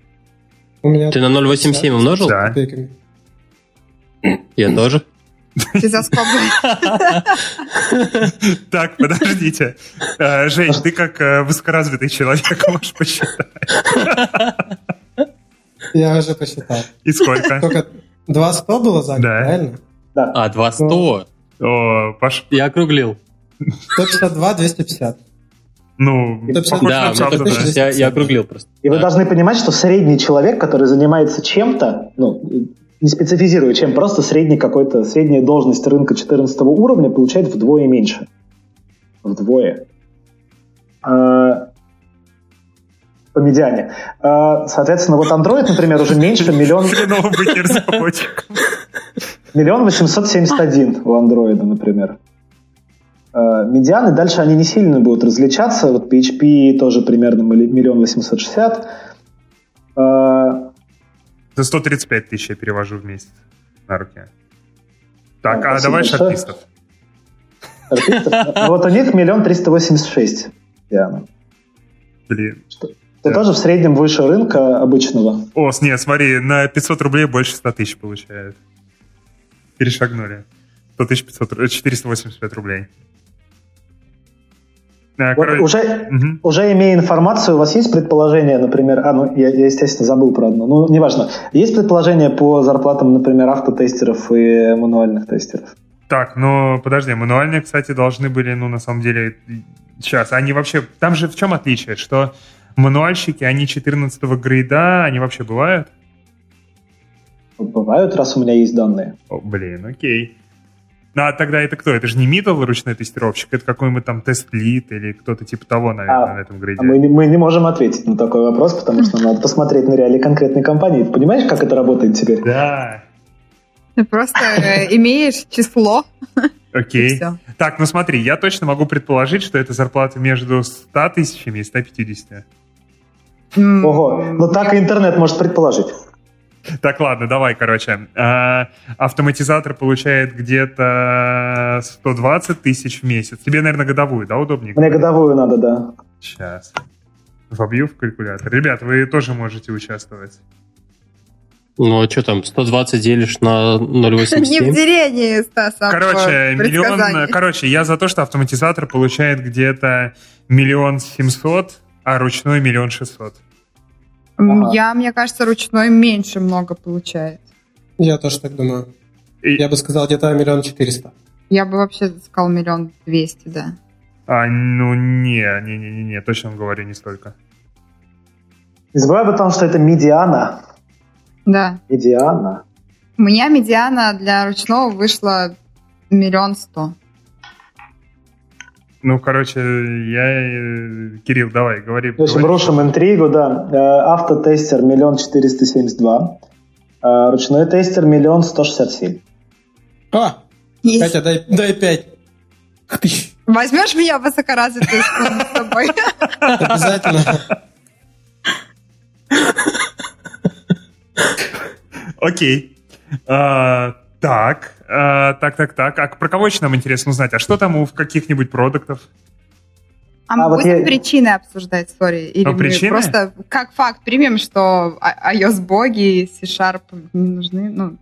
У меня Ты на 0,87 умножил? Да. Я тоже. Ты за Так, подождите. Э, Жень, ты как э, высокоразвитый человек можешь посчитать. Я уже посчитал. И сколько? Сколько? 200 было за да. правильно? Да. А, 200? Ну, О, Паш. Я округлил. 152, 250. Ну, да, правда, да. Я, я округлил просто. И да. вы должны понимать, что средний человек, который занимается чем-то, ну, не специфизируя чем, просто средний какой-то, средняя должность рынка 14 уровня получает вдвое меньше. Вдвое. А, по медиане. А, соответственно, вот Android, например, уже меньше миллион... Миллион восемьсот семьдесят один у Android, например. А, медианы, дальше они не сильно будут различаться. Вот PHP тоже примерно миллион восемьсот шестьдесят. За 135 тысяч я перевожу в месяц на руки. Так, а, а давай шарпистов. Шарпистов? Ну, вот у них миллион триста восемьдесят шесть. Блин. Ты тоже в среднем выше рынка обычного. О, нет, смотри, на 500 рублей больше 100 тысяч получают. Перешагнули. 100 тысяч 500, 485 рублей. А, вот уже, угу. уже имея информацию, у вас есть предположение, например, а, ну, я, я, естественно, забыл про одно, ну, неважно. Есть предположение по зарплатам, например, автотестеров и мануальных тестеров? Так, ну, подожди, мануальные, кстати, должны были, ну, на самом деле, сейчас, они вообще, там же в чем отличие, что мануальщики, они 14 грейда, они вообще бывают? Бывают, раз у меня есть данные. О, блин, окей. Ну, а тогда это кто? Это же не middle ручной тестировщик, это какой-нибудь там тест-лид или кто-то типа того, наверное, а, на этом грейде. А мы, мы не можем ответить на такой вопрос, потому что надо посмотреть на реалии конкретной компании. Ты понимаешь, как это работает теперь? Да. Ты просто э, имеешь число. Окей. Так, ну смотри, я точно могу предположить, что это зарплата между 100 тысячами и 150. Ого, ну так и интернет может предположить. Так, ладно, давай, короче. А, автоматизатор получает где-то 120 тысяч в месяц. Тебе, наверное, годовую, да, удобнее? Мне годовую надо, да. Сейчас. Вобью в калькулятор. Ребят, вы тоже можете участвовать. Ну, а что там, 120 делишь на 0,87? Не в делении, Стас, а Короче, миллион... Короче, я за то, что автоматизатор получает где-то миллион семьсот, а ручной миллион шестьсот. Я, мне кажется, ручной меньше много получает. Я тоже так думаю. И... Я бы сказал где-то миллион четыреста. Я бы вообще сказал миллион двести, да. А, ну не, не, не, не, не, точно говорю, не столько. Не забывай об том, что это медиана. Да. Медиана. У меня медиана для ручного вышла миллион сто. Ну, короче, я... Кирилл, давай, говори. В общем, бросим интригу, да. Э, автотестер миллион четыреста семьдесят два. Э, ручной тестер миллион сто шестьдесят семь. А! Есть. Катя, дай, дай пять. Возьмешь меня высокоразвитую с тобой? Обязательно. Окей. А, так, а, так, так, так. А про кого еще нам интересно узнать? А что там у каких-нибудь продуктов? А мы а будем вот я... причины обсуждать, сори? Или а мы причины? просто как факт примем, что iOS-боги, C-Sharp не нужны? Ну,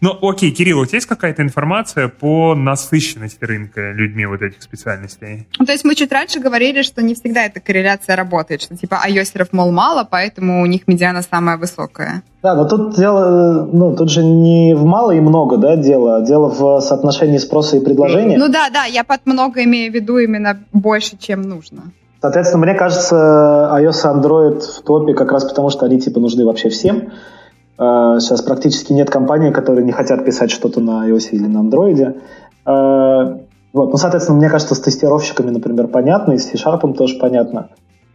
ну, окей, Кирилл, у тебя есть какая-то информация по насыщенности рынка людьми вот этих специальностей? Ну, то есть мы чуть раньше говорили, что не всегда эта корреляция работает, что типа айосеров, мол, мало, поэтому у них медиана самая высокая. Да, но тут дело, ну, тут же не в мало и много, да, дело, дело в соотношении спроса и предложения. Ну да, да, я под много имею в виду именно больше, чем нужно. Соответственно, мне кажется, iOS и Android в топе как раз потому, что они типа нужны вообще всем. Э, сейчас практически нет компаний, которые не хотят писать что-то на iOS или на Android. Э, вот. Ну, соответственно, мне кажется, с тестировщиками, например, понятно, и с C-Sharp тоже понятно.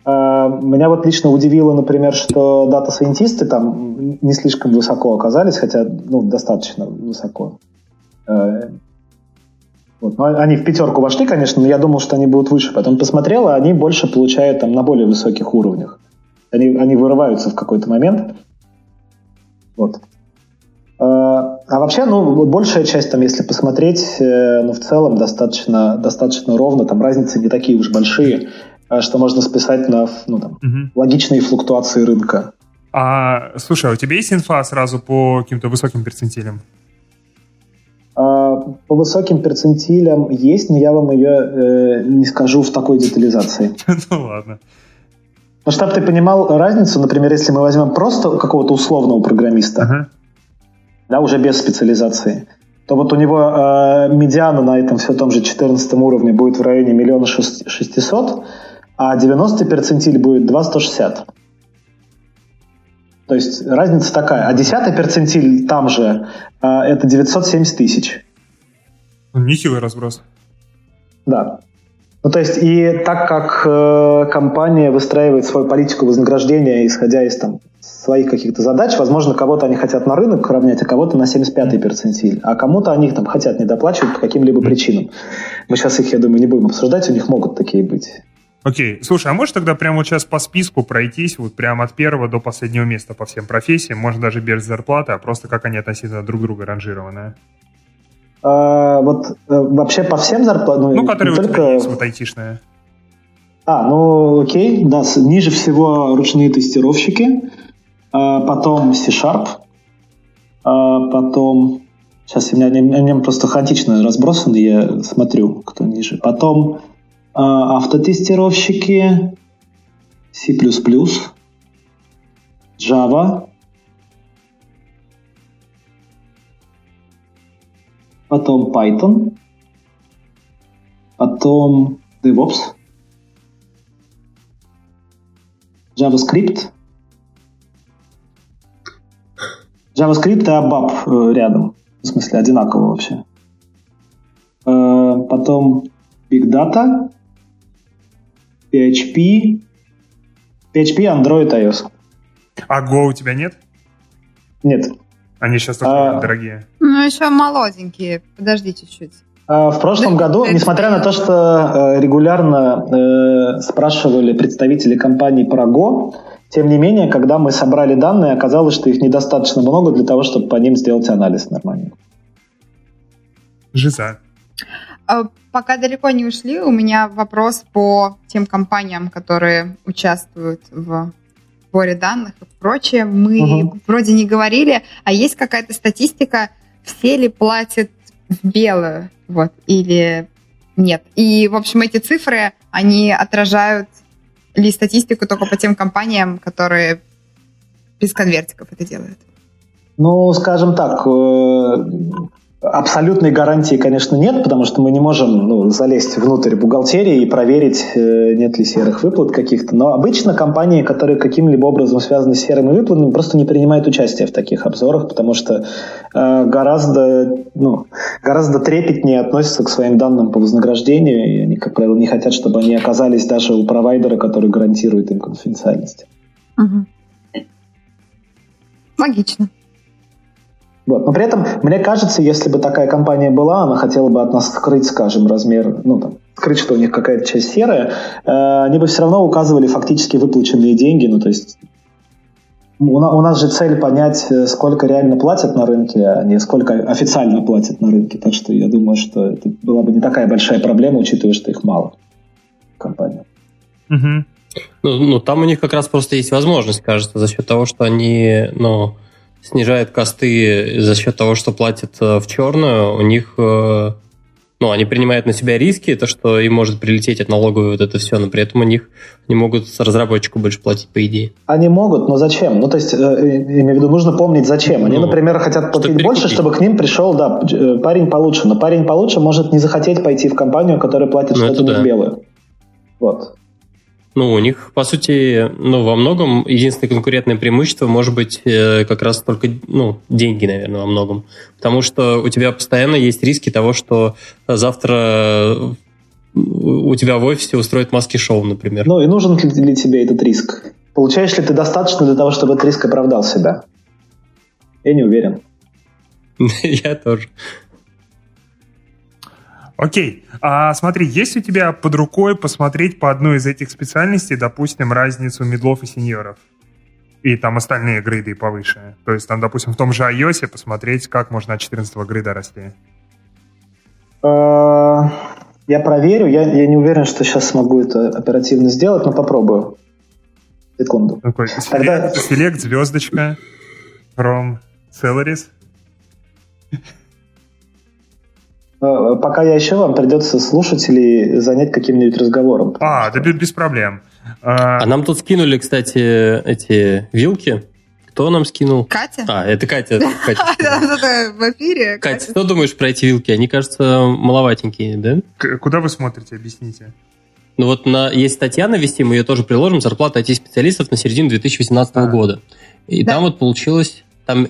Э, меня вот лично удивило, например, что дата-сайентисты там не слишком высоко оказались, хотя ну, достаточно высоко. Вот. Но они в пятерку вошли, конечно, но я думал, что они будут выше. Потом посмотрел, а они больше получают там на более высоких уровнях. Они, они вырываются в какой-то момент. Вот. А, а вообще, ну, большая часть, там, если посмотреть, э, ну, в целом достаточно, достаточно ровно, там разницы не такие уж большие, а что можно списать на ну, там, угу. логичные флуктуации рынка. А, слушай, а у тебя есть инфа сразу по каким-то высоким перцентилям? А, по высоким перцентилям есть, но я вам ее э, не скажу в такой детализации. Ну ладно. Ну, чтобы ты понимал разницу, например, если мы возьмем просто какого-то условного программиста, uh-huh. да, уже без специализации, то вот у него э, медиана на этом все том же 14 уровне будет в районе миллиона шестисот, а 90 перцентиль будет 2,160. То есть разница такая. А 10 перцентиль там же э, это 970 тысяч. Нехилый разброс. Да. Ну, то есть, и так как э, компания выстраивает свою политику вознаграждения, исходя из там, своих каких-то задач, возможно, кого-то они хотят на рынок равнять, а кого-то на 75-й перцентиль, а кому-то они там хотят не доплачивать по каким-либо причинам. Мы сейчас их, я думаю, не будем обсуждать, у них могут такие быть. Окей, слушай, а можешь тогда прямо вот сейчас по списку пройтись, вот прямо от первого до последнего места по всем профессиям, может даже без зарплаты, а просто как они относительно друг друга ранжированы? А, вот э, вообще по всем зарплатам... Ну, ну которые только... есть, вот айтишные. А, ну окей, да, ниже всего ручные тестировщики, а, потом C-Sharp, а, потом... Сейчас у меня они, они просто хаотично разбросаны, я смотрю, кто ниже. Потом а, автотестировщики, C++, Java, потом Python, потом DevOps, JavaScript, JavaScript и ABAP э, рядом, в смысле одинаково вообще. Э, потом Big Data, PHP, PHP, Android, iOS. А Go у тебя нет? Нет. Они сейчас а, дорогие. Ну, еще молоденькие. Подождите чуть. А, в прошлом году, несмотря на то, что э, регулярно э, спрашивали представители компании про Go, тем не менее, когда мы собрали данные, оказалось, что их недостаточно много для того, чтобы по ним сделать анализ нормальный. Жиза. А, пока далеко не ушли, у меня вопрос по тем компаниям, которые участвуют в сборе данных и прочее. Мы угу. вроде не говорили, а есть какая-то статистика, все ли платят в белую, вот, или нет. И, в общем, эти цифры, они отражают ли статистику только по тем компаниям, которые без конвертиков это делают? Ну, скажем так, э, Абсолютной гарантии, конечно, нет, потому что мы не можем ну, залезть внутрь бухгалтерии и проверить, э, нет ли серых выплат каких-то. Но обычно компании, которые каким-либо образом связаны с серыми выплатами, просто не принимают участие в таких обзорах, потому что э, гораздо, ну, гораздо трепетнее относятся к своим данным по вознаграждению, и они, как правило, не хотят, чтобы они оказались даже у провайдера, который гарантирует им конфиденциальность. Угу. Логично. Вот. Но при этом, мне кажется, если бы такая компания была, она хотела бы от нас скрыть, скажем, размер, ну там, скрыть, что у них какая-то часть серая, э, они бы все равно указывали фактически выплаченные деньги, ну то есть у, на, у нас же цель понять, э, сколько реально платят на рынке, а не сколько официально платят на рынке. Так что я думаю, что это была бы не такая большая проблема, учитывая, что их мало компания. Угу. Ну, ну, там у них как раз просто есть возможность, кажется, за счет того, что они, ну, снижает косты за счет того, что платят э, в черную, у них э, ну, они принимают на себя риски, то, что им может прилететь от налоговой вот это все, но при этом у них не могут разработчику больше платить, по идее. Они могут, но зачем? Ну, то есть, э, имею в виду, нужно помнить, зачем. Они, ну, например, хотят платить больше, чтобы к ним пришел, да, парень получше, но парень получше может не захотеть пойти в компанию, которая платит ну, что-то да. белую. Вот. Ну, у них, по сути, ну, во многом единственное конкурентное преимущество может быть э, как раз только, ну, деньги, наверное, во многом. Потому что у тебя постоянно есть риски того, что завтра у тебя в офисе устроят маски-шоу, например. Ну, и нужен ли, ли тебе этот риск? Получаешь ли ты достаточно для того, чтобы этот риск оправдал себя? Я не уверен. Я тоже. Окей, а смотри, есть у тебя под рукой посмотреть по одной из этих специальностей, допустим, разницу медлов и сеньоров? И там остальные грейды повыше. То есть там, допустим, в том же iOS посмотреть, как можно от 14 грейда расти. А, я проверю, я, я не уверен, что сейчас смогу это оперативно сделать, но попробую. Секунду. Такой, Тогда... Select, звездочка, from salaries. Э, пока я еще вам придется слушателей занять каким-нибудь разговором. А, да без проблем. А... а нам тут скинули, кстати, эти вилки. Кто нам скинул? Катя. А, это Катя. Катя в эфире. Катя, что думаешь про эти вилки? Они, кажется, маловатенькие, да? Куда вы смотрите? Объясните. Ну вот на, есть статья на Вести, мы ее тоже приложим, зарплата IT-специалистов на середину 2018 а. года. И да. там вот получилось, там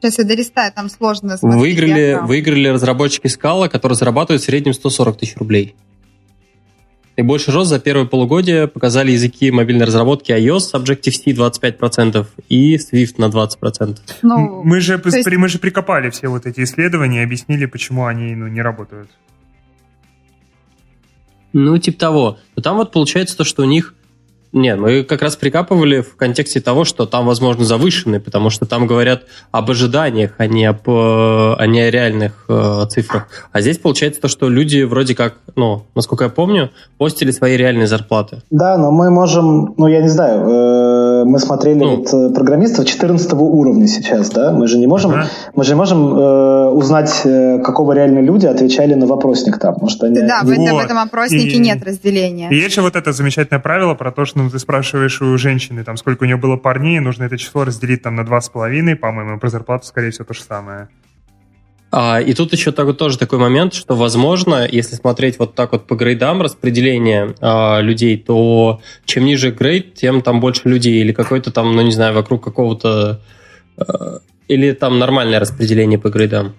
Сейчас я долистаю, там сложно смотреть. Выиграли, выиграли разработчики Scala, которые зарабатывают в среднем 140 тысяч рублей. И больше рост за первое полугодие показали языки мобильной разработки iOS, Objective-C 25% и Swift на 20%. Ну, мы, же, есть... мы же прикопали все вот эти исследования и объяснили, почему они ну, не работают. Ну, типа того. Но там вот получается то, что у них нет, мы как раз прикапывали в контексте того, что там, возможно, завышенные, потому что там говорят об ожиданиях, а не, об, а не о реальных э, цифрах. А здесь получается то, что люди вроде как, ну, насколько я помню, постили свои реальные зарплаты. Да, но мы можем, ну, я не знаю, э, мы смотрели ну, вот э, программистов 14 уровня сейчас, да? Мы же не можем, ага. мы же не можем э, узнать, э, какого реально люди отвечали на вопросник там. Может, они... Да, в, этом, в этом опроснике и, нет разделения. И есть же вот это замечательное правило про то, что ну, ты спрашиваешь у женщины, там, сколько у нее было парней, нужно это число разделить там на два с половиной, по-моему, про зарплату, скорее всего, то же самое. А, и тут еще так, тоже такой момент, что, возможно, если смотреть вот так вот по грейдам распределения а, людей, то чем ниже грейд, тем там больше людей, или какой-то там, ну не знаю, вокруг какого-то... А, или там нормальное распределение по грейдам?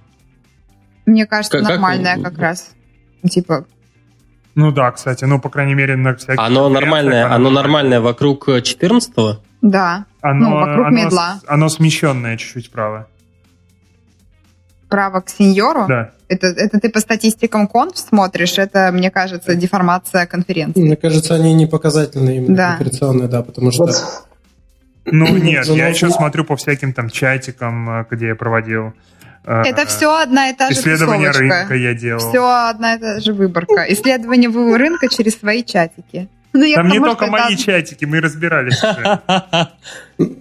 Мне кажется, как, нормальное как, как раз. Типа, ну да, кстати, ну, по крайней мере, на всяких... Оно нормальное, оно, оно нормальное вокруг 14-го? Да, оно, ну, вокруг оно, медла. Оно смещенное чуть-чуть вправо. Право к сеньору? Да. Это, это ты по статистикам конф смотришь? Это, мне кажется, деформация конференции. Мне кажется, они не показательные именно да. конференционные, да, потому что... Ну нет, я еще смотрю по всяким там чатикам, э, где я проводил. А, Это все одна и та же Исследование рынка я делал. Все одна и та же выборка. Исследование рынка через свои чатики. Ну, Там не только мои чатики, мы разбирались уже.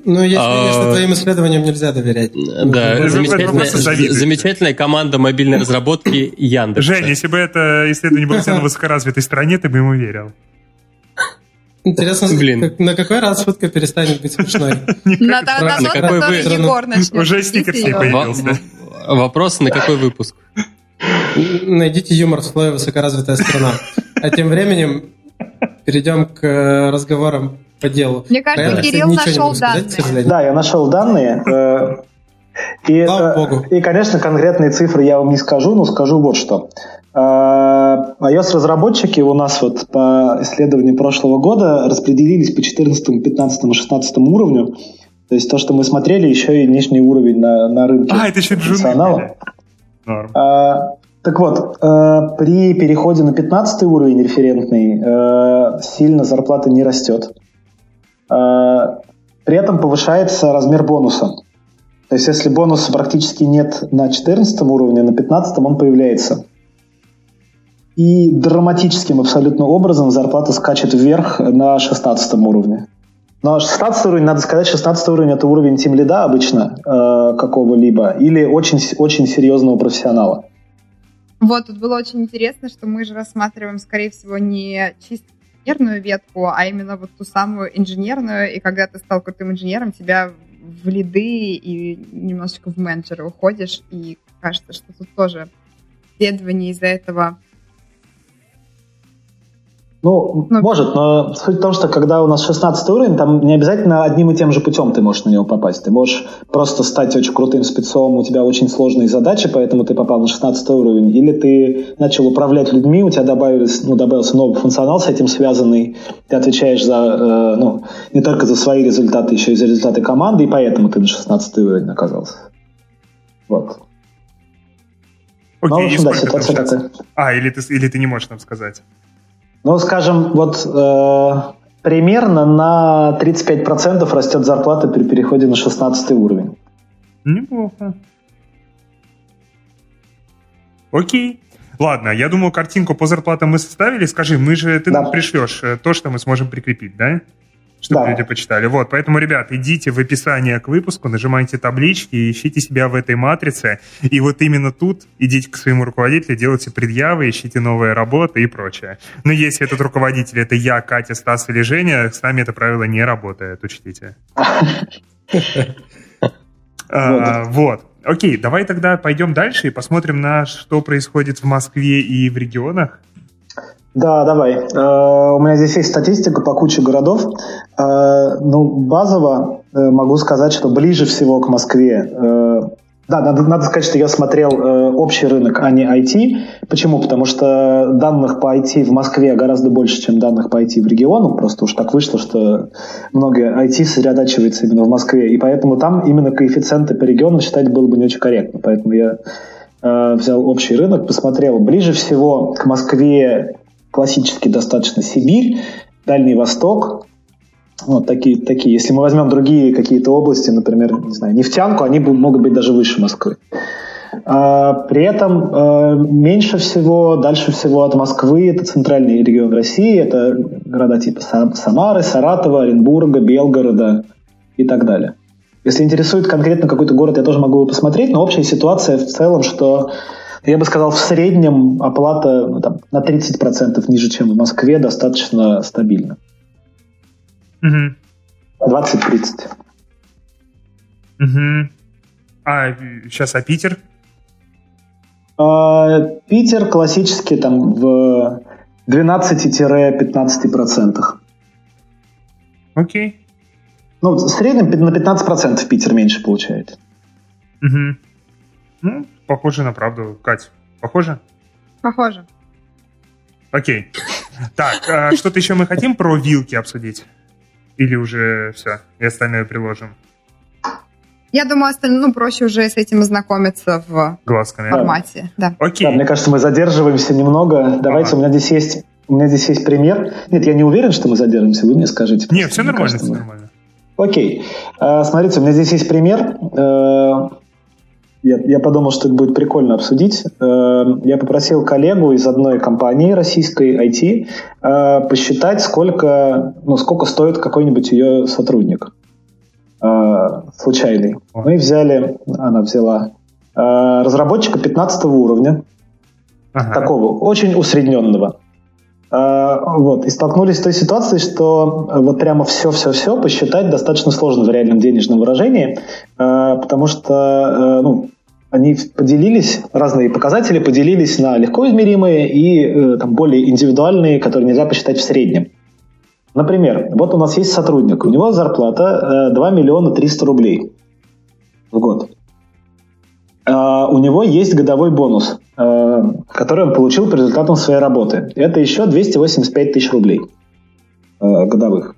Ну, если, а, конечно, твоим исследованиям нельзя доверять. Да, замечательная команда мобильной разработки Яндекс. Жень, если бы это исследование было сделано в высокоразвитой стране, ты бы ему верил. Интересно, Блин. на какой раз шутка перестанет быть смешной? На тот, который Егор начнет. Уже стикер с появился. Вопрос, на какой выпуск? Найдите юмор в слое высокоразвитая страна. А тем временем перейдем к э, разговорам по делу. Мне кажется, Понятно, Кирилл нашел данные. Да, я нашел данные. Э, и, э, Богу. и, конечно, конкретные цифры я вам не скажу, но скажу вот что. iOS-разработчики у нас вот по исследованию прошлого года распределились по 14, 15, 16 уровню. То есть то, что мы смотрели, еще и нижний уровень на, на рынке. А, это еще джуны. Так вот, э, при переходе на 15 уровень референтный э, сильно зарплата не растет. Э, при этом повышается размер бонуса. То есть если бонуса практически нет на 14 уровне, на 15 он появляется. И драматическим абсолютно образом зарплата скачет вверх на 16 уровне. Но 16 уровень, надо сказать, 16 уровень это уровень тим лида обычно э, какого-либо или очень, очень серьезного профессионала. Вот, тут было очень интересно, что мы же рассматриваем, скорее всего, не чисто инженерную ветку, а именно вот ту самую инженерную, и когда ты стал крутым инженером, тебя в лиды и немножечко в менеджеры уходишь, и кажется, что тут тоже исследование из-за этого ну, ну, может, но суть в том, что когда у нас 16 уровень, там не обязательно одним и тем же путем ты можешь на него попасть. Ты можешь просто стать очень крутым спецом, у тебя очень сложные задачи, поэтому ты попал на 16 уровень. Или ты начал управлять людьми, у тебя добавились, ну, добавился новый функционал с этим связанный, ты отвечаешь за, э, ну, не только за свои результаты, еще и за результаты команды, и поэтому ты на 16 уровень оказался. Вот. Окей, ну, в общем, да, ситуация такая. А, или ты, или ты не можешь нам сказать? Ну, скажем, вот э, примерно на 35% растет зарплата при переходе на 16 уровень. Неплохо. Окей. Ладно, я думаю, картинку по зарплатам мы составили. Скажи, мы же ты да. нам пришлешь э, то, что мы сможем прикрепить, да? Чтобы да. люди почитали. Вот, поэтому, ребят, идите в описание к выпуску, нажимайте таблички, ищите себя в этой матрице, и вот именно тут идите к своему руководителю, делайте предъявы, ищите новые работы и прочее. Но если этот руководитель это я, Катя, Стас или Женя, с нами это правило не работает, учтите. А, вот. Окей, давай тогда пойдем дальше и посмотрим на что происходит в Москве и в регионах. Да, давай. Э, у меня здесь есть статистика по куче городов. Э, ну, базово э, могу сказать, что ближе всего к Москве да, надо, надо сказать, что я смотрел общий рынок, а не IT. Почему? Потому что данных по IT в Москве гораздо больше, чем данных по IT в регионах. Просто уж так вышло, что многое IT сосредотачивается именно в Москве. И поэтому там именно коэффициенты по региону считать было бы не очень корректно. Поэтому я взял общий рынок, посмотрел. Ближе всего к Москве классически достаточно Сибирь, Дальний Восток, вот такие, такие. Если мы возьмем другие какие-то области, например, не знаю, нефтянку, они могут быть даже выше Москвы. А, при этом а, меньше всего, дальше всего от Москвы это центральный регион России, это города типа Самары, Саратова, Оренбурга, Белгорода и так далее. Если интересует конкретно какой-то город, я тоже могу его посмотреть, но общая ситуация в целом, что я бы сказал, в среднем оплата ну, там, на 30% ниже, чем в Москве, достаточно стабильна. Угу. 20-30. Угу. А сейчас, а Питер? А, Питер классически там в 12-15%. Окей. Ну, в среднем на 15% Питер меньше получает. Угу. Ну, похоже на правду. Кать, похоже? Похоже. Окей. Так, а что-то еще мы хотим про вилки обсудить? Или уже все, и остальное приложим? Я думаю, остальное, ну, проще уже с этим ознакомиться в Глазками. формате. Да. Да. Окей. Да, мне кажется, мы задерживаемся немного. Давайте, ага. у меня здесь есть у меня здесь есть пример. Нет, я не уверен, что мы задержимся, вы мне скажите. Нет, все нормально, кажется, все мы... нормально. Окей. Uh, смотрите, у меня здесь есть пример. Я, я подумал, что это будет прикольно обсудить. Э, я попросил коллегу из одной компании российской IT э, посчитать, сколько, ну, сколько стоит какой-нибудь ее сотрудник случайный. Мы взяли, она взяла разработчика 15 уровня, ага. такого очень усредненного. Вот, и столкнулись с той ситуацией, что вот прямо все-все-все посчитать достаточно сложно в реальном денежном выражении, потому что ну, они поделились, разные показатели поделились на легко измеримые и там, более индивидуальные, которые нельзя посчитать в среднем. Например, вот у нас есть сотрудник, у него зарплата 2 миллиона 300 рублей в год. У него есть годовой бонус – Э, который он получил по результатам своей работы. Это еще 285 тысяч рублей э, годовых.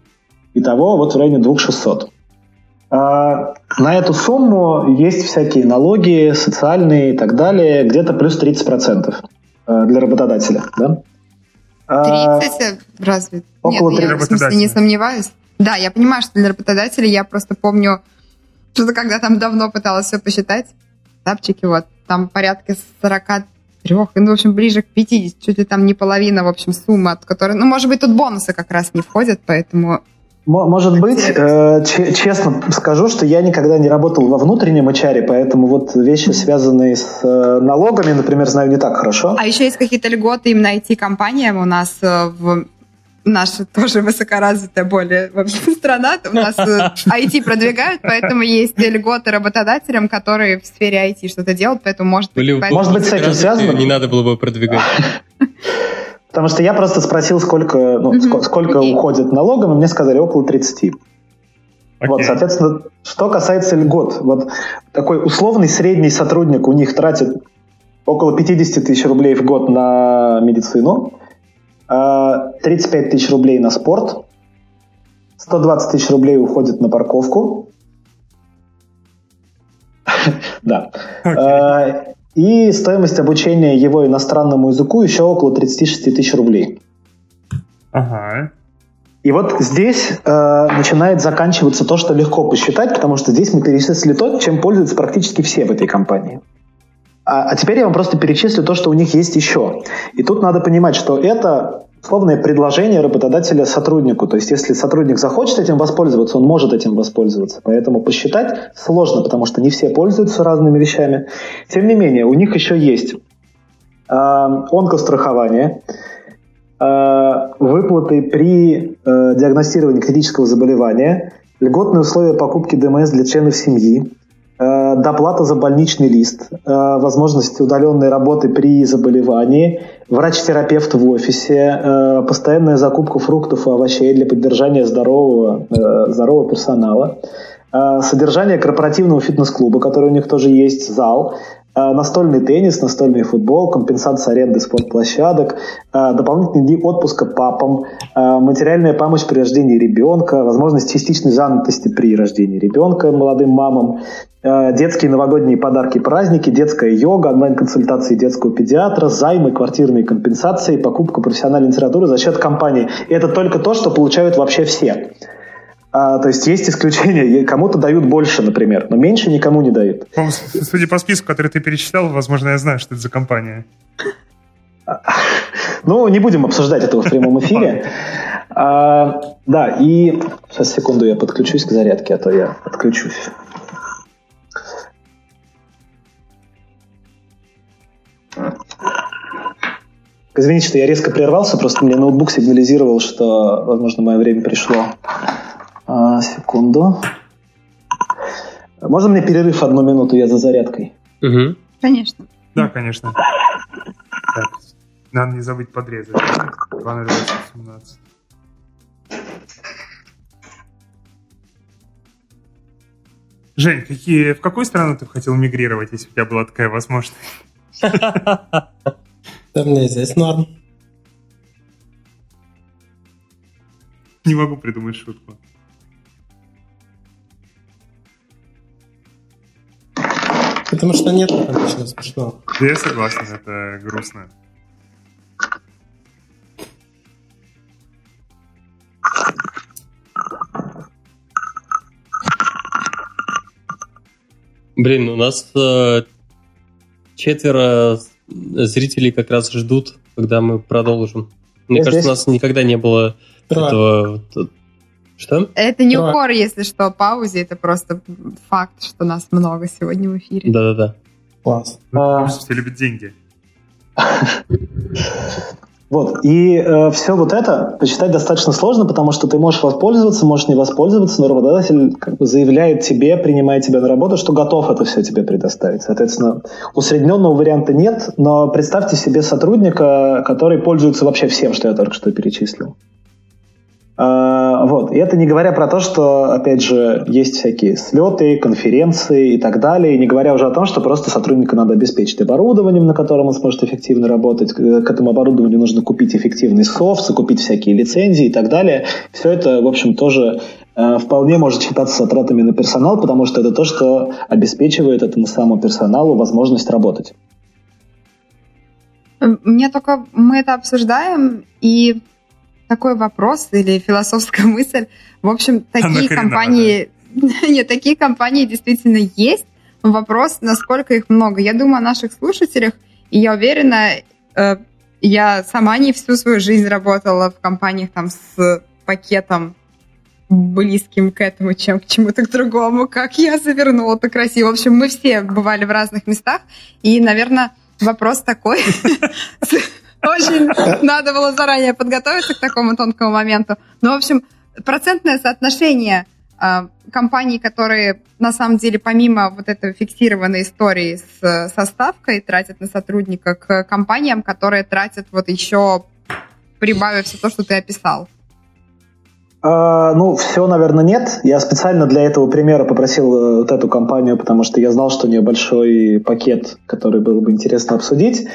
Итого вот в районе 2600. А на эту сумму есть всякие налоги, социальные и так далее, где-то плюс 30% э, для работодателя. Да? 30 а, разве? Около Нет, 30. я в смысле не сомневаюсь. Да, я понимаю, что для работодателя я просто помню, что когда там давно пыталась все посчитать, тапчики вот, там порядка 40 трех, ну, в общем, ближе к 50, чуть ли там не половина, в общем, суммы, от которой, ну, может быть, тут бонусы как раз не входят, поэтому... Может быть, э, честно скажу, что я никогда не работал во внутреннем HR, поэтому вот вещи, связанные с э, налогами, например, знаю не так хорошо. А еще есть какие-то льготы именно IT-компаниям у нас э, в наша тоже высокоразвитая более в общем, страна. У нас IT э, продвигают, поэтому есть льготы работодателям, которые в сфере IT что-то делают, поэтому может быть... Может быть, с этим связано? Не надо было бы продвигать. Потому что я просто спросил, сколько, ну, mm-hmm. сколько okay. уходит налогом, и мне сказали около 30. Okay. Вот, соответственно, что касается льгот, вот такой условный средний сотрудник у них тратит около 50 тысяч рублей в год на медицину, 35 тысяч рублей на спорт, 120 тысяч рублей уходит на парковку. Да. А, и стоимость обучения его иностранному языку еще около 36 тысяч рублей. Ага. И вот здесь э, начинает заканчиваться то, что легко посчитать, потому что здесь мы перечислили то, чем пользуются практически все в этой компании. А, а теперь я вам просто перечислю то, что у них есть еще. И тут надо понимать, что это условное предложение работодателя сотруднику. То есть, если сотрудник захочет этим воспользоваться, он может этим воспользоваться. Поэтому посчитать сложно, потому что не все пользуются разными вещами. Тем не менее, у них еще есть э, онкострахование, э, выплаты при э, диагностировании критического заболевания, льготные условия покупки ДМС для членов семьи, доплата за больничный лист, э, возможность удаленной работы при заболевании, врач-терапевт в офисе, э, постоянная закупка фруктов и овощей для поддержания здорового, здорового персонала, содержание корпоративного фитнес-клуба, который у них тоже есть, зал, настольный теннис, настольный футбол, компенсация аренды спортплощадок, дополнительные дни отпуска папам, материальная помощь при рождении ребенка, возможность частичной занятости при рождении ребенка молодым мамам, детские новогодние подарки, праздники, детская йога, онлайн-консультации детского педиатра, займы, квартирные компенсации, покупка профессиональной литературы за счет компании. И это только то, что получают вообще все. А, то есть есть исключения. Кому-то дают больше, например, но меньше никому не дают. Судя по списку, который ты перечислял, возможно, я знаю, что это за компания. Ну, не будем обсуждать этого в прямом эфире. А, да, и сейчас секунду я подключусь к зарядке, а то я отключусь. Извините, что я резко прервался, просто мне ноутбук сигнализировал, что, возможно, мое время пришло. А, секунду. Можно мне перерыв одну минуту, я за зарядкой? Угу. Конечно. Да, конечно. Так, надо не забыть подрезать. 2.08.17. Жень, какие, в какую страну ты хотел мигрировать, если у тебя была такая возможность? Да мне здесь норм. Не могу придумать шутку. Потому что нет обычно смешного. Я согласен, это грустно. Блин, у нас э, четверо зрителей как раз ждут, когда мы продолжим. Мне Я кажется, здесь? у нас никогда не было Трое. этого... Что? Это не укор, если что, паузе, это просто факт, что нас много сегодня в эфире. Да-да-да. Класс. А... Все любят деньги. Вот. И э, все вот это посчитать достаточно сложно, потому что ты можешь воспользоваться, можешь не воспользоваться, но работодатель как бы заявляет тебе, принимает тебя на работу, что готов это все тебе предоставить. Соответственно, усредненного варианта нет, но представьте себе сотрудника, который пользуется вообще всем, что я только что перечислил. А, вот. И это не говоря про то, что, опять же, есть всякие слеты, конференции и так далее, и не говоря уже о том, что просто сотрудника надо обеспечить оборудованием, на котором он сможет эффективно работать. К этому оборудованию нужно купить эффективный софт, закупить всякие лицензии и так далее. Все это, в общем, тоже э, вполне может считаться затратами на персонал, потому что это то, что обеспечивает этому самому персоналу возможность работать. Мне только мы это обсуждаем, и такой вопрос или философская мысль. В общем, такие компании... Нет, такие компании действительно есть. Вопрос, насколько их много. Я думаю о наших слушателях, и я уверена, э, я сама не всю свою жизнь работала в компаниях там с пакетом близким к этому, чем к чему-то к другому, как я завернула так красиво. В общем, мы все бывали в разных местах, и, наверное, вопрос такой, Очень надо было заранее подготовиться к такому тонкому моменту. Ну, в общем, процентное соотношение э, компаний, которые на самом деле помимо вот этой фиксированной истории с составкой тратят на сотрудника, к компаниям, которые тратят вот еще прибавив все то, что ты описал. А, ну, все, наверное, нет. Я специально для этого примера попросил э, вот эту компанию, потому что я знал, что у нее большой пакет, который было бы интересно обсудить.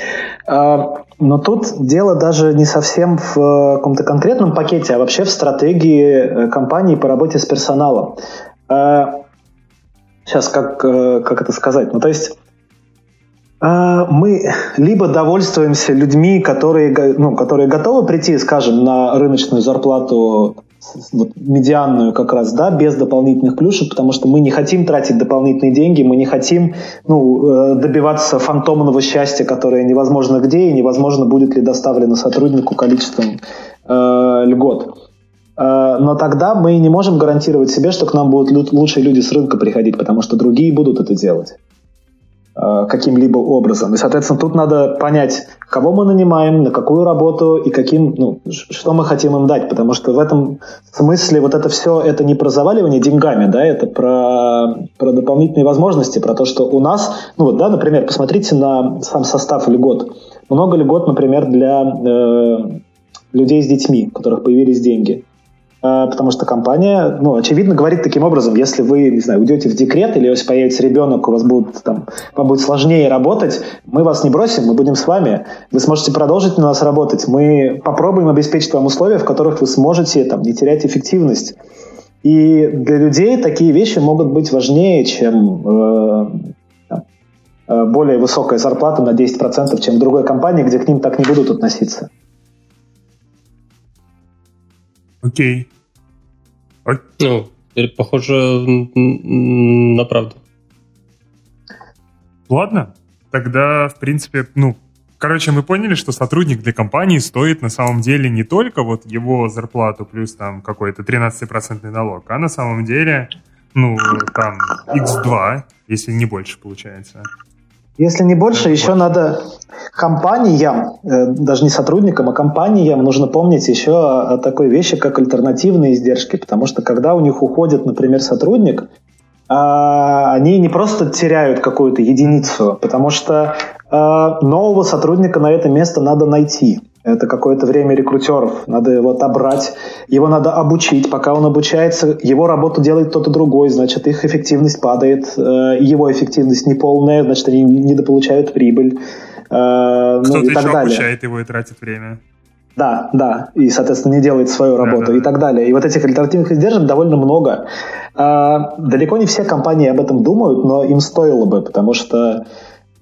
А, но тут дело даже не совсем в э, каком-то конкретном пакете, а вообще в стратегии э, компании по работе с персоналом. Сейчас, как, как это сказать? Ну, то есть мы либо довольствуемся людьми, которые, ну, которые готовы прийти, скажем, на рыночную зарплату вот, медианную как раз, да, без дополнительных плюшек, потому что мы не хотим тратить дополнительные деньги, мы не хотим ну, э, добиваться фантомного счастья, которое невозможно где и невозможно будет ли доставлено сотруднику количеством э, льгот. Э, но тогда мы не можем гарантировать себе, что к нам будут лучшие люди с рынка приходить, потому что другие будут это делать. Э, каким-либо образом. И, соответственно, тут надо понять, кого мы нанимаем, на какую работу и каким, ну, что мы хотим им дать. Потому что в этом смысле вот это все, это не про заваливание деньгами, да, это про, про дополнительные возможности, про то, что у нас, ну вот, да, например, посмотрите на сам состав льгот. Много льгот, например, для э, людей с детьми, у которых появились деньги. А, потому что компания, ну, очевидно, говорит таким образом, если вы, не знаю, уйдете в декрет или если появится ребенок, у вас будет, там, вам будет сложнее работать, мы вас не бросим, мы будем с вами, вы сможете продолжить на нас работать, мы попробуем обеспечить вам условия, в которых вы сможете там, не терять эффективность. И для людей такие вещи могут быть важнее, чем э, э более высокая зарплата на 10%, чем в другой компании, где к ним так не будут относиться. Окей. Okay. Ну, похоже на правду. Ладно, тогда, в принципе, ну, короче, мы поняли, что сотрудник для компании стоит на самом деле не только вот его зарплату плюс там какой-то 13% налог, а на самом деле, ну, там, x2, если не больше получается. Если не больше, еще надо компаниям, э, даже не сотрудникам, а компаниям нужно помнить еще о такой вещи, как альтернативные издержки, потому что когда у них уходит, например, сотрудник, а, они не просто теряют какую-то единицу, потому что а, нового сотрудника на это место надо найти. Это какое-то время рекрутеров. Надо его отобрать, его надо обучить. Пока он обучается, его работу делает кто-то другой, значит, их эффективность падает, э, его эффективность неполная, значит, они недополучают прибыль. Э, кто-то ну, и так еще далее. обучает его и тратит время. Да, да, и, соответственно, не делает свою работу да, да, и так далее. И вот этих альтернативных издержек довольно много. А, далеко не все компании об этом думают, но им стоило бы, потому что Э,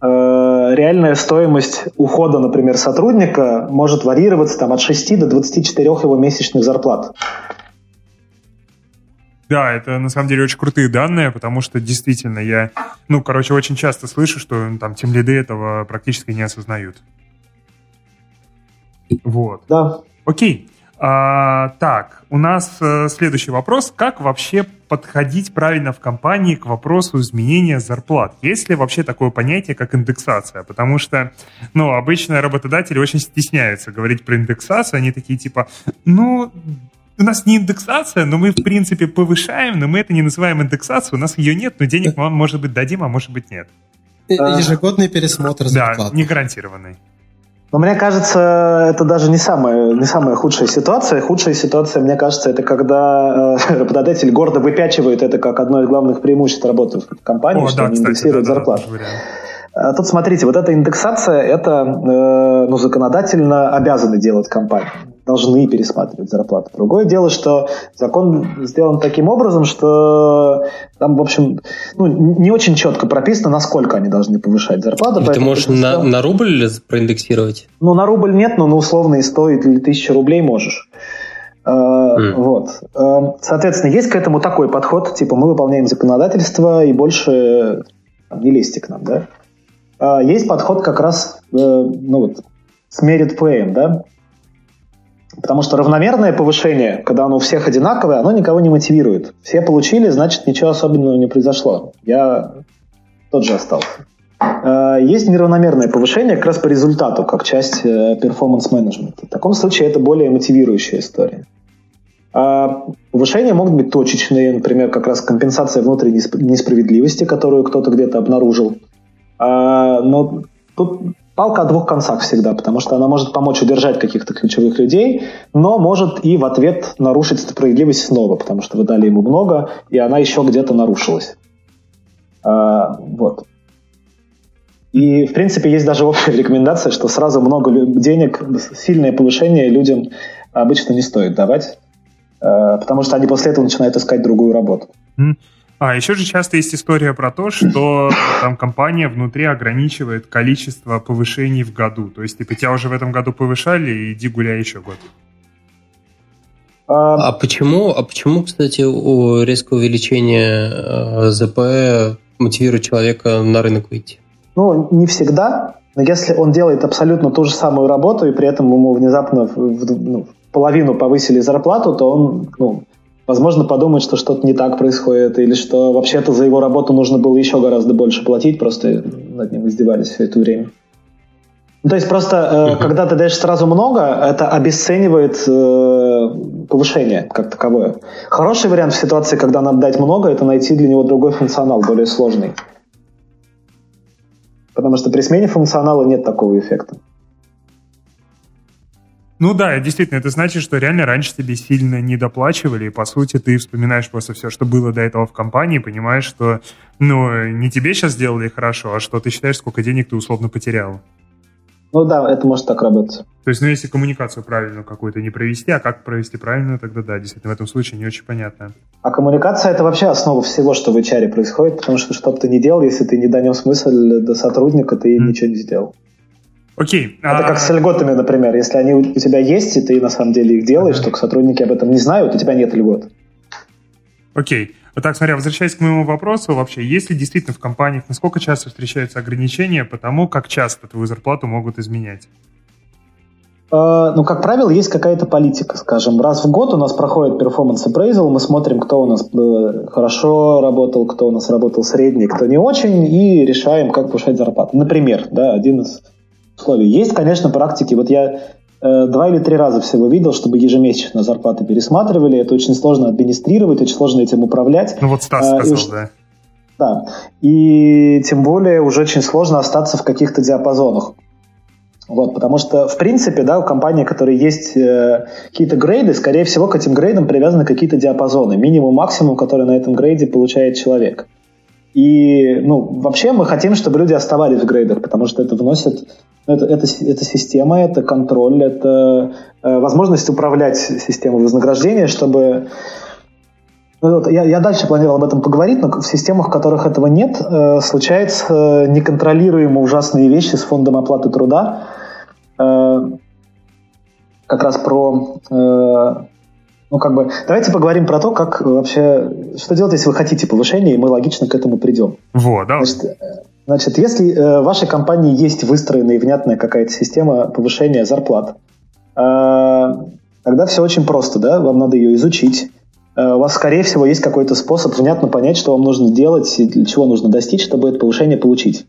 реальная стоимость ухода, например, сотрудника может варьироваться там, от 6 до 24 его месячных зарплат. Да, это на самом деле очень крутые данные, потому что действительно я, ну, короче, очень часто слышу, что там тем лиды этого практически не осознают. Вот. Да. Окей. А, так, у нас э, следующий вопрос. Как вообще подходить правильно в компании к вопросу изменения зарплат? Есть ли вообще такое понятие, как индексация? Потому что, ну, обычно работодатели очень стесняются говорить про индексацию. Они такие типа, ну, у нас не индексация, но мы, в принципе, повышаем, но мы это не называем индексацией, у нас ее нет, но денег мы вам, может быть, дадим, а может быть, нет. Ежегодный пересмотр зарплаты. Да, не гарантированный. Но мне кажется, это даже не самая, не самая худшая ситуация. Худшая ситуация, мне кажется, это когда э, работодатель гордо выпячивает это как одно из главных преимуществ работы в компании, О, что да, они кстати, индексируют да, зарплату. Да, Тут смотрите, вот эта индексация, это э, ну, законодательно обязаны делать компании должны пересматривать зарплату. Другое дело, что закон сделан таким образом, что там, в общем, ну, не очень четко прописано, насколько они должны повышать зарплату. Ты можешь на, на рубль проиндексировать? Ну, на рубль нет, но на условно и 100 или 1000 рублей можешь. Mm. Вот. Э, соответственно, есть к этому такой подход, типа мы выполняем законодательство и больше там, не лезьте к нам, да? Э, есть подход как раз, ну вот, с merit pay, да, Потому что равномерное повышение, когда оно у всех одинаковое, оно никого не мотивирует. Все получили, значит, ничего особенного не произошло. Я тот же остался. Э, есть неравномерное повышение как раз по результату, как часть перформанс-менеджмента. В таком случае это более мотивирующая история. А повышения могут быть точечные, например, как раз компенсация внутренней несправедливости, которую кто-то где-то обнаружил. А, но тут палка о двух концах всегда, потому что она может помочь удержать каких-то ключевых людей, но может и в ответ нарушить справедливость снова, потому что вы дали ему много, и она еще где-то нарушилась. А, вот. И, в принципе, есть даже общая рекомендация, что сразу много денег, сильное повышение людям обычно не стоит давать, а, потому что они после этого начинают искать другую работу. А еще же часто есть история про то, что там компания внутри ограничивает количество повышений в году. То есть, типа, тебя уже в этом году повышали, иди гуляй еще год. А, а почему, а почему, кстати, у резкого увеличения э, ЗП мотивирует человека на рынок выйти? Ну, не всегда. Но если он делает абсолютно ту же самую работу, и при этом ему внезапно в, в, ну, в половину повысили зарплату, то он ну, возможно, подумать, что что-то не так происходит, или что вообще-то за его работу нужно было еще гораздо больше платить, просто над ним издевались все это время. Ну, то есть просто, э, когда ты даешь сразу много, это обесценивает э, повышение как таковое. Хороший вариант в ситуации, когда надо дать много, это найти для него другой функционал, более сложный. Потому что при смене функционала нет такого эффекта. Ну да, действительно, это значит, что реально раньше тебе сильно не доплачивали, и по сути ты вспоминаешь просто все, что было до этого в компании, понимаешь, что ну не тебе сейчас сделали хорошо, а что ты считаешь, сколько денег ты условно потерял. Ну да, это может так работать. То есть, ну, если коммуникацию правильную какую-то не провести, а как провести правильную, тогда да, действительно, в этом случае не очень понятно. А коммуникация – это вообще основа всего, что в HR происходит, потому что что бы ты ни делал, если ты не донес мысль до сотрудника, ты mm. ничего не сделал. Окей. Это а... как с льготами, например. Если они у тебя есть, и ты на самом деле их делаешь, uh-huh. только сотрудники об этом не знают, у тебя нет льгот. Окей. Вот так, смотря, возвращаясь к моему вопросу, вообще, есть ли действительно в компаниях, насколько часто встречаются ограничения по тому, как часто твою зарплату могут изменять? Uh, ну, как правило, есть какая-то политика, скажем. Раз в год у нас проходит performance appraisal, мы смотрим, кто у нас э, хорошо работал, кто у нас работал средний, кто не очень, и решаем, как повышать зарплату. Например, да, один из условий. Есть, конечно, практики. Вот я э, два или три раза всего видел, чтобы ежемесячно зарплаты пересматривали. Это очень сложно администрировать, очень сложно этим управлять. Ну вот Стас а, сказал, да. Да. И тем более уже очень сложно остаться в каких-то диапазонах. Вот, потому что, в принципе, да, у компании, которые есть э, какие-то грейды, скорее всего, к этим грейдам привязаны какие-то диапазоны. Минимум, максимум, который на этом грейде получает человек. И, ну, вообще мы хотим, чтобы люди оставались в грейдах, потому что это вносит это, это, это система, это контроль, это э, возможность управлять системой вознаграждения, чтобы... Ну, вот, я, я дальше планировал об этом поговорить, но в системах, в которых этого нет, э, случаются неконтролируемо ужасные вещи с фондом оплаты труда. Э, как раз про... Э, ну, как бы, давайте поговорим про то, как вообще, что делать, если вы хотите повышения, и мы логично к этому придем. Вот, да. Значит, значит если э, в вашей компании есть выстроенная и внятная какая-то система повышения зарплат, э, тогда все очень просто, да, вам надо ее изучить, Э, у вас, скорее всего, есть какой-то способ внятно понять, что вам нужно делать и для чего нужно достичь, чтобы это повышение получить.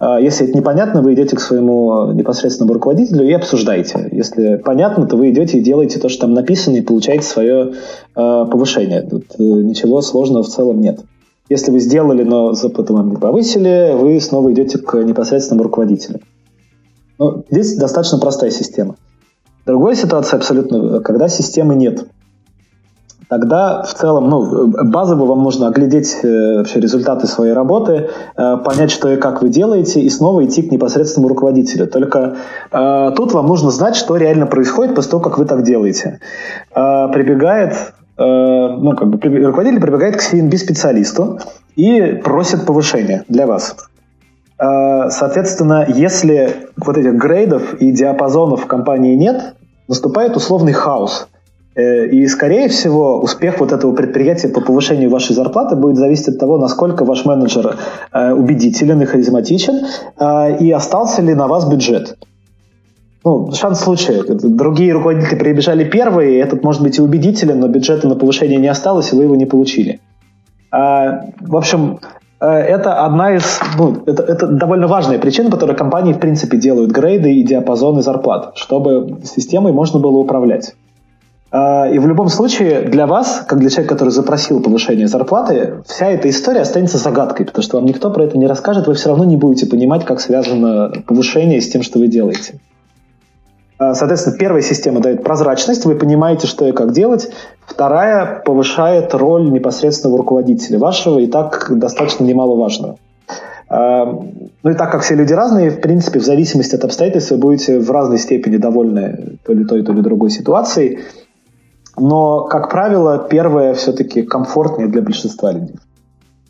А если это непонятно, вы идете к своему непосредственному руководителю и обсуждаете. Если понятно, то вы идете и делаете то, что там написано, и получаете свое э, повышение. Тут э, ничего сложного в целом нет. Если вы сделали, но запыты вам не повысили, вы снова идете к непосредственному руководителю. Ну, здесь достаточно простая система. Другая ситуация абсолютно, когда системы нет – тогда в целом, ну, базово вам нужно оглядеть э, вообще результаты своей работы, э, понять, что и как вы делаете, и снова идти к непосредственному руководителю. Только э, тут вам нужно знать, что реально происходит после того, как вы так делаете. Э, прибегает, ну, как бы руководитель прибегает к CNB-специалисту и просит повышения для вас. Соответственно, если вот этих грейдов и диапазонов в компании нет, наступает условный хаос – и, скорее всего, успех вот этого предприятия по повышению вашей зарплаты будет зависеть от того, насколько ваш менеджер э, убедителен и харизматичен, э, и остался ли на вас бюджет. Ну, шанс случая. Другие руководители прибежали первые, этот может быть и убедителен, но бюджета на повышение не осталось, и вы его не получили. В общем, это одна из, ну, это, это довольно важная причина, по которой компании, в принципе, делают грейды и диапазоны зарплат, чтобы системой можно было управлять. А, и в любом случае для вас, как для человека, который запросил повышение зарплаты, вся эта история останется загадкой, потому что вам никто про это не расскажет, вы все равно не будете понимать, как связано повышение с тем, что вы делаете. А, соответственно, первая система дает прозрачность, вы понимаете, что и как делать. Вторая повышает роль непосредственного руководителя вашего, и так достаточно немаловажного. А, ну и так как все люди разные, в принципе, в зависимости от обстоятельств вы будете в разной степени довольны то ли той, то ли другой ситуацией. Но, как правило, первое все-таки комфортнее для большинства людей.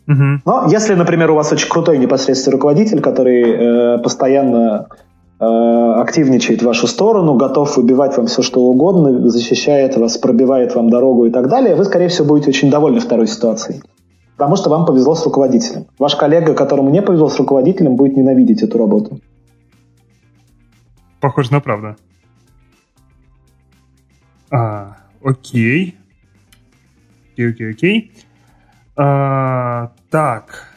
Угу. Но если, например, у вас очень крутой непосредственный руководитель, который э, постоянно э, активничает в вашу сторону, готов выбивать вам все, что угодно, защищает вас, пробивает вам дорогу и так далее, вы, скорее всего, будете очень довольны второй ситуацией. Потому что вам повезло с руководителем. Ваш коллега, которому не повезло с руководителем, будет ненавидеть эту работу. Похоже на правду. А, Окей. Окей, окей, окей. А, так.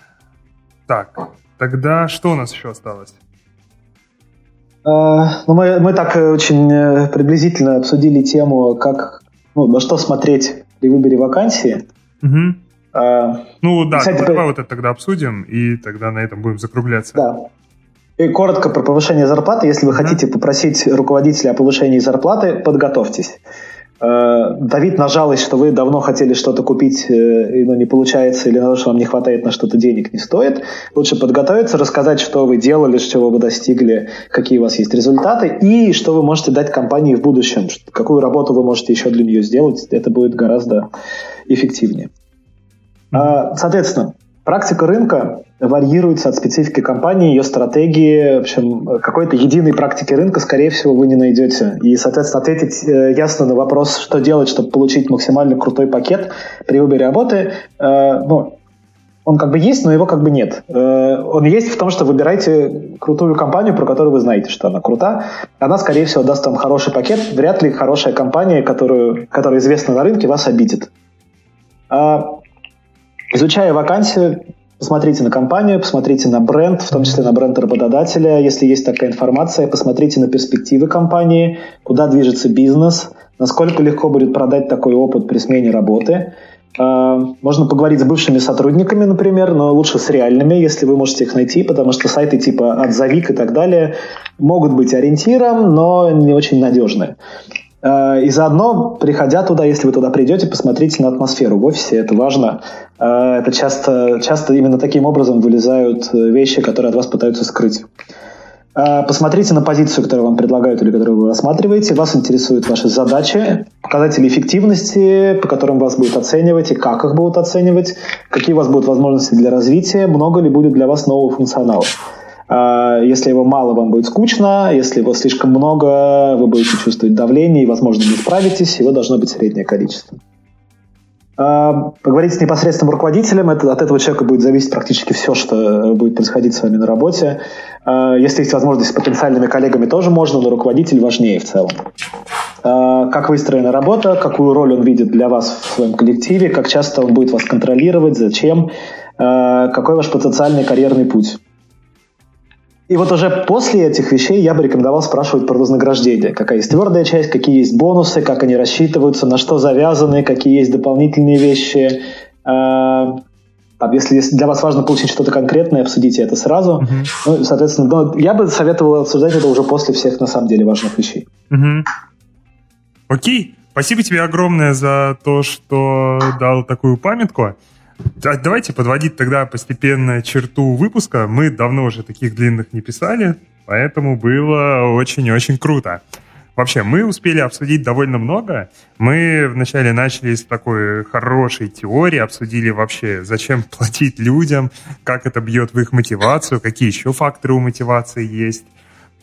Так. Тогда что у нас еще осталось? А, ну, мы, мы так очень э, приблизительно обсудили тему, как, ну, на что смотреть при выборе вакансии. Угу. А, ну да, кстати, давай вот это тогда обсудим, и тогда на этом будем закругляться. Да. И коротко про повышение зарплаты. Если вы хотите попросить руководителя о повышении зарплаты, подготовьтесь. Э, давить на жалость, что вы давно хотели что-то купить, э, но не получается, или на то, что вам не хватает на что-то денег, не стоит. Лучше подготовиться, рассказать, что вы делали, чего вы достигли, какие у вас есть результаты, и что вы можете дать компании в будущем, какую работу вы можете еще для нее сделать. Это будет гораздо эффективнее. А, соответственно, Практика рынка варьируется от специфики компании, ее стратегии. В общем, какой-то единой практики рынка, скорее всего, вы не найдете. И, соответственно, ответить э, ясно на вопрос, что делать, чтобы получить максимально крутой пакет при выборе работы, э, ну, он как бы есть, но его как бы нет. Э, он есть в том, что выбирайте крутую компанию, про которую вы знаете, что она крута. Она, скорее всего, даст вам хороший пакет. Вряд ли хорошая компания, которую, которая известна на рынке, вас обидит. А Изучая вакансию, посмотрите на компанию, посмотрите на бренд, в том числе на бренд работодателя, если есть такая информация, посмотрите на перспективы компании, куда движется бизнес, насколько легко будет продать такой опыт при смене работы. А, можно поговорить с бывшими сотрудниками, например, но лучше с реальными, если вы можете их найти, потому что сайты типа «Отзовик» и так далее могут быть ориентиром, но не очень надежные. Э, и заодно, приходя туда, если вы туда придете, посмотрите на атмосферу в офисе, это важно. Э, это часто, часто именно таким образом вылезают э, вещи, которые от вас пытаются скрыть. Посмотрите на позицию, которую вам предлагают или которую вы рассматриваете. Вас интересуют ваши задачи, показатели эффективности, по которым вас будут оценивать и как их будут оценивать, какие у вас будут возможности для развития, много ли будет для вас нового функционала. А, если его мало, вам будет скучно. Если его слишком много, вы будете чувствовать давление и, возможно, не справитесь. Его должно быть среднее количество. А, поговорить с непосредственным руководителем, это, от этого человека будет зависеть практически все, что будет происходить с вами на работе. А, если есть возможность с потенциальными коллегами, тоже можно, но руководитель важнее в целом. Как выстроена работа, какую роль он видит для вас в своем коллективе, как часто он будет вас контролировать, зачем, какой ваш потенциальный карьерный путь. И вот уже после этих вещей я бы рекомендовал спрашивать про вознаграждение. Какая есть твердая часть, какие есть бонусы, как они рассчитываются, на что завязаны, какие есть дополнительные вещи. А, если для вас важно получить что-то конкретное, обсудите это сразу. Uh-huh. Ну, соответственно, ну, я бы советовал обсуждать это уже после всех, на самом деле, важных вещей. Uh-huh. Окей. Спасибо тебе огромное за то, что дал такую памятку. Давайте подводить тогда постепенно черту выпуска. Мы давно уже таких длинных не писали, поэтому было очень-очень круто. Вообще, мы успели обсудить довольно много. Мы вначале начали с такой хорошей теории, обсудили вообще, зачем платить людям, как это бьет в их мотивацию, какие еще факторы у мотивации есть.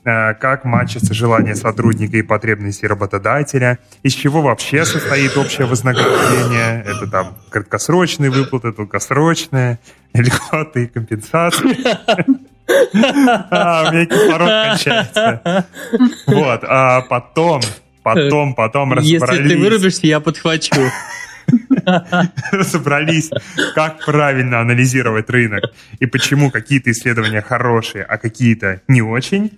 Э, как матчится желание сотрудника и потребности работодателя, из чего вообще состоит общее вознаграждение, это там краткосрочные выплаты, долгосрочные, льготы и компенсации. А, у меня кислород кончается. Вот, а потом, потом, потом разобрались... Если ты вырубишься, я подхвачу. разобрались, как правильно анализировать рынок и почему какие-то исследования хорошие, а какие-то не очень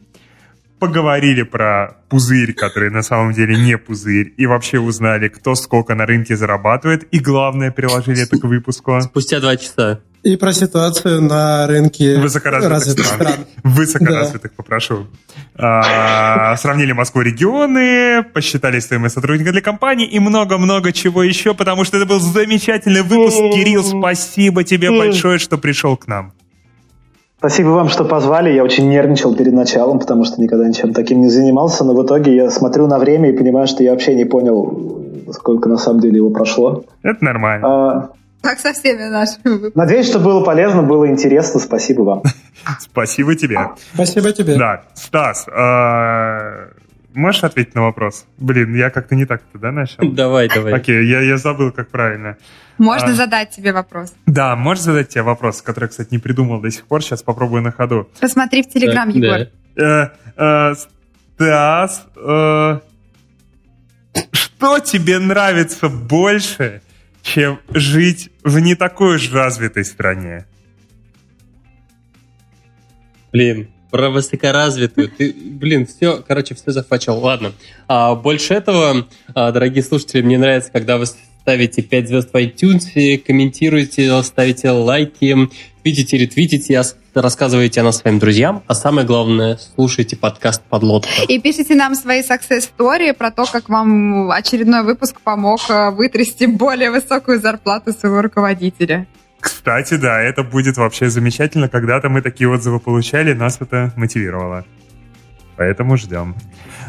поговорили про пузырь, который на самом деле не пузырь, и вообще узнали, кто сколько на рынке зарабатывает, и главное, приложили это к выпуску. Спустя два часа. И про ситуацию на рынке высокоразвитых стран. стран. Высокоразвитых, да. попрошу. А, сравнили Москву регионы, посчитали стоимость сотрудника для компании и много-много чего еще, потому что это был замечательный выпуск. Кирилл, спасибо тебе большое, что пришел к нам. Спасибо вам, что позвали. Я очень нервничал перед началом, потому что никогда ничем таким не занимался. Но в итоге я смотрю на время и понимаю, что я вообще не понял, сколько на самом деле его прошло. Это нормально. А, как со всеми нашими. Надеюсь, что было полезно, было интересно. Спасибо вам. Спасибо тебе. Спасибо тебе. Да, Стас, а, можешь ответить на вопрос? Блин, я как-то не так-то, да, начал? Давай, давай. Окей, я, я забыл, как правильно. Можно а, задать тебе вопрос. Да, можешь задать тебе вопрос, который, кстати, не придумал до сих пор. Сейчас попробую на ходу. Посмотри в Телеграм, да, Егор. Да. Э, э, Стас, э, что тебе нравится больше, чем жить в не такой уж развитой стране? Блин, про высокоразвитую. Ты, блин, все, короче, все захвачал. Ладно. А, больше этого, а, дорогие слушатели, мне нравится, когда вы ставите 5 звезд в iTunes, комментируете, ставите лайки, твитите, ретвитите, рассказывайте о нас своим друзьям, а самое главное, слушайте подкаст «Подлодка». И пишите нам свои success story про то, как вам очередной выпуск помог э, вытрясти более высокую зарплату своего руководителя. Кстати, да, это будет вообще замечательно. Когда-то мы такие отзывы получали, нас это мотивировало. Поэтому ждем.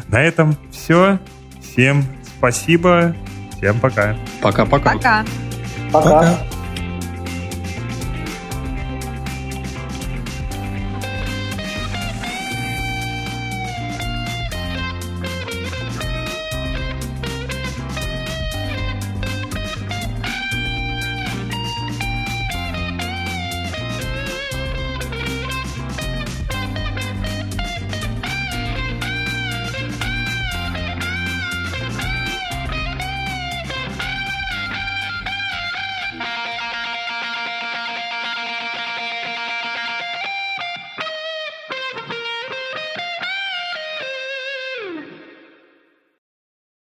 На этом все. Всем спасибо. Всем пока. Пока-пока. Пока. Пока. пока.